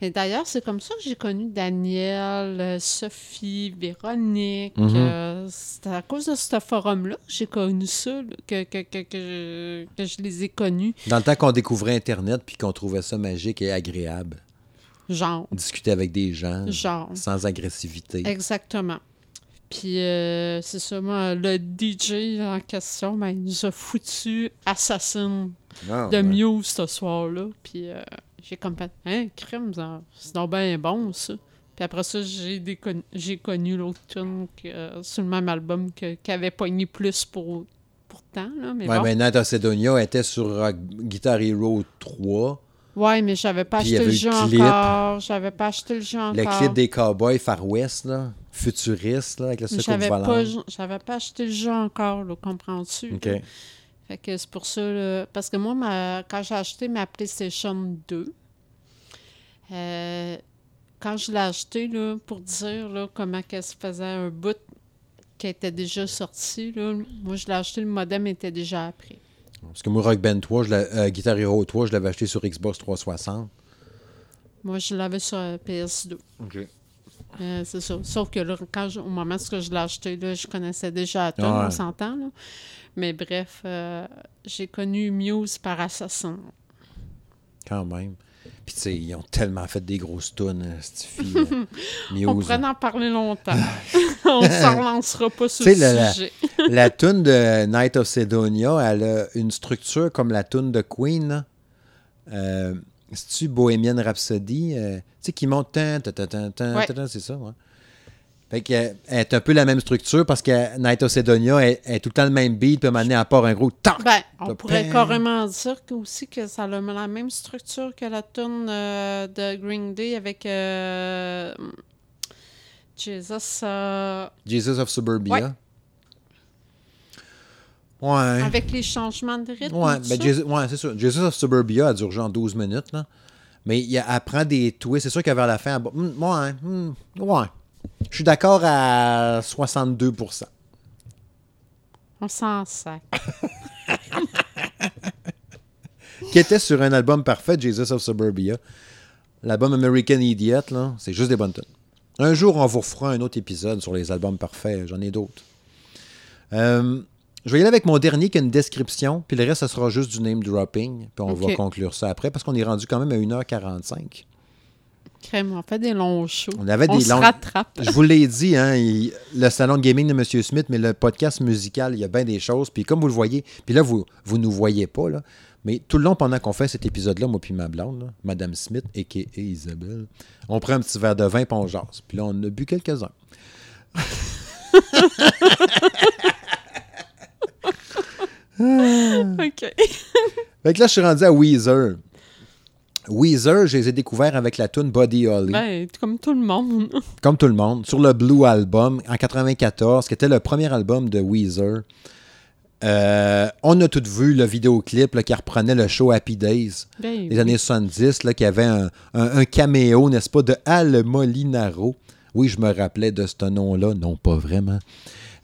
B: Mais d'ailleurs, c'est comme ça que j'ai connu Daniel, euh, Sophie, Véronique.
A: Mhm.
B: euh, c'est à cause de ce forum-là que j'ai connu ça, là, que, que, que, que je, que je les ai connus.
A: Dans le temps qu'on découvrait Internet puis qu'on trouvait ça magique et agréable.
B: Genre,
A: Discuter avec des gens
B: genre.
A: sans agressivité.
B: Exactement. Puis, euh, c'est ça, moi, le DJ en question, ben, il nous a foutu Assassin
A: Ah,
B: de
A: ouais.
B: Muse ce soir-là. Puis euh, j'ai comme fait, hein, crème, ça- c'est donc bien bon, ça. Puis après ça, j'ai décon- j'ai connu l'autre tune euh, sur le même album qui avait pogné plus pour, pourtant, là. Mais
A: Ouais,
B: bon.
A: était sur Guitar Hero 3.
B: Ouais, mais j'avais pas
A: y
B: acheté le
A: eu
B: jeu encore. J'avais pas acheté le jeu
A: Le clip des Cowboys Far West, là, futuriste, là, avec le
B: Mais
A: secours
B: J'avais
A: volant.
B: pas, acheté le jeu encore, comprends-tu?
A: OK.
B: là? Fait que c'est pour ça, là, parce que moi, ma- quand j'ai acheté ma PlayStation 2, euh, quand je l'ai acheté, là, pour dire là, comment qu'elle se faisait un bout qui était déjà sorti, là, moi, je l'ai acheté, le modem était déjà appris.
A: Parce que moi, Rock Band 3, je euh, Guitar Hero 3, je l'avais acheté sur Xbox 360.
B: Moi, je l'avais sur euh, PS2.
A: OK.
B: Euh, c'est ça. Sauf que là, quand je- au moment où je l'ai acheté, là, je connaissais déjà la tune,
A: Ouais.
B: on s'entend. là. Mais bref, euh, j'ai connu Muse par Assassin.
A: Quand même. Puis, tu sais, ils ont tellement fait des grosses tunes, euh, cette fille. Muse.
B: On pourrait en parler longtemps. on ne s'en relancera pas sur le
A: sais, la- la-
B: sujet.
A: la tune de Night of Sedonia, elle a une structure comme la tune de Queen. Euh, C'est-tu Bohemian Rhapsody? euh, tu sais, qui monte... tan, tan, tan, tan, tan,
B: Ouais.
A: c'est ça, ouais. Fait que, euh, est un peu la même structure parce que Night of Sedonia est, est tout le temps le même beat, à moment donné, elle part un gros tac!
B: Ben, on pourrait
A: pain.
B: carrément dire que aussi que ça a la même structure que la tune euh, de Green Day avec euh, Jesus.
A: Jesus of Suburbia.
B: Ouais.
A: Ouais.
B: avec les changements de rythme.
A: Ouais,
B: tout
A: ben
B: ça?
A: Jesus, ouais, c'est ça. Jesus of Suburbia a duré genre 12 minutes, là. Mais il y a- elle prend des twists. C'est sûr qu'à vers la fin, elle Hmm, ouais, hmm, ouais. Je suis d'accord à 62%
B: On s'en sac.
A: Qui était sur un album parfait, Jesus of Suburbia. L'album American Idiot, là, c'est juste des bonnes tunes. Un jour, on vous refera un autre épisode sur les albums parfaits. J'en ai d'autres. Euh, je vais y aller avec mon dernier qui a une description, puis le reste, ça sera juste du name dropping, puis on va conclure ça après, parce qu'on est rendu quand même à 1h45.
B: Crème, on fait des longs shows.
A: On avait des
B: se
A: longues-
B: rattrape.
A: Je vous l'ai dit, hein, il- le salon de gaming de M. Smith, mais le podcast musical, il y a bien des choses. Puis comme vous le voyez, puis là, vous vous nous voyez pas, là, mais tout le long, pendant qu'on fait cet épisode-là, moi puis ma blonde, là, Madame Smith, a.k.a. Isabelle, on prend un petit verre de vin puis on jase. Puis là, on a bu quelques-uns.
B: OK.
A: Fait que là, je suis rendu à Weezer. Weezer, je les ai découverts avec la tune Body Holly,
B: Ben, comme tout le monde.
A: comme tout le monde, sur le Blue Album en 94, qui était le premier album de Weezer. Euh, on a tout vu le vidéoclip là, qui reprenait le show Happy Days
B: Ben,
A: des
B: oui.
A: années 70, là, qui avait un, un- un caméo, n'est-ce pas, de Al Molinaro. Oui, je me rappelais de ce nom-là. Non, pas vraiment.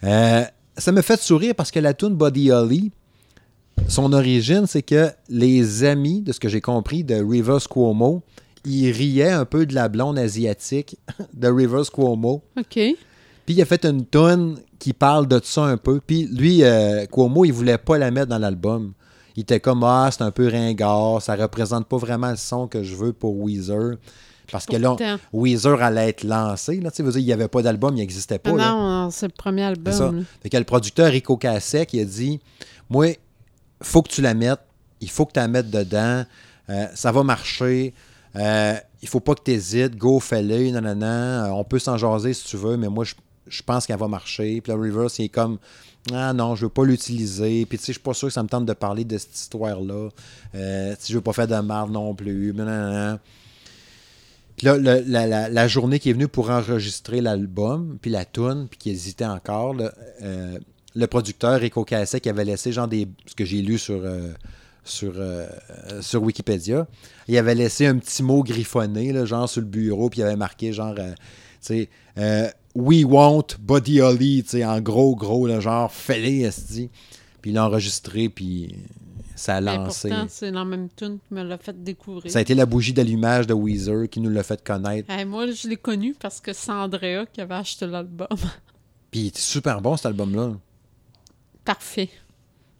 A: Euh, ça me fait sourire parce que la tune Body Holly, son origine, c'est que les amis, de ce que j'ai compris, de Rivers Cuomo, ils riaient un peu de la blonde asiatique de Rivers Cuomo.
B: OK.
A: Puis il a fait une tonne qui parle de ça un peu. Puis lui, euh, Cuomo, il voulait pas la mettre dans l'album. Il était comme Ah, c'est un peu ringard, ça représente pas vraiment le son que je veux pour Weezer. Parce que là. Weezer allait être lancé. Là, veux dire, il n'y avait pas d'album, il n'existait pas.
B: Ah non, c'est le premier
A: ça.
B: album. là.
A: Fait que le producteur Rico Cassec, il a dit Moi, faut que tu la mettes, il faut que tu la mettes dedans, euh, ça va marcher, euh, il faut pas que tu hésites, go, fais-le, nanana, euh, on peut s'en jaser si tu veux, mais moi, je, je pense qu'elle va marcher. Puis le reverse, il est comme Ah non, je veux pas l'utiliser, puis tu sais, je suis pas sûr que ça me tente de parler de cette histoire-là, euh, si je veux pas faire de marde non plus. Puis là, la- la journée qui est venue pour enregistrer l'album, puis la tune, puis qui hésitait encore, là, euh, le producteur Rico Cassé qui avait laissé genre des. Ce que j'ai lu sur, euh, sur, euh, sur Wikipédia, il avait laissé un petit mot griffonné, là, genre sur le bureau, puis il avait marqué genre. euh, tu sais, We want Body Holly, tu sais, en gros, gros, là, genre, esti. Puis il l'a enregistré, puis ça a
B: Mais
A: lancé.
B: pourtant, c'est la même tune qui me l'a fait découvrir.
A: Ça a été la bougie d'allumage de Weezer qui nous l'a fait connaître.
B: Hey, moi, je l'ai connu parce que c'est Andrea qui avait acheté l'album.
A: Puis il était super bon cet album-là.
B: Parfait.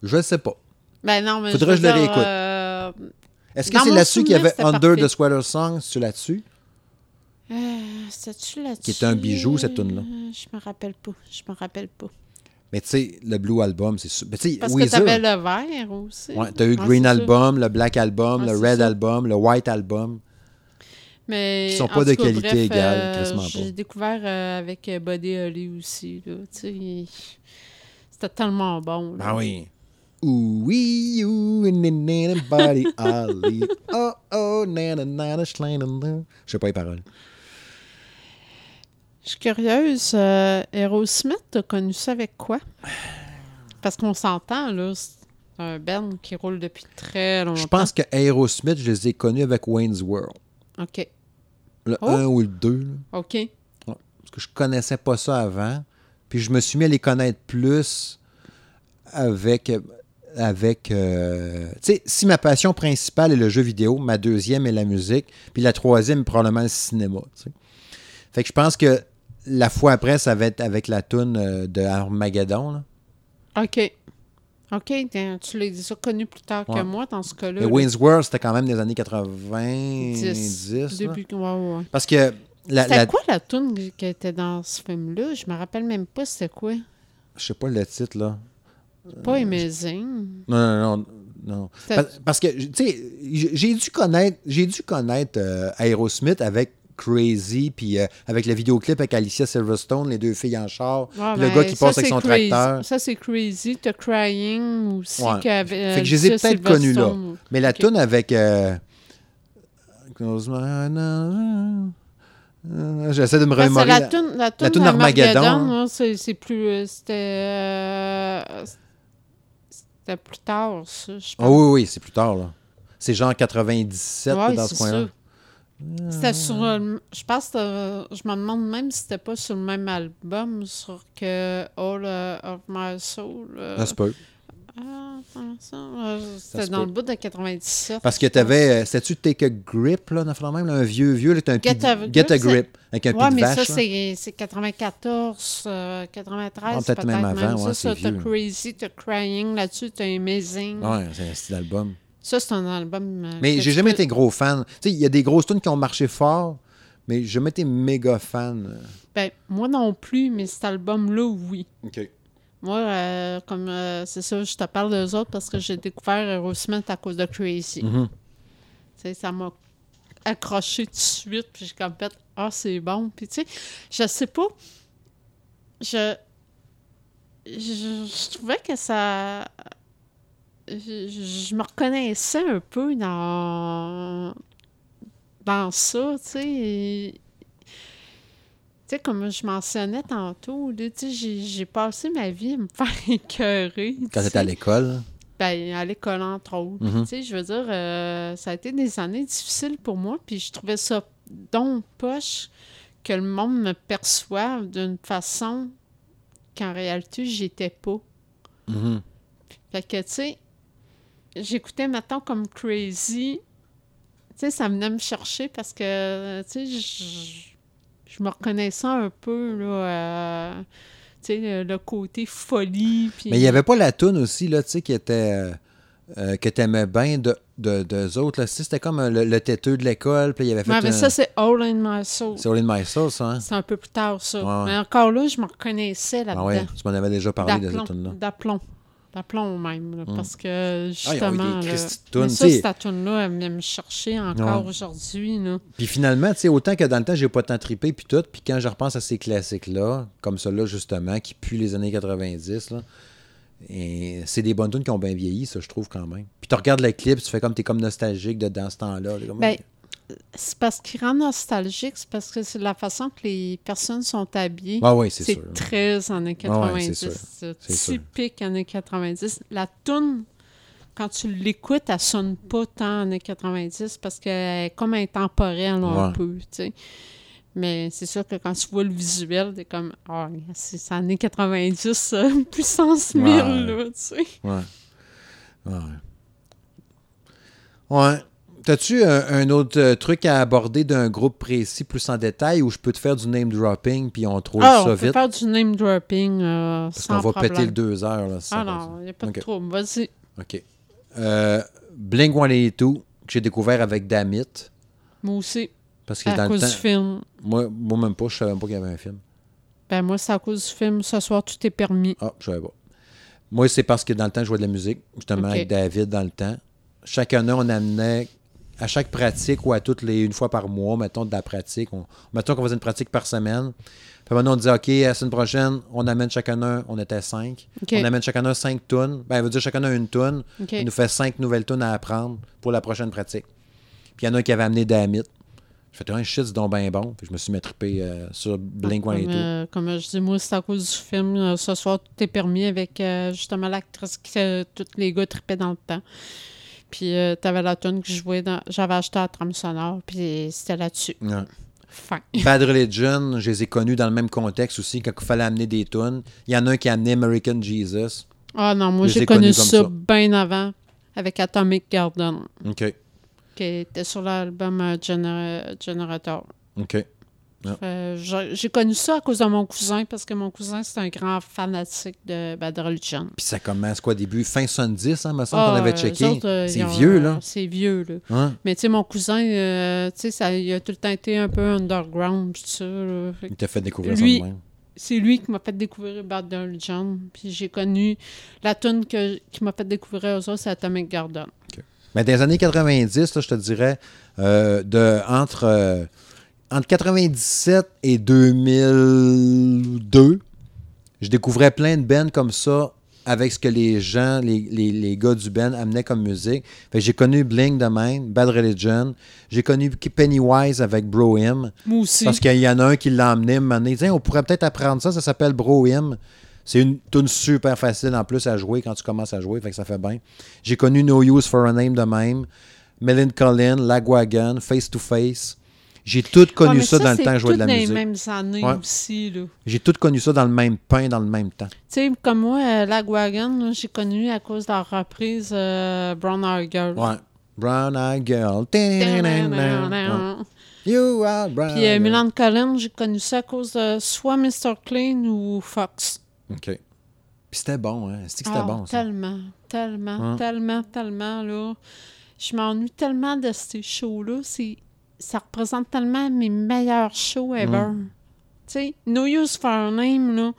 A: Je ne sais pas.
B: Ben non, mais
A: Faudrait
B: je
A: que je le
B: dire,
A: réécoute.
B: euh,
A: Est-ce que
B: Dans
A: c'est
B: mon
A: là-dessus qu'il y
B: souvenir,
A: avait
B: c'était
A: Under the. Sweater Song? C'est là-dessus?
B: euh, C'est-tu là-dessus?
A: Qui est un bijou, cette tune-là.
B: Euh, Je me rappelle pas. Je me rappelle pas.
A: Mais tu sais, le Blue Album, c'est sûr. Mais tu sais,
B: Parce
A: Weezer,
B: que t'avais le vert aussi.
A: ouais, t'as eu
B: Ouais,
A: Green
B: c'est.
A: Album, le Black Album,
B: Ouais,
A: le
B: c'est
A: Red
B: ça.
A: Album, le White Album.
B: Mais
A: Qui sont
B: en
A: pas de
B: cas,
A: qualité
B: bref,
A: égale,
B: euh,
A: pas.
B: J'ai découvert euh, avec euh, Buddy Holly aussi. Là, tu sais, il- C'était tellement bon. là.
A: Ah oui. Ooh, wee, ooh, na, na, na, body, Ollie. Oh, oh, na, na, na, na, schlein, na, na. Je sais pas les paroles.
B: Je suis curieuse. Euh, Aerosmith, t'as connu ça avec quoi? Parce qu'on s'entend, là. C'est un band qui roule depuis très longtemps.
A: Je pense que Aerosmith, je les ai connus avec Wayne's World.
B: OK.
A: Le
B: Oh.
A: 1 ou le 2.
B: OK.
A: Parce que je connaissais pas ça avant. Puis je me suis mis à les connaître plus avec. avec euh, tu sais, si ma passion principale est le jeu vidéo, ma deuxième est la musique, puis la troisième est probablement le cinéma. Fait que je pense que la fois après, ça va être avec la toune euh, de Armageddon. là.
B: OK. OK. Tu l'as déjà connu plus tard que moi dans ce cas-là. Là.
A: Wayne's World, c'était quand même des années 90.
B: Dix.
A: là.
B: Début... Ouais, ouais.
A: Parce que
B: C'était
A: la-
B: quoi la tune qui était dans ce film-là? Je me rappelle même pas c'était quoi.
A: je sais pas le titre là.
B: Pas Amazing.
A: Non, non, non. Parce, parce que, tu sais, j'ai dû connaître, j'ai dû connaître euh, Aerosmith avec Crazy, puis euh, avec le vidéoclip avec Alicia Silverstone, les deux filles en char, le
B: ben,
A: gars qui
B: ça,
A: passe avec son
B: crazy.
A: tracteur.
B: Ça, c'est Crazy. T'as Crying aussi.
A: Ouais. Fait que je les ai peut-être connus là. Mais la
B: Ok.
A: tune avec. J'essaie de me remémorer.
B: la
A: la-
B: toune, la toune
A: toune
B: d'Armageddon,
A: Armageddon,
B: hein, c'est plus... euh, C'était... euh, C'était plus tard, ça, je
A: Ah
B: pense.
A: oui, oui, c'est plus tard. là. C'est genre 97
B: Ouais,
A: dans ce coin-là.
B: C'était sur... euh, Je pense Je me demande même si c'était pas sur le même album, sur que All euh, of My Soul. euh,
A: Ça se peut.
B: Ah, ça, euh, C'était dans
A: peut.
B: le bout de 97.
A: Parce que
B: je
A: tu avais. C'était-tu Take a Grip, là, dans le même, là, un vieux, vieux, là, un
B: Get a
A: Get
B: Grip,
A: a Grip, avec un.
B: Ouais,
A: pied de
B: mais
A: vache.
B: ça,
A: là.
B: c'est c'est 94, euh, 93,
A: Ah, peut-être même avant, ouais,
B: ça,
A: c'est
B: ça, t'as. Crazy, t'as Crying, là-dessus, t'as Amazing.
A: Ouais, c'est un style d'album.
B: Ça, c'est un album... euh,
A: Mais j'ai jamais
B: peux-
A: été gros fan. Tu sais, il y a des grosses tunes qui ont marché fort, mais j'ai jamais été méga fan.
B: Ben, moi non plus, mais cet album-là, oui.
A: OK.
B: Moi, euh, comme euh, c'est ça, je te parle d'eux autres parce que j'ai découvert Aerosmith à cause de Crazy.
A: Mhm.
B: Tu sais, ça m'a accroché tout de suite, puis j'ai comme fait Ah, c'est bon. Puis tu sais, je sais pas. Je, je. je trouvais que ça. Je, je me reconnaissais un peu dans. dans ça, tu sais. Sais, comme je mentionnais tantôt, là, tu sais, j'ai passé ma vie à me faire écœurer.
A: Quand
B: tu
A: t'étais à l'école?
B: Ben, à l'école, entre autres.
A: Mhm.
B: Tu sais, je veux dire, euh, ça a été des années difficiles pour moi, puis je trouvais ça donc poche que le monde me perçoive d'une façon qu'en réalité, j'étais pas.
A: Mhm.
B: Fait que, tu sais, j'écoutais maintenant comme crazy. Tu sais, ça venait me chercher parce que, tu sais, je, me reconnaissais un peu, là, euh, tu sais, le, côté folie. puis-
A: Mais il n'y avait pas la toune aussi, là, tu sais, qui était. euh, euh, que t'aimais bien de, de, d'eux autres. Là. C'était comme euh, le, le têteux de l'école, puis il avait fait.
B: Ouais, mais
A: un-
B: ça, c'est All in My Soul.
A: C'est All in My Soul, ça, hein?
B: C'est un peu plus tard, ça.
A: Ouais.
B: Mais encore là, je me reconnaissais là-dedans.
A: Ah ouais, tu m'en avais déjà parlé de cette tune-là.
B: D'aplomb. D'aplomb même. là,
A: Mm.
B: Parce que
A: Ah,
B: justement.
A: des
B: là, ça, cette tune-là, elle vient me chercher encore
A: Ouais.
B: aujourd'hui.
A: Puis finalement, tu sais, autant que dans le temps, j'ai pas tant trippé, puis tout, puis quand je repense à ces classiques-là, comme ceux-là, justement, qui puent les années 90, là, et c'est des bonnes tunes qui ont bien vieilli, ça, je trouve, quand même. Puis tu regardes le clip, tu fais comme, t'es comme nostalgique de dans ce temps-là. là, comme-
B: Ben, c'est parce qu'il rend nostalgique, c'est parce que c'est la façon que les personnes sont habillées.
A: Ah oui, c'est
B: c'est
A: sûr.
B: très années
A: Ah ouais,
B: 90.
A: c'est sûr.
B: c'est
A: C'est sûr.
B: typique années 90. La toune, quand tu l'écoutes, elle sonne pas tant années 90 parce qu'elle est comme intemporelle un
A: Ouais.
B: peu, tu sais. Mais c'est sûr que quand tu vois le visuel, t'es comme, ah, c'est c'est années 90, euh, puissance 1000,
A: Ouais.
B: là, tu sais.
A: Ouais. Ouais. Ouais. T'as-tu un, un autre euh, truc à aborder d'un groupe précis plus en détail où je peux te faire du name dropping puis on trouve
B: Ah,
A: ça
B: on peut
A: vite?
B: faire du name dropping euh,
A: Parce qu'on va péter le deux heures. Là,
B: Ah non, il n'y a pas de trouble. Vas-y.
A: OK. Euh, Blink 182, que j'ai découvert avec Damit.
B: Moi aussi,
A: Parce que
B: à
A: dans le
B: cause
A: temps,
B: du film.
A: moi, moi même pas, je savais même pas qu'il y avait un film.
B: Ben moi, c'est à cause du film. Ce soir, tout est permis.
A: Ah, je savais pas. Moi, c'est parce que dans le temps, je jouais de la musique, justement, avec David dans le temps. Chaque année, on amenait, à chaque pratique ou à toutes les, une fois par mois, mettons, de la pratique. On, mettons qu'on faisait une pratique par semaine. Puis maintenant, on disait, OK, la semaine prochaine, on amène chacun un, on était cinq. On amène chacun un cinq tonnes. Ben, elle veut dire chacun un une tonne. Il nous fait cinq nouvelles tonnes à apprendre pour la prochaine pratique. Puis il y en a un qui avait amené Damit. Je fais, un shit, c'est donc bien bon. Puis je me suis triper euh, sur Blink
B: comme,
A: 182.
B: euh, comme je dis, moi, c'est à cause du film. Euh, ce soir, tout est permis avec justement l'actrice qui tous les gars tripaient dans le temps. Puis euh, t'avais la tune que je jouais dans. J'avais acheté à la trame sonore, puis c'était là-dessus.
A: Ouais.
B: Fin.
A: Bad Religion, je les ai connus dans le même contexte aussi, quand il fallait amener des tunes. Il y en a un qui a amené American Jesus.
B: Ah non, moi, j'ai connu ça,
A: ça.
B: bien avant avec Atomic Garden,
A: OK.
B: qui était sur l'album euh, Gener- Generator.
A: OK.
B: Euh, j'ai connu ça à cause de mon cousin, parce que mon cousin, c'est un grand fanatique de Bad Religion.
A: Puis ça commence quoi, début? Fin 70, hein, me semble
B: Ah,
A: qu'on avait
B: euh,
A: checké.
B: autres, euh,
A: c'est vieux,
B: euh,
A: là.
B: C'est vieux, là.
A: Hein?
B: Mais tu sais, mon cousin, euh, tu sais, ça, il a tout le temps été un peu underground, tout ça. là.
A: Il t'a fait découvrir
B: Lui-
A: ça de même.
B: C'est lui qui m'a fait découvrir Bad Religion. Puis j'ai connu la tune que, qui m'a fait découvrir aux autres, c'est Atomic Garden.
A: Mais dans les années 90, là, je te dirais, euh, de, entre, euh, entre 97 et 2002, je découvrais plein de bands comme ça avec ce que les gens, les, les, les gars du band amenaient comme musique. J'ai connu Blink de même, Bad Religion. J'ai connu Pennywise avec Bro Him.
B: Moi aussi.
A: Parce qu'il y en a un qui l'a emmené, m'a dit Tiens, on pourrait peut-être apprendre ça, ça s'appelle Bro Him. C'est une tune super facile en plus à jouer quand tu commences à jouer, fait que ça fait bien. J'ai connu No Use for a Name de même, Melon Collin, Lagwagon, Face to Face. J'ai tout connu ça, dans le temps que je jouais de la musique.
B: les mêmes années
A: Ouais.
B: aussi.
A: J'ai tout connu ça dans le même pain, dans le même temps.
B: Tu sais, comme moi, euh, Lagwagon, j'ai connu à cause de la reprise euh, Brown Eyed Girl.
A: Ouais. Brown Eyed Girl. You are brown.
B: Puis euh. Milan Collins, j'ai connu ça à cause de soit Mr. Clean ou Fox.
A: OK. Puis c'était bon, hein? C'est que c'était
B: Ah,
A: bon, ça?
B: Tellement, tellement,
A: Hein?
B: tellement, tellement, là. Je m'ennuie tellement de ces shows-là. C'est- Ça représente tellement mes meilleurs shows ever.
A: Mm.
B: Tu sais, No Use for a Name, là,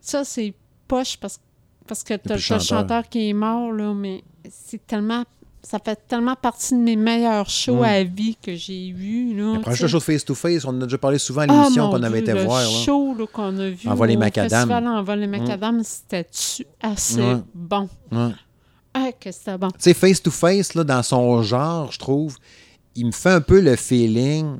B: ça, c'est poche parce, parce que t'as
A: le
B: le
A: chanteur.
B: chanteur qui est mort, là, mais c'est tellement... Ça fait tellement partie de mes meilleurs shows
A: Mm.
B: à vie que j'ai vus, là.
A: Le
B: sais.
A: show face to face, on en a déjà parlé souvent à
B: Ah,
A: l'émission qu'on avait
B: Dieu,
A: été
B: le
A: voir. là.
B: show qu'on a vu
A: Envoie les macadam.
B: festival Envoie les macadam, c'était-tu assez bon? Ah, que c'était bon.
A: Tu sais, face to face, là, dans son genre, je trouve, il me fait un peu le feeling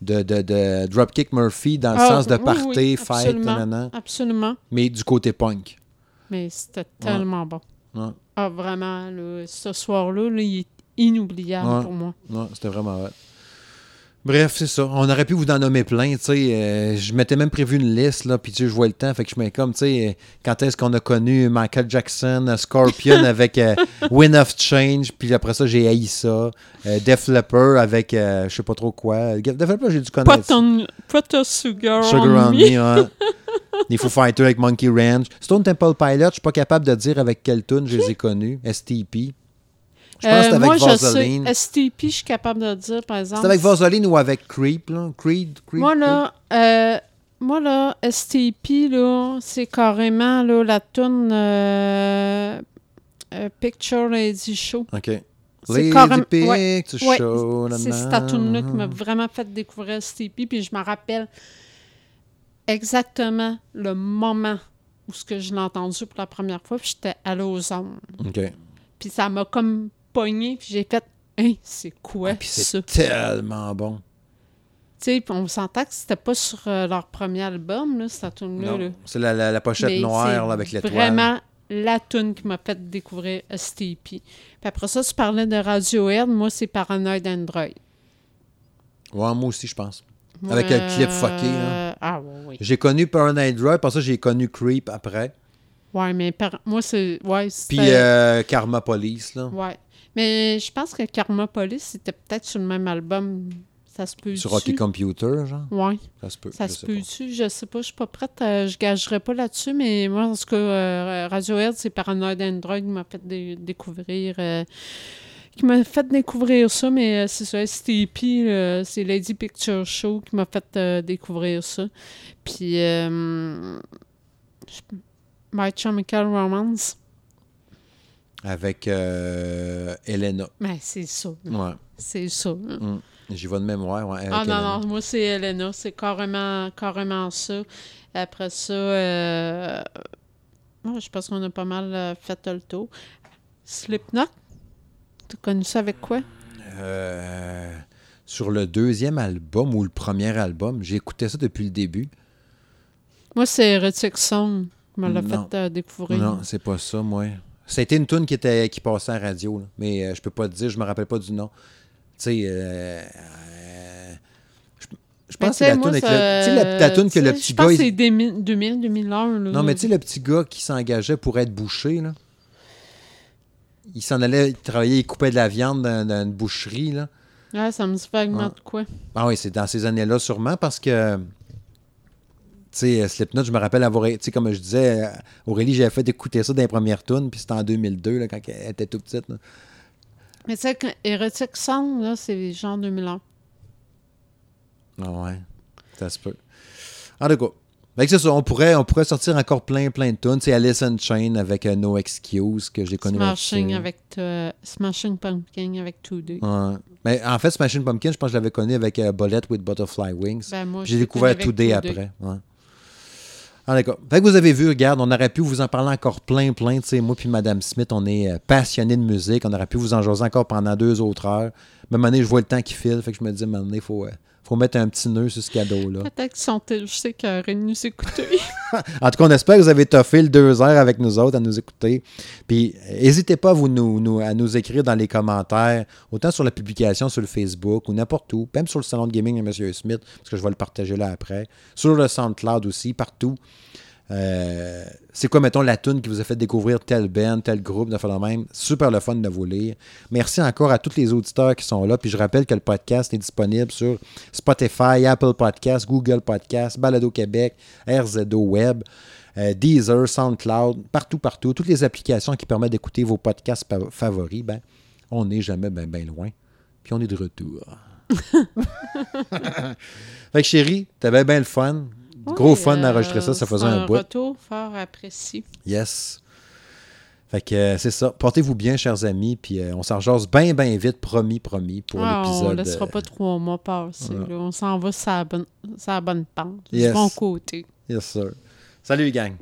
A: de, de, de Dropkick Murphy dans le
B: Ah,
A: sens de
B: oui,
A: party,
B: oui,
A: fight,
B: absolument.
A: nanana,
B: Absolument.
A: mais du côté punk.
B: Mais c'était tellement bon.
A: Ouais.
B: Ah, vraiment, là, ce soir-là, là, il est inoubliable
A: Ouais.
B: pour moi.
A: Non, c'était vraiment hot. Bref, c'est ça. On aurait pu vous en nommer plein, tu sais. euh, je m'étais même prévu une liste, là, puis tu sais, je vois le temps, fait que je mets comme, tu sais, euh, quand est-ce qu'on a connu Michael Jackson, euh, Scorpion avec euh, Wind of Change, puis après ça, j'ai haï ça. Euh, Def Leppard avec, je sais pas trop quoi. Def Leppard, j'ai dû connaître.
B: Put, on, put a sugar,
A: Sugar
B: on,
A: on
B: me.
A: Me, hein. Les Foo Fighters avec Monkey Ranch. Stone Temple Pilot, je suis pas capable de dire avec quelle tune je les ai connus. STP. Je pense que
B: Euh,
A: avec
B: moi, je sais, STP, je suis capable de dire, par exemple.
A: C'était avec Vaseline ou avec Creep, là? Creed? Creep
B: Moi, là, euh, moi, là, STP, là, c'est carrément, là, la toune euh, euh, Picture Lady Show.
A: OK.
B: C'est
A: Lady
B: carrément-
A: Picture
B: ouais, ouais,
A: Show.
B: C'est cette toune-là qui m'a vraiment fait découvrir STP, puis je me rappelle exactement le moment où ce que je l'ai entendu pour la première fois, puis j'étais allée aux ondes.
A: OK.
B: Puis ça m'a comme pogné, puis j'ai fait « Hein, c'est quoi
A: Ah, puis
B: ça?
A: c'est tellement bon.
B: Tu sais, on s'entend que c'était pas sur euh, leur premier album, là, cette tune-là. Là.
A: C'est la, la- la pochette
B: Mais
A: noire là, avec l'étoile.
B: vraiment la tune qui m'a fait découvrir STP. Puis après ça, tu parlais de Radiohead. Moi, c'est Paranoid Android.
A: Ouais, moi aussi, je pense. Avec le clip fucké,
B: euh,
A: là.
B: Ah, ouais, oui.
A: J'ai connu Paranoid Drive, pour ça, j'ai connu Creep après.
B: Ouais, mais par- moi, c'est. Ouais,
A: Puis euh, Karma Police, là.
B: Ouais. Mais je pense que Karma Police, c'était peut-être sur le même album. Ça se peut
A: Sur Rocky Computer, genre?
B: Ouais,
A: Ça se peut.
B: ça se peut-tu? Je sais pas, je suis pas prête. euh, je gagerai pas là-dessus, mais moi, en tout cas, euh, Radiohead, c'est Paranoid Android qui m'a fait dé- découvrir. euh, qui m'a fait découvrir ça, mais euh, c'est ça, STP, c'est Lady Picture Show qui m'a fait découvrir ça. Puis, My Chemical Romance,
A: Avec euh, Elena.
B: ben, c'est ça.
A: Ouais.
B: C'est ça.
A: Mm. J'y vais de mémoire. Ouais,
B: Ah non,
A: Elena.
B: non, moi c'est Elena, c'est carrément, carrément ça. Après ça, euh... je pense qu'on a pas mal euh, fait le tour. Slipknot, tu connu ça avec quoi?
A: Euh, sur le deuxième album ou le premier album, j'ai écouté ça depuis le début.
B: Moi, c'est Erotic Song qui me l'a
A: Non.
B: fait euh, découvrir.
A: Non, c'est pas ça, moi. C'était une tune qui était qui passait à la radio, là. mais euh, je peux pas te dire, je me rappelle pas du nom. Tu sais, euh, euh, je, pense que c'est la tune avec
B: ça-
A: le, tu sais, la, la tune que le petit
B: Je pense
A: gars.
B: que c'est
A: il-
B: 2000, 2000, 2001. Là.
A: Non, mais tu sais, le petit gars qui s'engageait pour être bouché, là. Il s'en allait travailler, il coupait de la viande dans, dans une boucherie, là.
B: Ouais, ça me dit vaguement
A: Ouais.
B: de quoi.
A: Ah oui, c'est dans ces années-là sûrement parce que, sais, Slipknot, je me rappelle avoir, tu sais, comme je disais, euh, Aurélie, j'avais fait écouter ça dans les premières tunes, puis c'était en 2002, là, quand elle était toute petite. là.
B: Mais tu sais, Erotic Song, là, c'est genre 2001.
A: Ah ouais, ça se peut. En tout cas, que c'est ça, on pourrait, on pourrait sortir encore plein, plein de tunes. C'est Alice in Chain avec euh, No Excuse que j'ai connu
B: Smashing avec euh, Smashing Pumpkin avec 2D.
A: Ouais. Mais en fait, Smashing Pumpkin, je pense que je l'avais connu avec euh, Bullet with Butterfly Wings.
B: Ben,
A: J'ai découvert Today
B: 2D.
A: après. Ouais. Ah, d'accord. Fait que vous avez vu, regarde, on aurait pu vous en parler encore plein, plein. Tu sais, moi puis Madame Smith, on est euh, passionnés de musique. On aurait pu vous en jaser encore pendant deux autres heures. Moment donné, je vois le temps qui file. Fait que je me dis, à un il faut, euh, faut mettre un petit nœud sur ce cadeau-là.
B: Peut-être qu'ils sont juste écœurés de nous écouter.
A: En tout cas, on espère que vous avez toffé le deux heures avec nous autres à nous écouter. Puis, n'hésitez pas à, vous nous, nous- à nous écrire dans les commentaires, autant sur la publication sur le Facebook ou n'importe où, même sur le salon de gaming de M. Smith, parce que je vais le partager là après. Sur le SoundCloud aussi, partout. Euh, c'est quoi, mettons, la tune qui vous a fait découvrir tel band, tel groupe, de faire même? Super le fun de vous lire. Merci encore à tous les auditeurs qui sont là. Puis je rappelle que le podcast est disponible sur Spotify, Apple Podcasts, Google Podcasts, Balado Québec, RZO Web, euh, Deezer, SoundCloud, partout, partout. Toutes les applications qui permettent d'écouter vos podcasts favoris, ben, on n'est jamais bien ben loin. Puis on est de retour. fait que chérie, t'avais bien le fun. Gros fun
B: euh,
A: d'enregistrer ça, ça faisait
B: c'est
A: un bout.
B: retour fort apprécié.
A: Yes. Fait que euh, c'est ça. Portez-vous bien, chers amis. Puis euh, on s'en rejase bien, bien vite, promis, promis, pour
B: Ah,
A: l'épisode.
B: on ne laissera
A: euh,
B: pas trois mois passer. On s'en va sur la bonne, sur la bonne pente,
A: Yes.
B: du bon côté.
A: Yes, sir. Salut, gang.